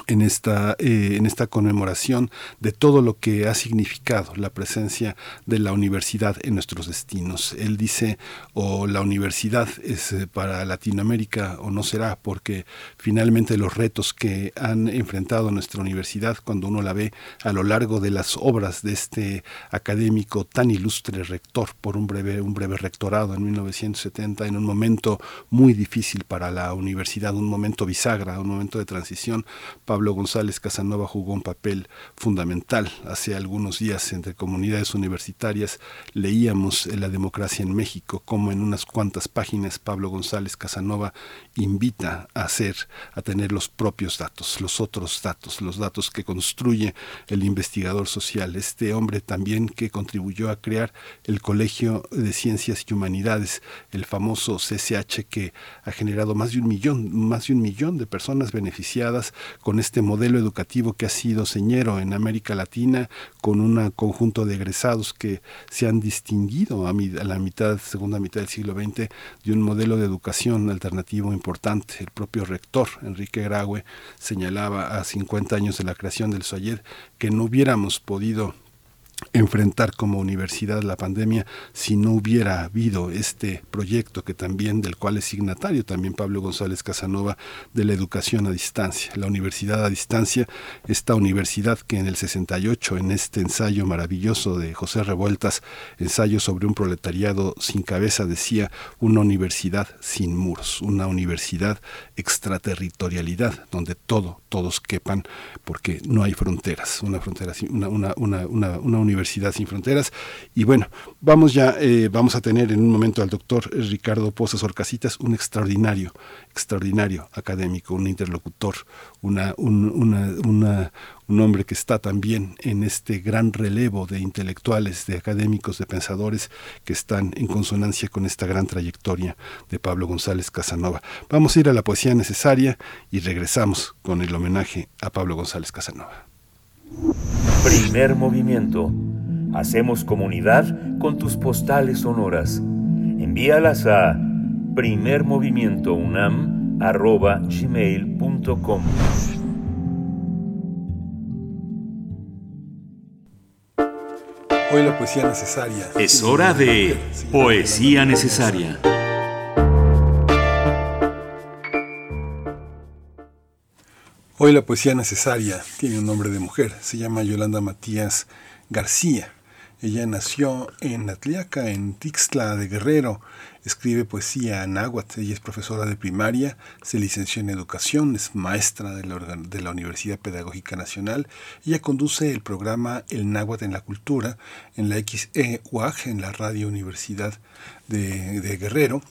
en esta, eh, en esta conmemoración de todo lo que ha significado la presencia de la universidad en nuestros destinos. Él dice, o la universidad es eh, para Latinoamérica o no será, porque finalmente los retos que han enfrentado nuestra universidad, cuando uno la ve a lo largo de las obras de este académico tan ilustre rector por un breve, un breve rectorado en 1970, en un momento muy difícil para la universidad, un momento bisagra, un momento de transición, Pablo González Casanova jugó un papel fundamental. Hace algunos días entre comunidades universitarias leíamos La democracia en México, como en unas cuantas páginas Pablo González Casanova invita a a tener los propios datos, los otros datos, los datos que construye el investigador social, este hombre también que contribuyó a crear el Colegio de Ciencias y Humanidades, el famoso CCH que ha generado más de un millón, más de un millón de personas beneficiadas con este modelo educativo que ha sido señero en América Latina, con un conjunto de egresados que se han distinguido a, la mitad, segunda mitad del siglo XX, de un modelo de educación alternativo importante. El propio rector, Enrique Graue, señalaba a 50 años de la creación del SOAYED que no hubiéramos podido enfrentar como universidad la pandemia si no hubiera habido este proyecto que también del cual es signatario también Pablo González Casanova de la educación a distancia, la universidad a distancia, esta universidad que en el 68 en este ensayo maravilloso de José Revueltas, ensayo sobre un proletariado sin cabeza decía una universidad sin muros, una universidad extraterritorialidad donde todo todos quepan porque no hay fronteras, una frontera una una una Universidad Sin Fronteras. Y bueno, vamos ya, eh, vamos a tener en un momento al doctor Ricardo Pozas Orcasitas, un extraordinario, extraordinario académico, un interlocutor, una, un, una, un hombre que está también en este gran relevo de intelectuales, de académicos, de pensadores que están en consonancia con esta gran trayectoria de Pablo González Casanova. Vamos a ir a la poesía necesaria y regresamos con el homenaje a Pablo González Casanova. Primer movimiento. Hacemos comunidad con tus postales sonoras. Envíalas a primermovimientounam.gmail.com Hoy la poesía necesaria. Es hora de poesía necesaria. Hoy la poesía necesaria tiene un nombre de mujer, se llama Yolanda Matías García. Ella nació en Atliaca, en Tixtla de Guerrero. Escribe poesía náhuatl. Ella es profesora de primaria, se licenció en educación, es maestra de la, Universidad Pedagógica Nacional. Ella conduce el programa El Náhuatl en la Cultura en la XEUAG, en la Radio Universidad de Guerrero.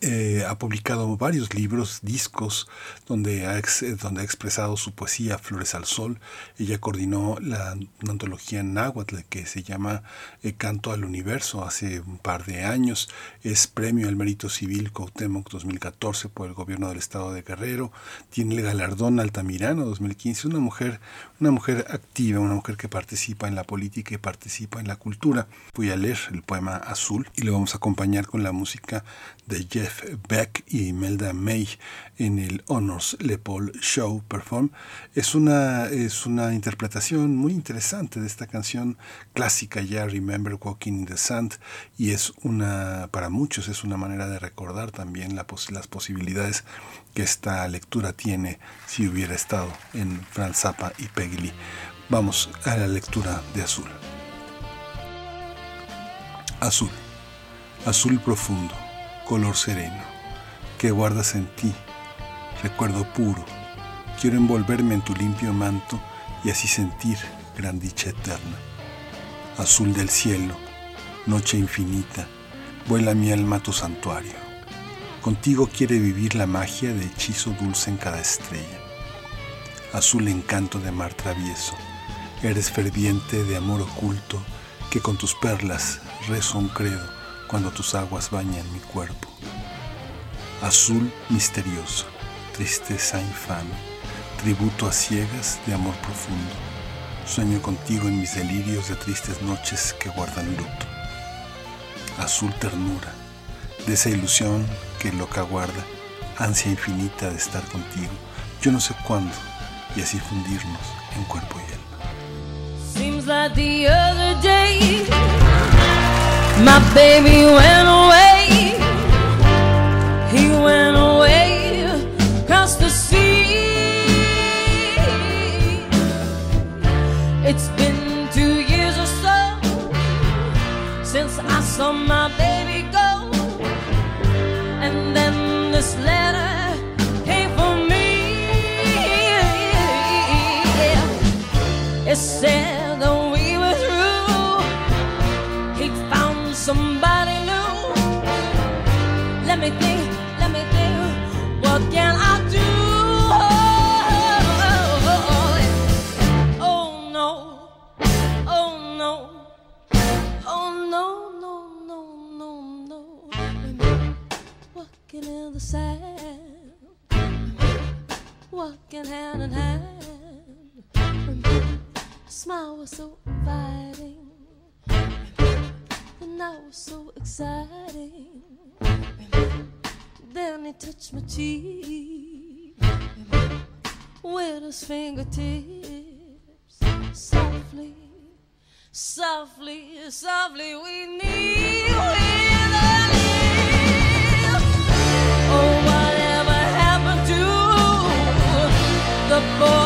Eh, ha publicado varios libros, discos, donde ha, ex, donde ha expresado su poesía Flores al Sol. Ella coordinó la una antología náhuatl que se llama eh, Canto al Universo hace un par de años. Es premio al mérito civil Cuauhtémoc 2014 por el gobierno del estado de Guerrero. Tiene el galardón Altamirano 2015. Una mujer, una mujer activa, una mujer que participa en la política y participa en la cultura. Voy a leer el poema Azul y lo vamos a acompañar con la música de Jeff Beck y Melda May en el Honors Le Paul Show Perform. Es una, es una interpretación muy interesante de esta canción clásica ya, Remember Walking in the Sand, y es una, para muchos, es una manera de recordar también la las posibilidades que esta lectura tiene si hubiera estado en Franz Zappa y Peggy Lee. Vamos a la lectura de Azul. Azul, azul profundo color sereno, que guardas en ti, recuerdo puro. Quiero envolverme en tu limpio manto y así sentir gran dicha eterna. Azul del cielo, noche infinita, vuela mi alma a tu santuario. Contigo quiere vivir la magia de hechizo dulce en cada estrella. Azul encanto de mar travieso, eres ferviente de amor oculto que con tus perlas rezo un credo cuando tus aguas bañan mi cuerpo. Azul misterioso, tristeza infame, tributo a ciegas de amor profundo. Sueño contigo en mis delirios de tristes noches que guardan luto. Azul ternura, de esa ilusión que loca guarda, ansia infinita de estar contigo, yo no sé cuándo, y así fundirnos en cuerpo y alma. Seems like My baby went away. Walking hand in hand. Smile was so inviting. And now was so exciting. Then he touched my cheek with his fingertips. Softly, softly, softly, we need the boy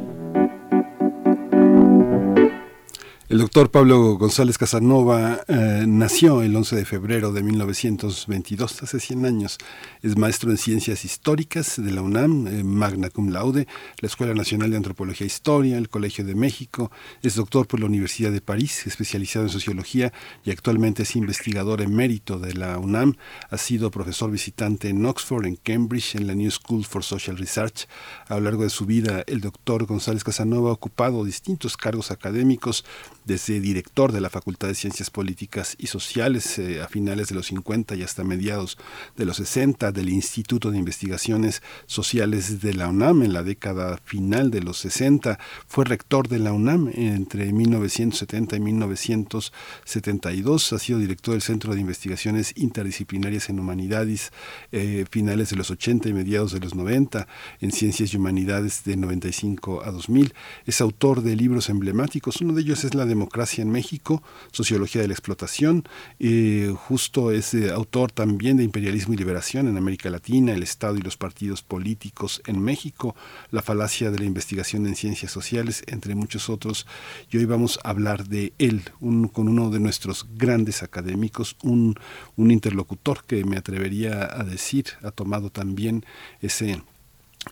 El doctor Pablo González Casanova eh, nació el 11 de febrero de 1922, hace 100 años. Es maestro en ciencias históricas de la UNAM, eh, magna cum laude, la Escuela Nacional de Antropología e Historia, el Colegio de México. Es doctor por la Universidad de París, especializado en sociología y actualmente es investigador emérito de la UNAM. Ha sido profesor visitante en Oxford, en Cambridge, en la New School for Social Research. A lo largo de su vida, el doctor González Casanova ha ocupado distintos cargos académicos desde director de la Facultad de Ciencias Políticas y Sociales eh, a finales de los 50 y hasta mediados de los 60 del Instituto de Investigaciones Sociales de la UNAM en la década final de los 60. Fue rector de la UNAM entre 1970 y 1972. Ha sido director del Centro de Investigaciones Interdisciplinarias en Humanidades eh, finales de los 80 y mediados de los 90 en Ciencias y Humanidades de 95 a 2000. Es autor de libros emblemáticos. Uno de ellos es La democracia en México, Sociología de la Explotación. Eh, justo es autor también de Imperialismo y Liberación en América Latina, el Estado y los partidos políticos en México, La falacia de la investigación en ciencias sociales, entre muchos otros. Y hoy vamos a hablar de él, con uno de nuestros grandes académicos, un interlocutor que me atrevería a decir ha tomado también ese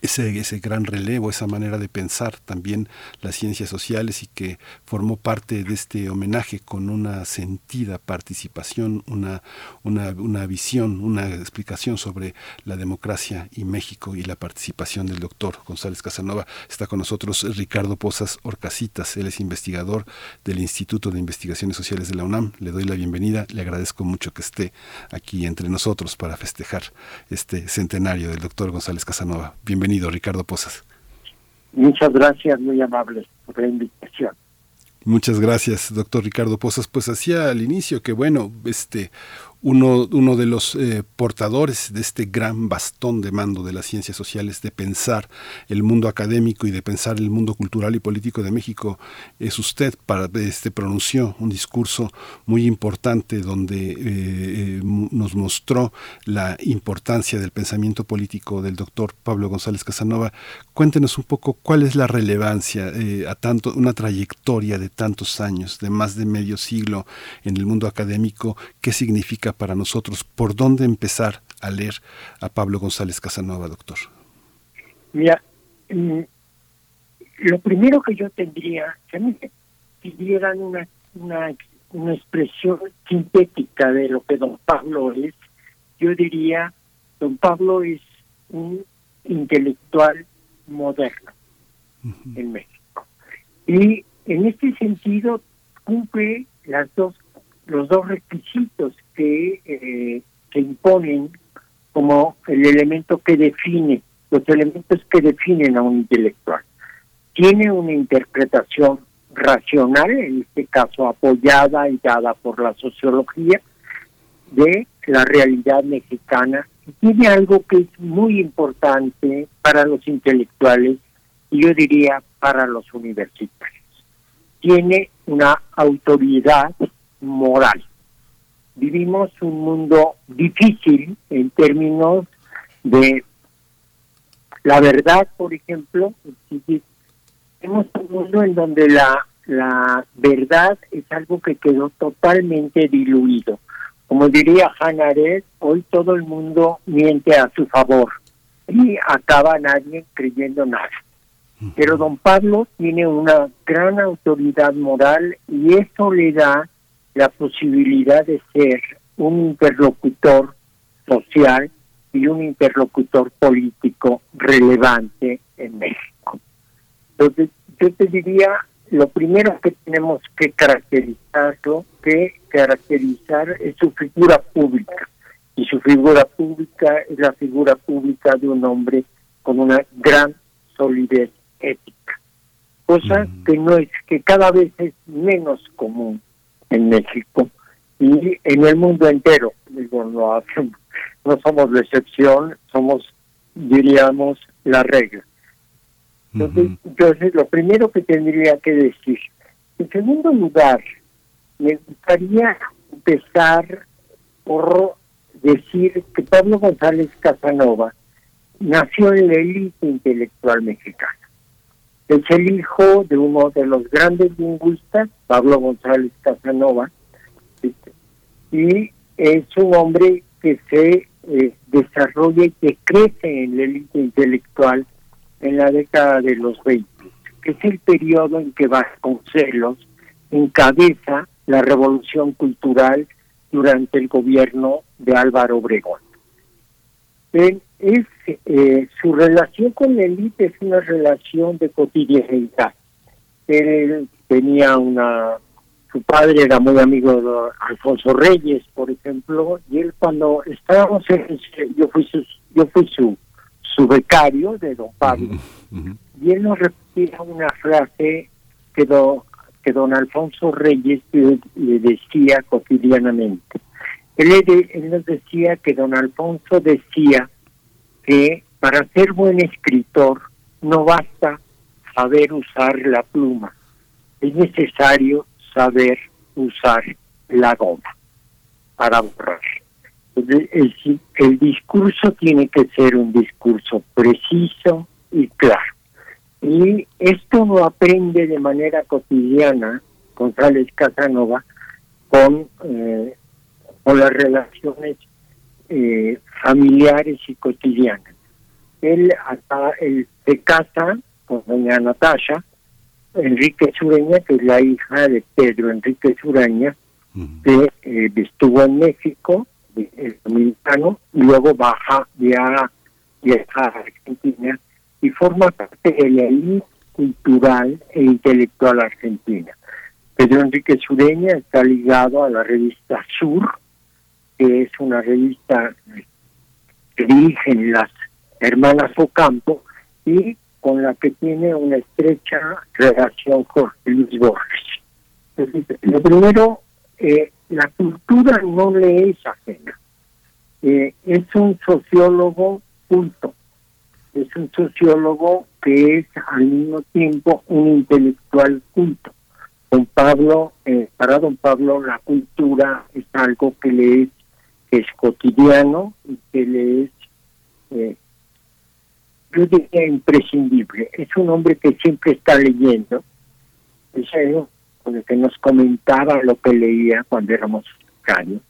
ese, ese gran relevo, esa manera de pensar también las ciencias sociales y que formó parte de este homenaje con una sentida participación, una, una, una visión, una explicación sobre la democracia y México y la participación del doctor González Casanova. Está con nosotros Ricardo Pozas Orcasitas, él es investigador del Instituto de Investigaciones Sociales de la UNAM. Le doy la bienvenida, le agradezco mucho que esté aquí entre nosotros para festejar este centenario del doctor González Casanova. Bienvenido, Ricardo Pozas. Muchas gracias, muy amable por la invitación. Muchas gracias, doctor Ricardo Pozas. Pues hacía al inicio que, bueno, este, uno, uno de los eh, portadores de este gran bastón de mando de las ciencias sociales, de pensar el mundo académico y de pensar el mundo cultural y político de México, es usted. Para, este, pronunció un discurso muy importante donde eh, eh, nos mostró la importancia del pensamiento político del doctor Pablo González Casanova. Cuéntenos un poco cuál es la relevancia a tanto, una trayectoria de tantos años, de más de medio siglo en el mundo académico, qué significa para nosotros? ¿Por dónde empezar a leer a Pablo González Casanova, doctor? Mira, mm, lo primero que yo tendría, que a mí me pidieran una, una, una expresión sintética de lo que don Pablo es, yo diría, don Pablo es un intelectual moderno en México. Y en este sentido cumple las dos los dos requisitos que, eh, que imponen como el elemento que define, los elementos que definen a un intelectual. Tiene una interpretación racional, en este caso apoyada y dada por la sociología, de la realidad mexicana. Tiene algo que es muy importante para los intelectuales y yo diría para los universitarios. Tiene una autoridad moral. Vivimos un mundo difícil en términos de la verdad, por ejemplo. Tenemos un mundo en donde la, la verdad es algo que quedó totalmente diluido. Como diría Hannah Arendt, hoy todo el mundo miente a su favor y acaba nadie creyendo nada. Pero don Pablo tiene una gran autoridad moral y eso le da la posibilidad de ser un interlocutor social y un interlocutor político relevante en México. Entonces, yo te diría, lo primero que tenemos que caracterizarlo, que caracterizar es su figura pública. Y su figura pública es la figura pública de un hombre con una gran solidez ética, cosa que no es, que cada vez es menos común en México y en el mundo entero. Digo, no, no somos la excepción, somos, diríamos, la regla. Entonces, entonces, lo primero que tendría que decir En segundo lugar, me gustaría empezar por decir que Pablo González Casanova nació en la élite intelectual mexicana. Es el hijo de uno de los grandes lingüistas, Pablo González Casanova, y es un hombre que se eh, desarrolla y que crece en la élite intelectual en la década de los 20, que es el periodo en que Vasconcelos encabeza la revolución cultural durante el gobierno de Álvaro Obregón. Es, eh, su relación con la élite es una relación de cotidianidad. Él tenía una su padre era muy amigo de Alfonso Reyes, por ejemplo, y él cuando estábamos en yo fui su, yo fui su, su becario de don Pablo, y él nos repetía una frase que, que don Alfonso Reyes le, decía cotidianamente. Él, él nos decía que don Alfonso decía que para ser buen escritor no basta saber usar la pluma, es necesario saber usar la goma para borrar. El, el, discurso tiene que ser un discurso preciso y claro. Y esto lo aprende de manera cotidiana González Casanova con, eh, con las relaciones eh, familiares y cotidianas. Él, hasta, él se casa con doña Natasha, Enrique Sureña, que es la hija de Pedro Enrique Sureña, que eh, estuvo en México, el dominicano, y luego baja, viaja, viaja a Argentina y forma parte de la élite cultural e intelectual argentina. Pedro Enrique Sureña está ligado a la revista Sur, que es una revista que dirigen las hermanas Ocampo, y con la que tiene una estrecha relación Jorge Luis Borges. lo primero, eh, la cultura no le es ajena. Eh, es un sociólogo culto. Es un sociólogo que es al mismo tiempo un intelectual culto. Don Pablo, eh, para don Pablo la cultura es algo que le es, que es cotidiano y que le es yo diría imprescindible. Es un hombre que siempre está leyendo. Es el que nos comentaba lo que leía cuando éramos caños.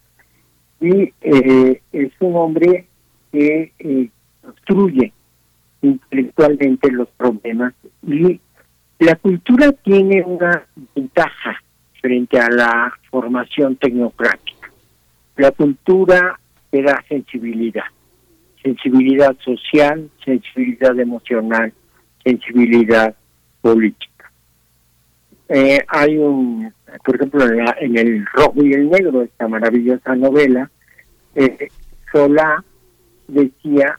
Y eh, es un hombre que eh, construye intelectualmente los problemas. Y la cultura tiene una ventaja frente a la formación tecnocrática. La cultura te da sensibilidad sensibilidad social, sensibilidad emocional, sensibilidad política. Eh, hay un, por ejemplo, en, El Rojo y el Negro, esta maravillosa novela, eh, Solá decía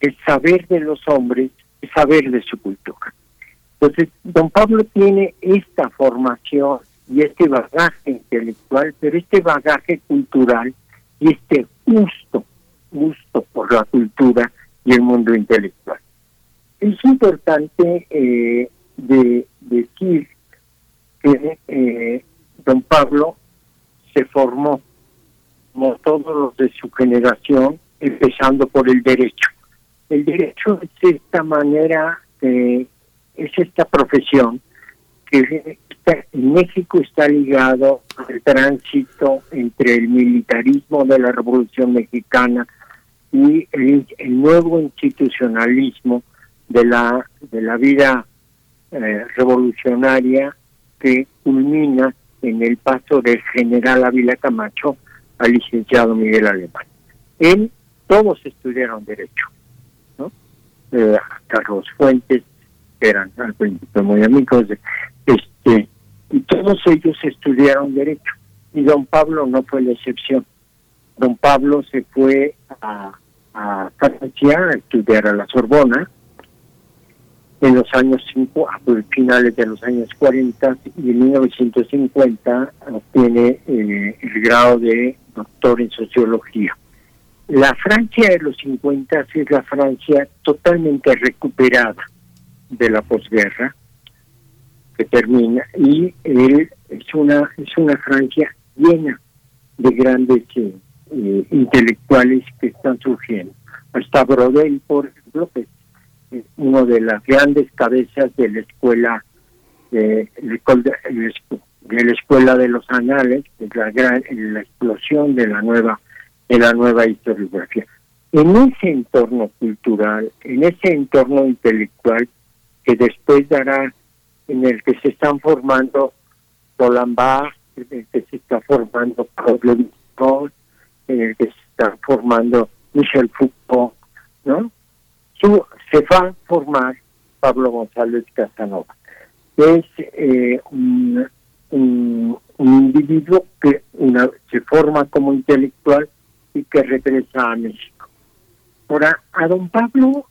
el saber de los hombres es saber de su cultura. Entonces, don Pablo tiene esta formación y este bagaje intelectual, pero este bagaje cultural y este gusto, gusto por la cultura y el mundo intelectual. Es importante eh, de decir que eh, don Pablo se formó, como todos los de su generación, empezando por el derecho. El derecho es esta manera, eh, es esta profesión que México está ligado al tránsito entre el militarismo de la Revolución Mexicana y el, nuevo institucionalismo de la de la vida eh, revolucionaria que culmina en el paso del general Ávila Camacho al licenciado Miguel Alemán. Él, todos estudiaron Derecho, ¿no? Eh, Carlos Fuentes, eran al principio muy amigos, de, este, y todos ellos estudiaron derecho y don Pablo no fue la excepción. Don Pablo se fue a, Francia a estudiar a la Sorbona en los años 5, a finales de los años 40 y en 1950 obtiene eh, el grado de doctor en sociología. La Francia de los 50 es la Francia totalmente recuperada de la posguerra que termina y él es una es una Francia llena de grandes eh, eh, intelectuales que están surgiendo. Está Brodel, por ejemplo, que es uno de las grandes cabezas de la escuela de, la escuela de los anales, de la gran la explosión de la nueva de la nueva historiografía. En ese entorno cultural, en ese entorno intelectual que después dará en el que se están formando Barthes, en el que se está formando Pablo en el que se está formando Michel Foucault, ¿no? Se va a formar Pablo González Casanova. Es eh, un, individuo que una, se forma como intelectual y que regresa a México. Ahora, a don Pablo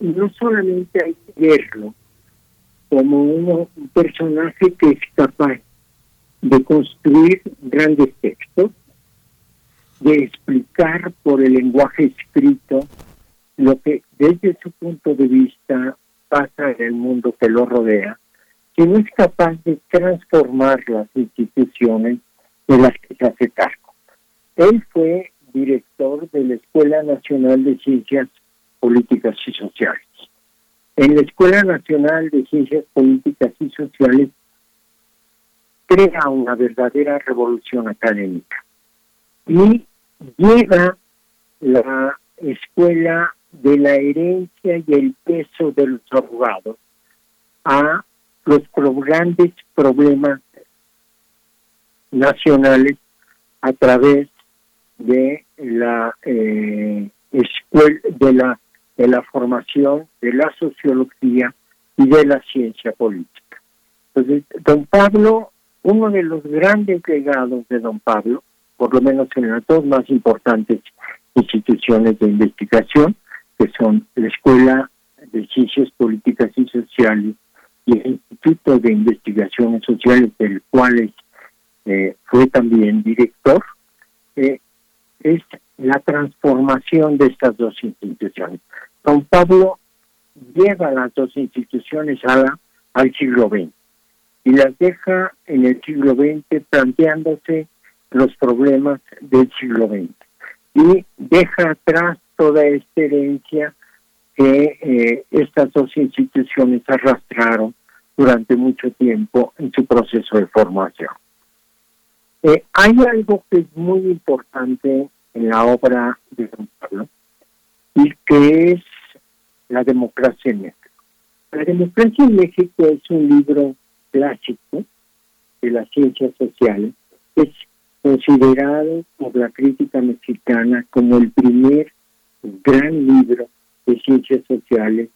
no solamente hay que verlo como un personaje que es capaz de construir grandes textos, de explicar por el lenguaje escrito lo que desde su punto de vista pasa en el mundo que lo rodea, no es capaz de transformar las instituciones de las que se hace cargo. Él fue director de la Escuela Nacional de Ciencias Políticas y Sociales. En la Escuela Nacional de Ciencias Políticas y Sociales crea una verdadera revolución académica. Y lleva la escuela de la herencia y el peso de los a los grandes problemas nacionales a través de la eh, escuela de la de la formación de la sociología y de la ciencia política. Entonces, don Pablo, uno de los grandes legados de don Pablo, por lo menos en las dos más importantes instituciones de investigación, que son la Escuela de Ciencias Políticas y Sociales y el Instituto de Investigaciones Sociales, del cual eh, fue también director, eh, es la transformación de estas dos instituciones. Don Pablo lleva las dos instituciones al siglo XX y las deja en el siglo XX planteándose los problemas del siglo XX y deja atrás toda esta herencia que eh, estas dos instituciones arrastraron durante mucho tiempo en su proceso de formación. Eh, hay algo que es muy importante en la obra de Don Pablo y que es la democracia en México. La democracia en México es un libro clásico de las ciencias sociales, es considerado por la crítica mexicana como el primer gran libro de ciencias sociales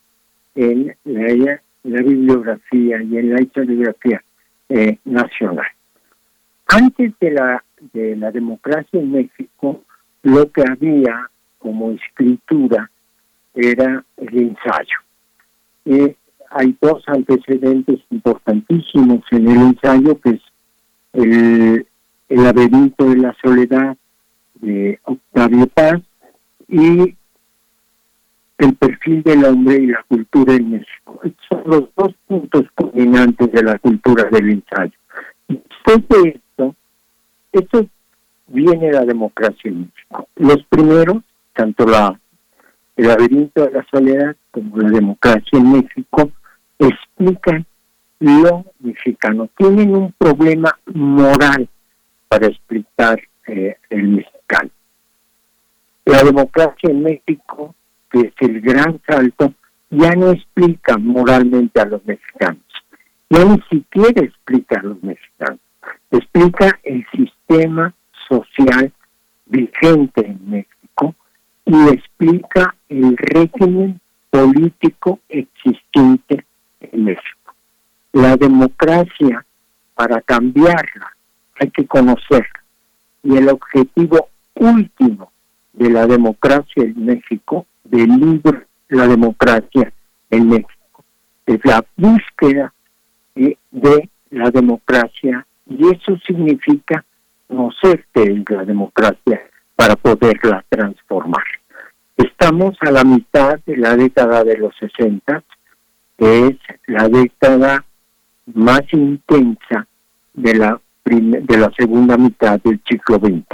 en la, la bibliografía y en la historiografía eh, nacional. Antes de la, de la democracia en México, lo que había como escritura era el ensayo. Eh, hay dos antecedentes importantísimos en el ensayo, que es el, el laberinto de la soledad de Octavio Paz y el perfil del hombre y la cultura en México. Son los dos puntos culminantes de la cultura del ensayo. Después de esto, esto viene la democracia en México. Los primeros, tanto el laberinto de la soledad como la democracia en México, explican lo mexicano. Tienen un problema moral para explicar eh, el mexicano. La democracia en México, que es el gran salto, ya no explica moralmente a los mexicanos, ya ni siquiera explica a los mexicanos, explica el sistema social vigente en México y explica el régimen político existente en México. La democracia, para cambiarla, hay que conocerla. Y el objetivo último de la democracia en México, del libro La democracia en México, es la búsqueda de, la democracia y eso significa conocer qué es la democracia para poderla transformar. Estamos a la mitad de la década de los 60 que es la década más intensa de la de la segunda mitad del siglo XX,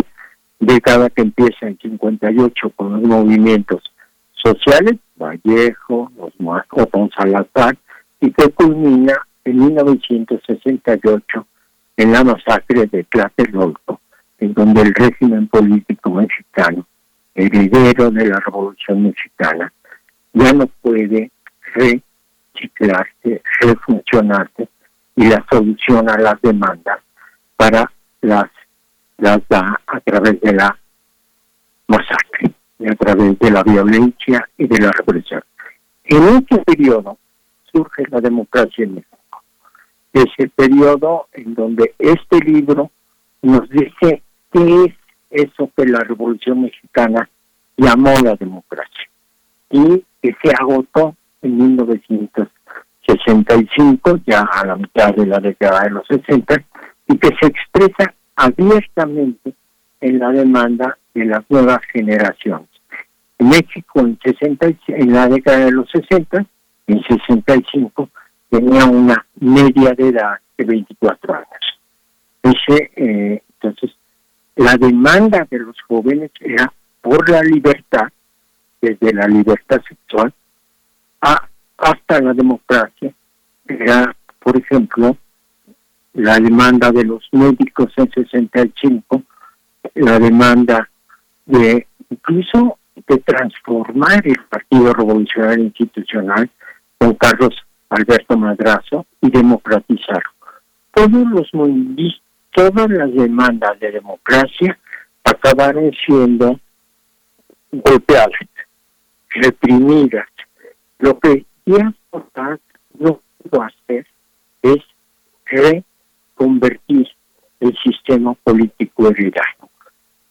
década que empieza en 58 con los movimientos sociales, Vallejo, con Salazar, y que culmina en 1968 en la masacre de Tlatelolco, en donde el régimen político mexicano, heredero de la Revolución Mexicana, ya no puede reciclarse, refuncionarse y la solución a las demandas para las, las da a través de la masacre, y a través de la violencia y de la represión. En este periodo surge la democracia en México. Es el periodo en donde este libro nos dice qué es eso que la Revolución Mexicana llamó la democracia y que se agotó en 1965, ya a la mitad de la década de los 60, y que se expresa abiertamente en la demanda de las nuevas generaciones. México en, 60, en la década de los 60, en 65, tenía una media de edad de 24 años. Ese, eh, entonces, la demanda de los jóvenes era por la libertad, desde la libertad sexual a, hasta la democracia. Era, por ejemplo, la demanda de los médicos en 65, la demanda de incluso de transformar el Partido Revolucionario Institucional con Carlos Alberto Madrazo y democratizarlo. Todos los movimientos, todas las demandas de democracia acabaron siendo golpeadas, reprimidas. Lo que Díaz no pudo hacer es re convertir el sistema político heredado.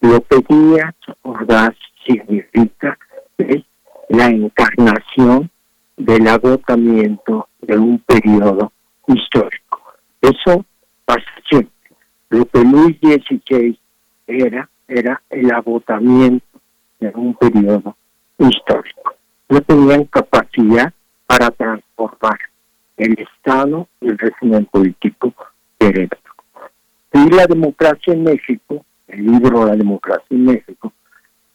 Lo que Díaz Ordaz significa es la encarnación del agotamiento de un periodo histórico. Eso pasa siempre. Lo que Luis XVI era, era el agotamiento de un periodo histórico. No tenían capacidad para transformar el Estado y el régimen político y la democracia en México, el libro La democracia en México,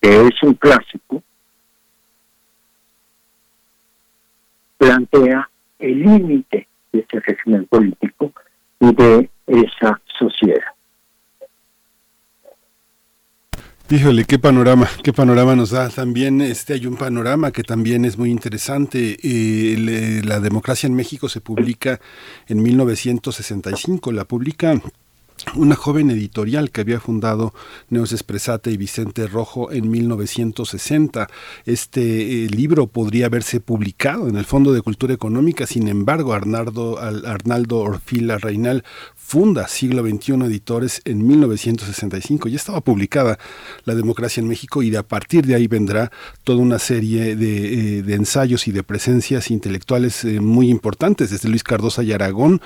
que es un clásico, plantea el límite de ese régimen político y de esa sociedad. Híjole, qué panorama, qué panorama nos da. También este hay un panorama que también es muy interesante. Eh, la democracia en México se publica en 1965. La publica una joven editorial que había fundado Neos Espresate y Vicente Rojo en 1960. Este eh, libro podría haberse publicado en el Fondo de Cultura Económica, sin embargo, Arnaldo, Arnaldo Orfila Reinal funda Siglo XXI Editores en 1965. Ya estaba publicada La democracia en México y de a partir de ahí vendrá toda una serie de, eh, ensayos y de presencias intelectuales eh, muy importantes, desde Luis Cardosa y Aragón,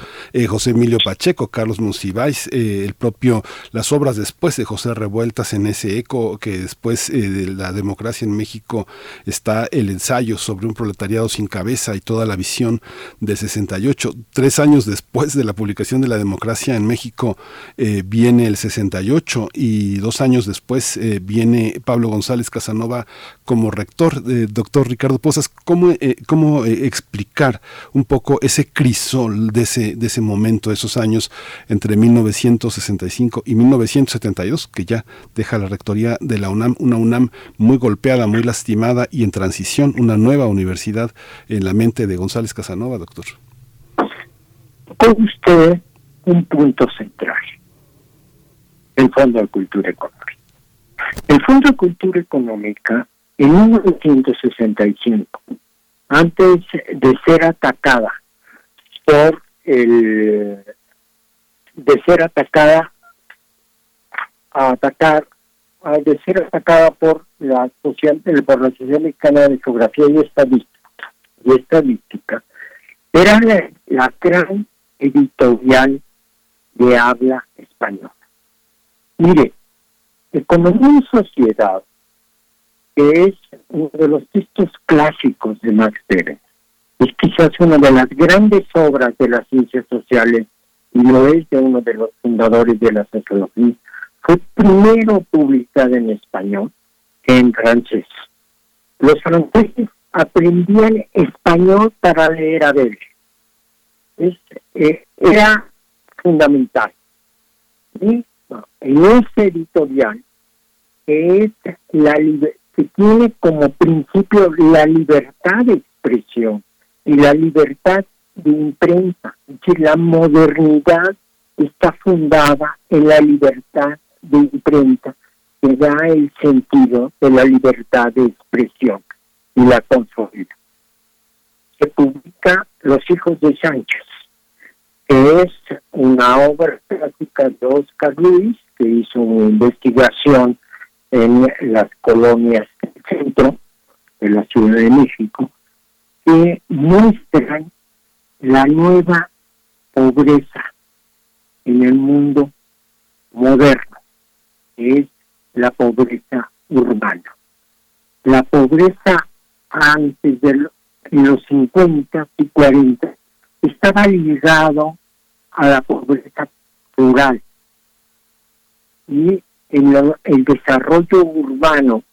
José Emilio Pacheco, Carlos Monsiváis, eh, el propio, las obras después de José Revueltas en ese eco, que después eh, de la democracia en México está el ensayo sobre un proletariado sin cabeza y toda la visión de 68. Tres años después de la publicación de la democracia en México eh, viene el 68 y dos años después viene Pablo González Casanova como rector. doctor Ricardo Posas, ¿cómo, cómo explicar un poco ese crisol de ese, de ese momento, esos años entre 1900 1965 y 1972, que ya deja la rectoría de la UNAM, una UNAM muy golpeada, muy lastimada y en transición, una nueva universidad en la mente de González Casanova, doctor. Con usted un punto central, el Fondo de Cultura Económica. El Fondo de Cultura Económica, en 1965, antes de ser atacada por el de ser atacada a atacar a de ser atacada por la social por la Sociedad Mexicana de Geografía y Estadística y Estadística era la, gran editorial de habla española. Mire, Economía y Sociedad, que es uno de los textos clásicos de Max Pérez, Es quizás una de las grandes obras de las ciencias sociales y lo es de uno de los fundadores de la sociología. Fue primero publicada en español en francés. Los franceses aprendían español para leer a Bell. Es, eh, era fundamental. Y en ese editorial, que es la que tiene como principio la libertad de expresión y la libertad de imprenta, es decir, la modernidad está fundada en la libertad de imprenta, que da el sentido de la libertad de expresión y la consolida. Se publica Los hijos de Sánchez, que es una obra clásica de Oscar Luis, que hizo una investigación en las colonias del centro de la Ciudad de México, que muestran la nueva pobreza en el mundo moderno, es la pobreza urbana. La pobreza antes de los 50 y 40 estaba ligado a la pobreza rural y en el desarrollo urbano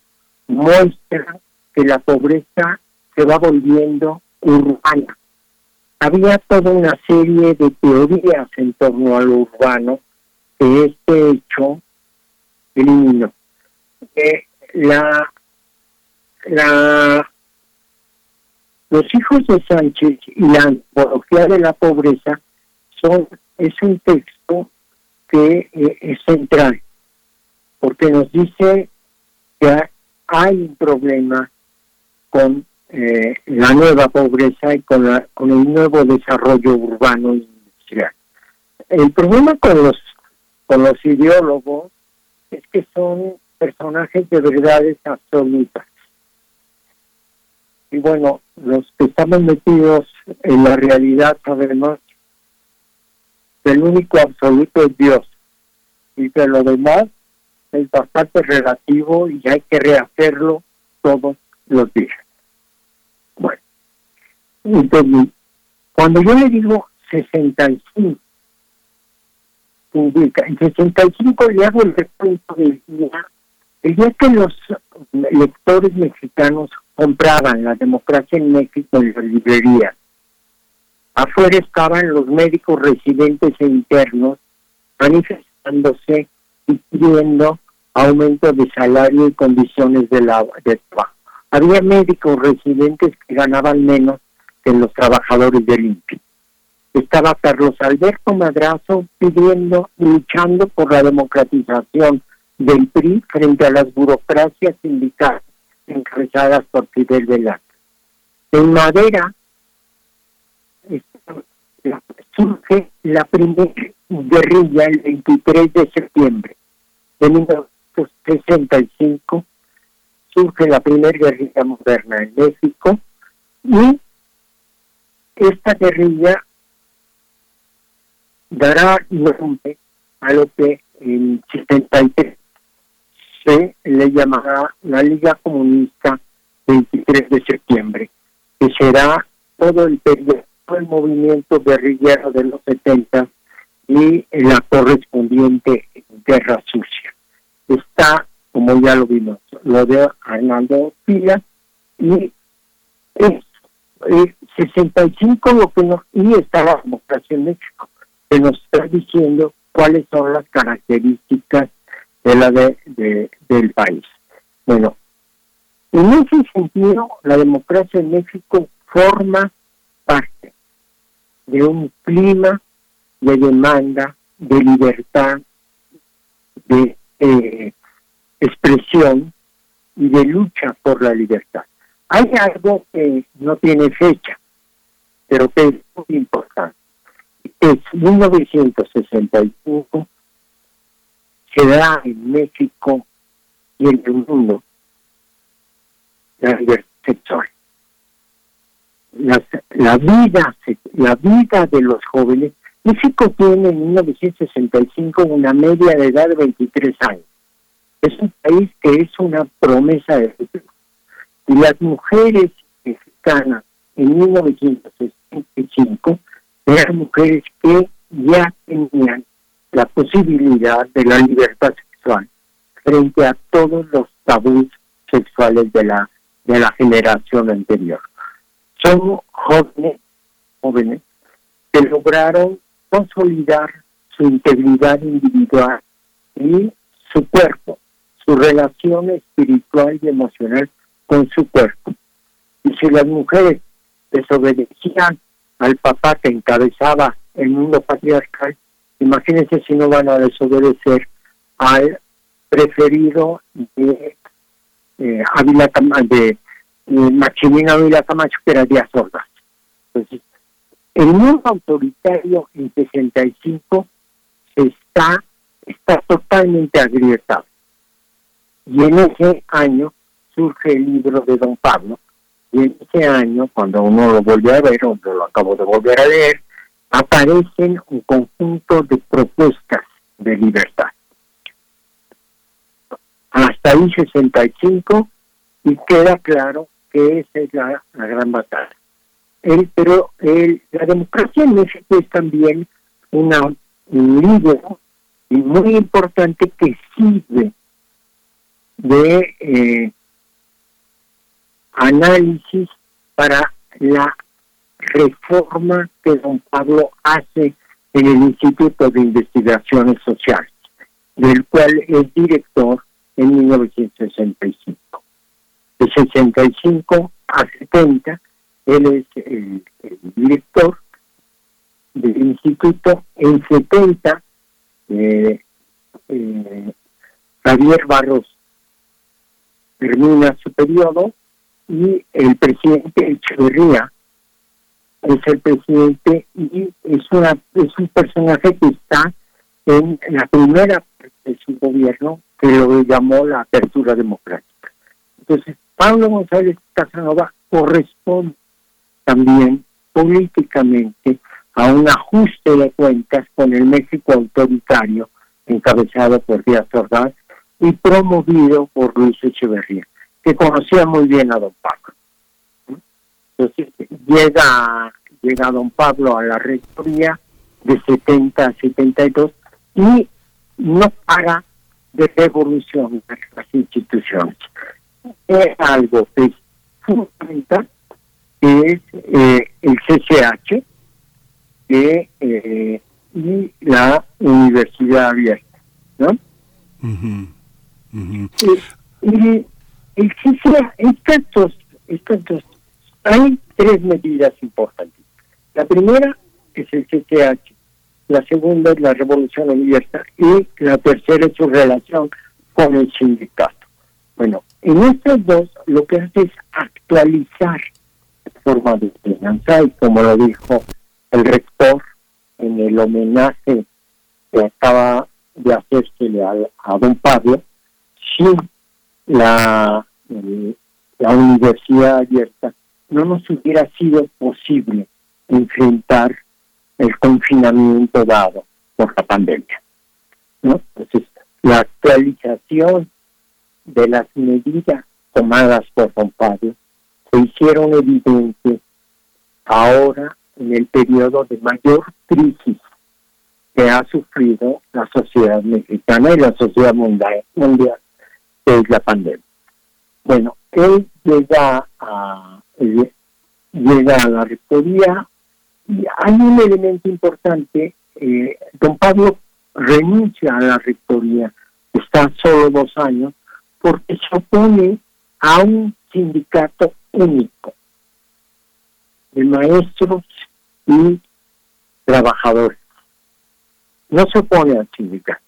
muestra que la pobreza se va volviendo urbana. Había toda una serie de teorías en torno a lo urbano que este hecho eliminó. Eh, la, la, los hijos de Sánchez y la antropología de la pobreza son es un texto que eh, es central porque nos dice que hay un problema con eh, la nueva pobreza y con, la, con el nuevo desarrollo urbano e industrial. El problema con los con los ideólogos es que son personajes de verdades absolutas. Y bueno, los que estamos metidos en la realidad sabemos que el único absoluto es Dios y que lo demás es bastante relativo y hay que rehacerlo todos los días. Bueno, entonces, cuando yo le digo 65, publica, en 65 le hago el recuento del día, el día que los lectores mexicanos compraban la democracia en México en las librerías. Afuera estaban los médicos residentes e internos manifestándose y pidiendo aumento de salario y condiciones de, la, de trabajo. Había médicos residentes que ganaban menos que los trabajadores del INPI. Estaba Carlos Alberto Madrazo pidiendo, luchando por la democratización del PRI frente a las burocracias sindicales encabezadas por Fidel Velázquez. En Madera surge la primera guerrilla el 23 de septiembre de 1965 surge la primera guerrilla moderna en México y esta guerrilla dará nombre a lo que en 73 se le llamará la Liga Comunista 23 de septiembre, que será todo el periodo del movimiento guerrillero de los 70 y la correspondiente guerra sucia. Está, como ya lo vimos, lo de Arnaldo Pila y es 65 lo que nos, y está la democracia en México, que nos está diciendo cuáles son las características de la de, del país. Bueno, en ese sentido, la democracia en México forma parte de un clima de demanda, de libertad, de eh, expresión y de lucha por la libertad. Hay algo que no tiene fecha, pero que es muy importante. Es 1965 se da en México y en el mundo la libertad sexual. La, la vida la vida de los jóvenes México tiene en 1965 una media de edad de 23 años. Es un país que es una promesa de futuro. Y las mujeres mexicanas en 1965 eran mujeres que ya tenían la posibilidad de la libertad sexual frente a todos los tabús sexuales de la de la generación anterior. Son jóvenes, jóvenes que lograron consolidar su integridad individual y su cuerpo, su relación espiritual y emocional con su cuerpo. Y si las mujeres desobedecían al papá que encabezaba el mundo patriarcal, imagínense si no van a desobedecer al preferido de eh, Ávila de Ávila Camacho, que era Díaz Ordaz. Entonces, el mundo autoritario en 65 está, está totalmente agrietado. Y en ese año surge el libro de Don Pablo, y en ese año, cuando uno lo vuelve a ver, o lo acabo de volver a leer, aparecen un conjunto de propuestas de libertad. Hasta ahí 65 y queda claro que esa es la, gran batalla. El, pero el, la democracia en México es también una, un libro muy importante que sirve de eh, análisis para la reforma que don Pablo hace en el Instituto de Investigaciones Sociales, del cual es director en 1965. De 65 a 70, él es el, director del instituto. En 70, eh, eh, Javier Barros termina su periodo y el presidente Echeverría es el presidente y es una es un personaje que está en la primera de su gobierno que lo llamó la apertura democrática. Entonces, Pablo González Casanova corresponde también políticamente a un ajuste de cuentas con el México autoritario encabezado por Díaz Ordaz y promovido por Luis Echeverría que conocía muy bien a don Pablo. Entonces llega, llega don Pablo a la rectoría de 70 a 72 y no para de revolucionar las instituciones. Es algo que es fundamental, que es eh, el CCH eh, y la universidad abierta. ¿no? Y estos dos, hay tres medidas importantes. La primera es el CCH, la segunda es la Revolución Universal y la tercera es su relación con el sindicato. Bueno, en estos dos lo que hace es actualizar la forma de enseñanza y como lo dijo el rector en el homenaje que acaba de hacerse a, a don Pablo, sin la, la universidad abierta, no nos hubiera sido posible enfrentar el confinamiento dado por la pandemia. ¿no? Entonces, la actualización de las medidas tomadas por Don Pablo se hicieron evidentes ahora en el periodo de mayor crisis que ha sufrido la sociedad mexicana y la sociedad mundial es la pandemia. Bueno, él llega a, llega a la rectoría y hay un elemento importante, eh, don Pablo renuncia a la rectoría, está solo dos años, porque se opone a un sindicato único de maestros y trabajadores. No se opone al sindicato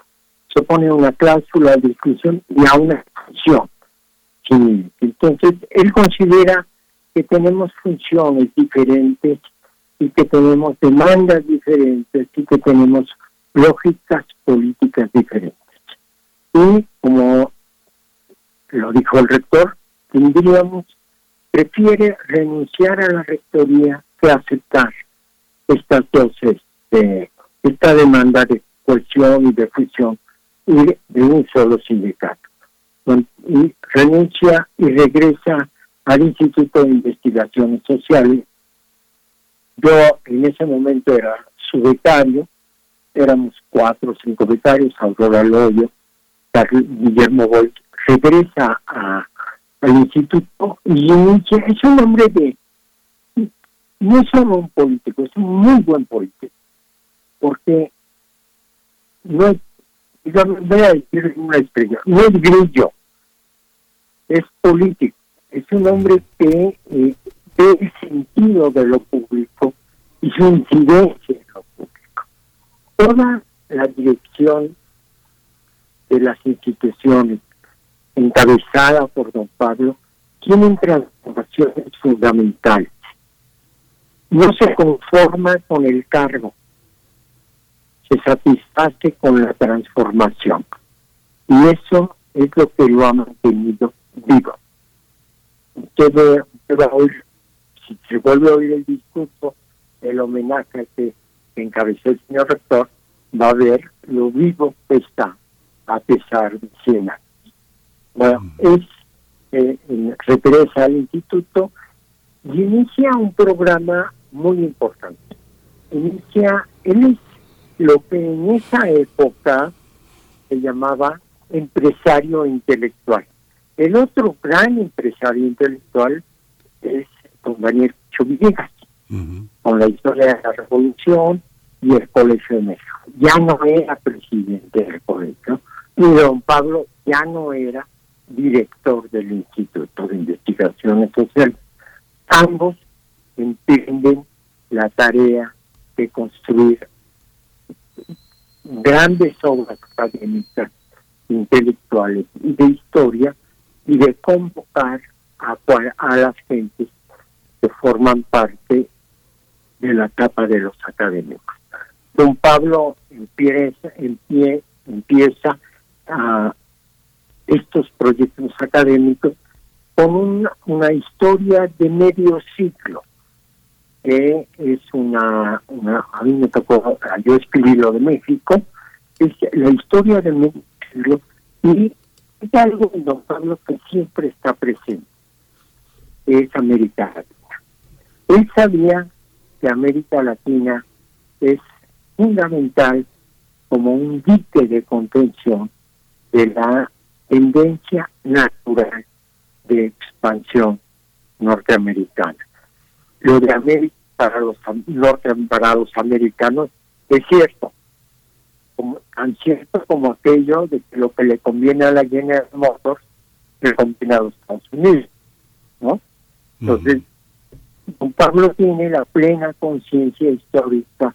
se pone una cláusula de exclusión y a una función. Entonces, él considera que tenemos funciones diferentes y que tenemos demandas diferentes y que tenemos lógicas políticas diferentes. Y como lo dijo el rector, tendríamos, prefiere renunciar a la rectoría que aceptar estas dos, este, esta demanda de cohesión y de fusión y de un solo sindicato. Y renuncia y regresa al Instituto de Investigaciones Sociales Yo en ese momento era su becario, éramos cuatro o cinco becarios, Aurora Loyo, Guillermo Bolt, regresa a, al instituto y inicia, es un hombre de, no solo un político, es un muy buen político, porque no es, digamos, voy a decir una estrella, no es grillo, es político, es un hombre que eh, ve el sentido de lo público y su incidencia en lo público. Toda la dirección de las instituciones encabezada por don Pablo tienen transformaciones fundamentales. No se conforma con el cargo, se satisface con la transformación. Y eso es lo que lo ha mantenido vivo. Usted va a oír, si se vuelve a oír el discurso, el homenaje que, encabezó el señor rector, va a ver lo vivo que está a pesar de 100 años. Bueno, es, eh, regresa al instituto y inicia un programa muy importante. Inicia, él es lo que en esa época se llamaba empresario intelectual. El otro gran empresario intelectual es don Daniel Villegas, con la historia de la revolución y el Colegio de México. Ya no era presidente del colegio, y don Pablo ya no era director del Instituto de Investigaciones Sociales. Ambos entienden la tarea de construir grandes obras académicas, intelectuales y de historia y de convocar a, a las gentes que forman parte de la capa de los académicos. Don Pablo empieza, empieza a estos proyectos académicos con una, historia de medio ciclo, que es una, a mí me tocó, yo escribí lo de México, es la historia de ciclo y es algo Don que siempre está presente, es América Latina. Él sabía que América Latina es fundamental como un dique de contención de la tendencia natural de expansión norteamericana. Lo de América para los norte, para los americanos es cierto, como, tan cierto como aquello de que lo que le conviene a la General Motors le conviene a los Estados Unidos, ¿no? Entonces, don Pablo tiene la plena conciencia histórica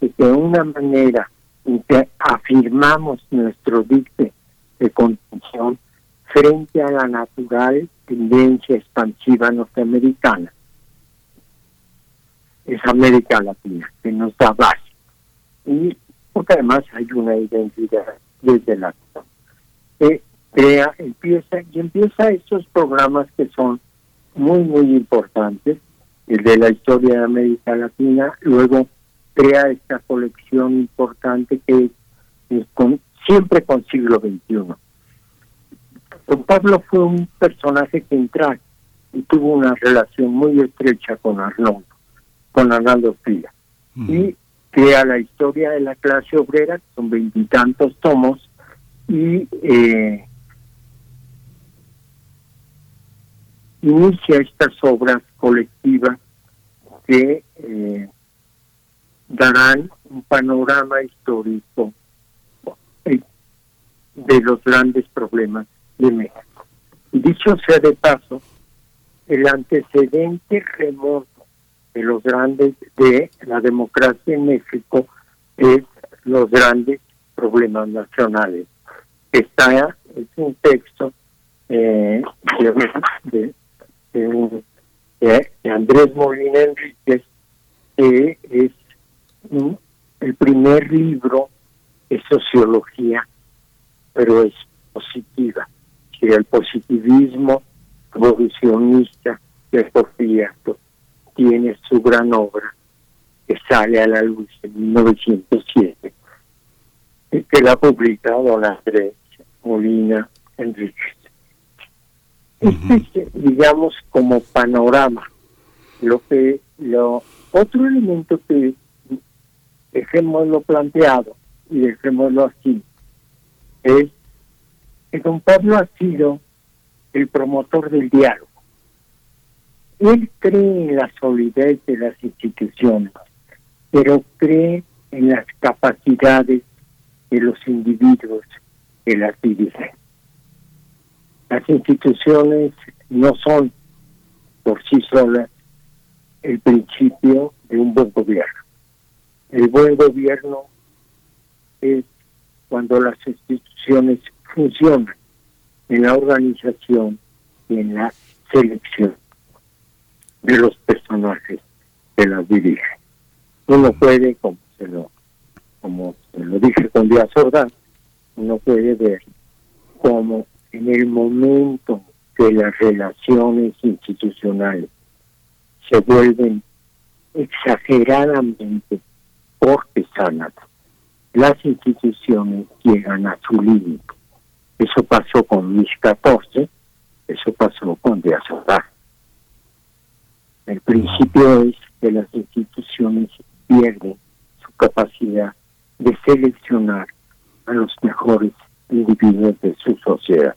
de que una manera en que afirmamos nuestro dicte de contención frente a la natural tendencia expansiva norteamericana. Es América Latina, que nos da base. Y porque además hay una identidad desde la eh, crea, empieza, y empieza estos programas que son muy, muy importantes, el de la historia de América Latina, luego crea esta colección importante que es con, siempre con siglo XXI. Don Pablo fue un personaje que entró y tuvo una relación muy estrecha con Arnoldo, con Arnaldo Fila. Y crea la historia de la clase obrera, son veintitantos tomos, y eh, inicia estas obras colectivas que eh, darán un panorama histórico de los grandes problemas de México. Y dicho sea de paso, el antecedente remoto de los grandes de la democracia en México es los grandes problemas nacionales. Está es un texto eh, de, de, Andrés Molina Enríquez que es el primer libro de sociología pero es positiva. Si el positivismo revolucionista de Porfiriato tiene su gran obra que sale a la luz en 1907, que la publica don Andrés Molina Enríquez. Este es, digamos, como panorama, lo que lo Otro elemento que dejémoslo planteado y dejémoslo así es que don Pablo ha sido el promotor del diálogo. Él cree en la solidez de las instituciones, pero cree en las capacidades de los individuos que las dirigen. Las instituciones no son por sí solas el principio de un buen gobierno. El buen gobierno es cuando las instituciones funcionan en la organización y en la selección de los personajes que las dirigen. Uno puede, como se lo, como se lo dije con Díaz Ordaz, uno puede ver cómo en el momento que las relaciones institucionales se vuelven exageradamente cortesanas, las instituciones llegan a su límite. Eso pasó con Luis XIV, eso pasó con Díaz Ordaz. El principio es que las instituciones pierden su capacidad de seleccionar a los mejores individuos de su sociedad.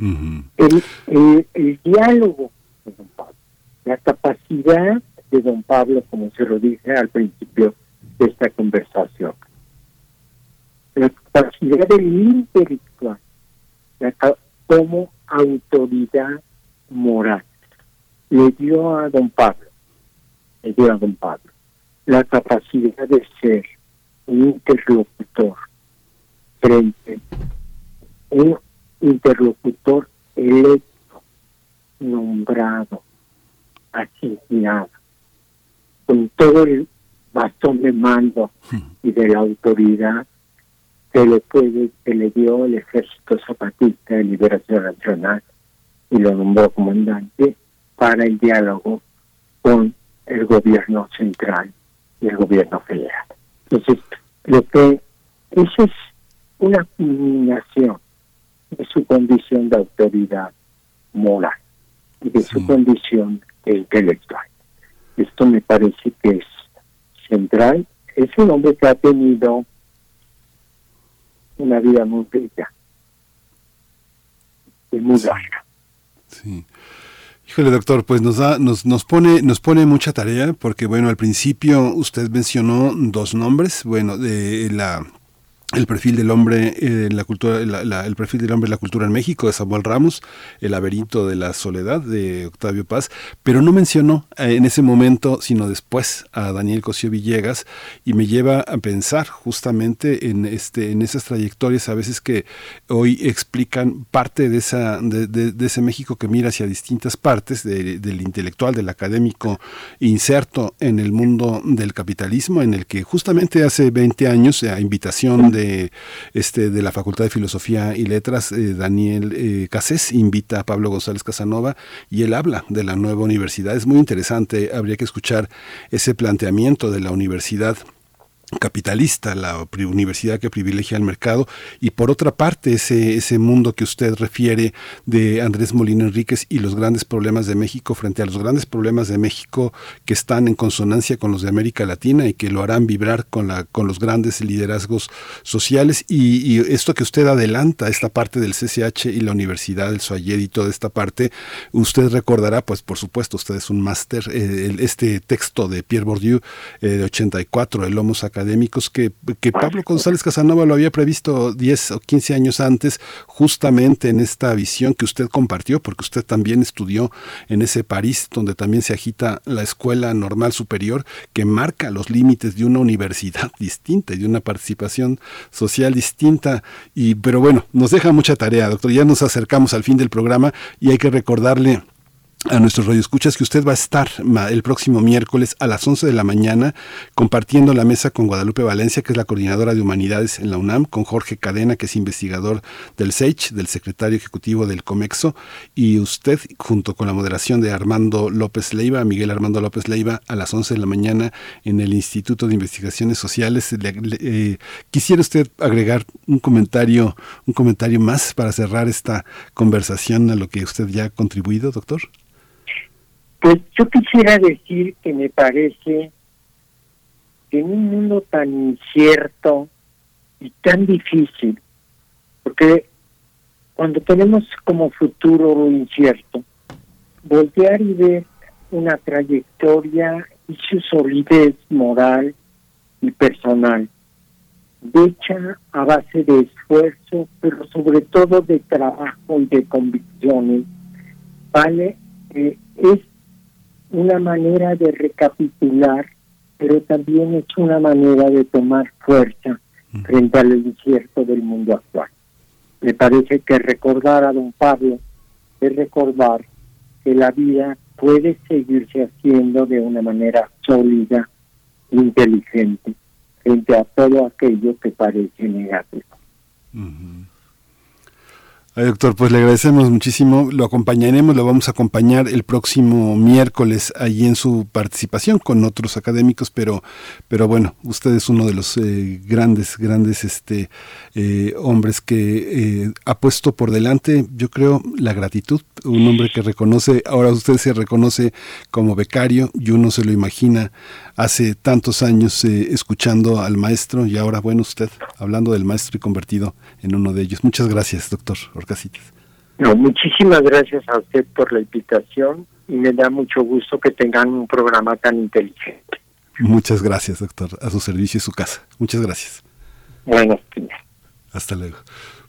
el, el, el, diálogo de don Pablo, la capacidad de don Pablo, como se lo dije al principio de esta conversación, la capacidad del intelectual la, como autoridad moral le dio a don Pablo, le dio a don Pablo la capacidad de ser un interlocutor frente un interlocutor electo, nombrado, asignado, con todo el bastón de mando y de la autoridad que le puede, que le dio el Ejército Zapatista de Liberación Nacional y lo nombró comandante para el diálogo con el gobierno central y el gobierno federal. Entonces, lo que eso es una culminación de su condición de autoridad moral y de su condición de intelectual. Esto me parece que es central. Es un hombre que ha tenido una vida muy rica y muy larga. Sí. Híjole, doctor, pues nos da, nos, nos pone, nos pone mucha tarea, porque bueno, al principio usted mencionó dos nombres, bueno, de la el perfil del hombre en la cultura el perfil del hombre la cultura en México de Samuel Ramos el laberinto de la soledad de Octavio Paz pero no mencionó eh, en ese momento sino después a Daniel Cosío Villegas y me lleva a pensar justamente en este en esas trayectorias a veces que hoy explican parte de esa de, ese México que mira hacia distintas partes del intelectual del académico inserto en el mundo del capitalismo en el que justamente hace 20 años a invitación de de, este, de la Facultad de Filosofía y Letras, eh, Daniel eh, Casés, invita a Pablo González Casanova y él habla de la nueva universidad. Es muy interesante, habría que escuchar ese planteamiento de la universidad capitalista, la universidad que privilegia el mercado, y por otra parte ese, ese mundo que usted refiere de Andrés Molina Enríquez y los grandes problemas de México frente a los grandes problemas de México que están en consonancia con los de América Latina y que lo harán vibrar con, la, con los grandes liderazgos sociales. Y, esto que usted adelanta, esta parte del CCH y la Universidad del Soayed y toda esta parte, usted recordará, pues por supuesto, usted es un máster, eh, este texto de Pierre Bourdieu eh, de 84, el Homo Sac académicos que, que Pablo González Casanova lo había previsto 10 o 15 años antes, justamente en esta visión que usted compartió, porque usted también estudió en ese París, donde también se agita la escuela normal superior, que marca los límites de una universidad distinta y de una participación social distinta. Y, pero bueno, nos deja mucha tarea, doctor. Ya nos acercamos al fin del programa y hay que recordarle a nuestros radioescuchas que usted va a estar el próximo miércoles a las 11 de la mañana compartiendo la mesa con Guadalupe Valencia, que es la coordinadora de humanidades en la UNAM, con Jorge Cadena, que es investigador del SEICH, del secretario ejecutivo del COMEXO, y usted, junto con la moderación de Armando López Leiva, Miguel Armando López Leiva, a las 11 de la mañana en el Instituto de Investigaciones Sociales. Eh, quisiera usted agregar un comentario, un comentario más para cerrar esta conversación a lo que usted ya ha contribuido, doctor. Pues yo quisiera decir que me parece que en un mundo tan incierto y tan difícil, porque cuando tenemos como futuro lo incierto, voltear y ver una trayectoria y su solidez moral y personal, hecha a base de esfuerzo, pero sobre todo de trabajo y de convicciones, vale, eh, es una manera de recapitular, pero también es una manera de tomar fuerza frente al incierto del mundo actual. Me parece que recordar a don Pablo es recordar que la vida puede seguirse haciendo de una manera sólida, inteligente, frente a todo aquello que parece negativo. Doctor, pues le agradecemos muchísimo. Lo acompañaremos, lo vamos a acompañar el próximo miércoles allí en su participación con otros académicos, pero, pero bueno, usted es uno de los eh, grandes, grandes este, eh, hombres que eh, ha puesto por delante, yo creo, la gratitud. Un hombre que reconoce, ahora usted se reconoce como becario y uno se lo imagina hace tantos años escuchando al maestro y ahora, bueno, usted hablando del maestro y convertido en uno de ellos. Muchas gracias, doctor Orcasitas. No, muchísimas gracias a usted por la invitación y me da mucho gusto que tengan un programa tan inteligente. Muchas gracias, doctor. A su servicio y su casa. Muchas gracias. Buenos Hasta luego.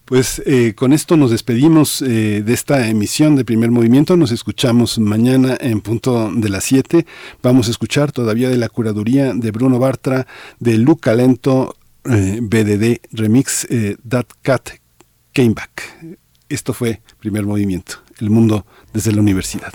Pues eh, con esto nos despedimos eh, de esta emisión de primer movimiento. Nos escuchamos mañana en punto de las 7. Vamos a escuchar todavía de la curaduría de Bruno Bartra, de Luca Lento, eh, BDD Remix, That Cat Came Back. Esto fue primer movimiento, el mundo desde la universidad.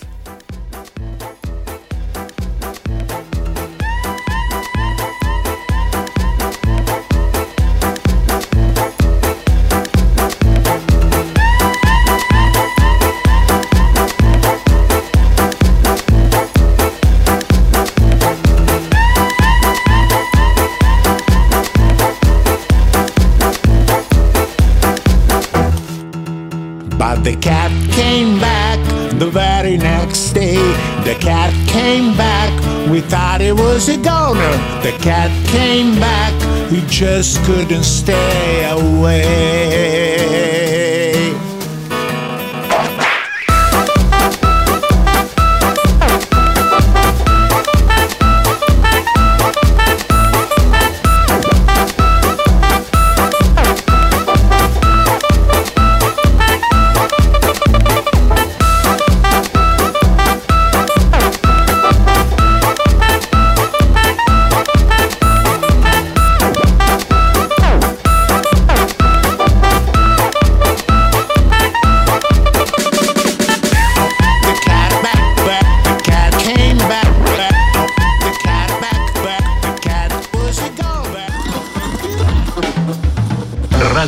The cat came back the very next day. The cat came back, we thought it was a goner. The cat came back, he just couldn't stay away.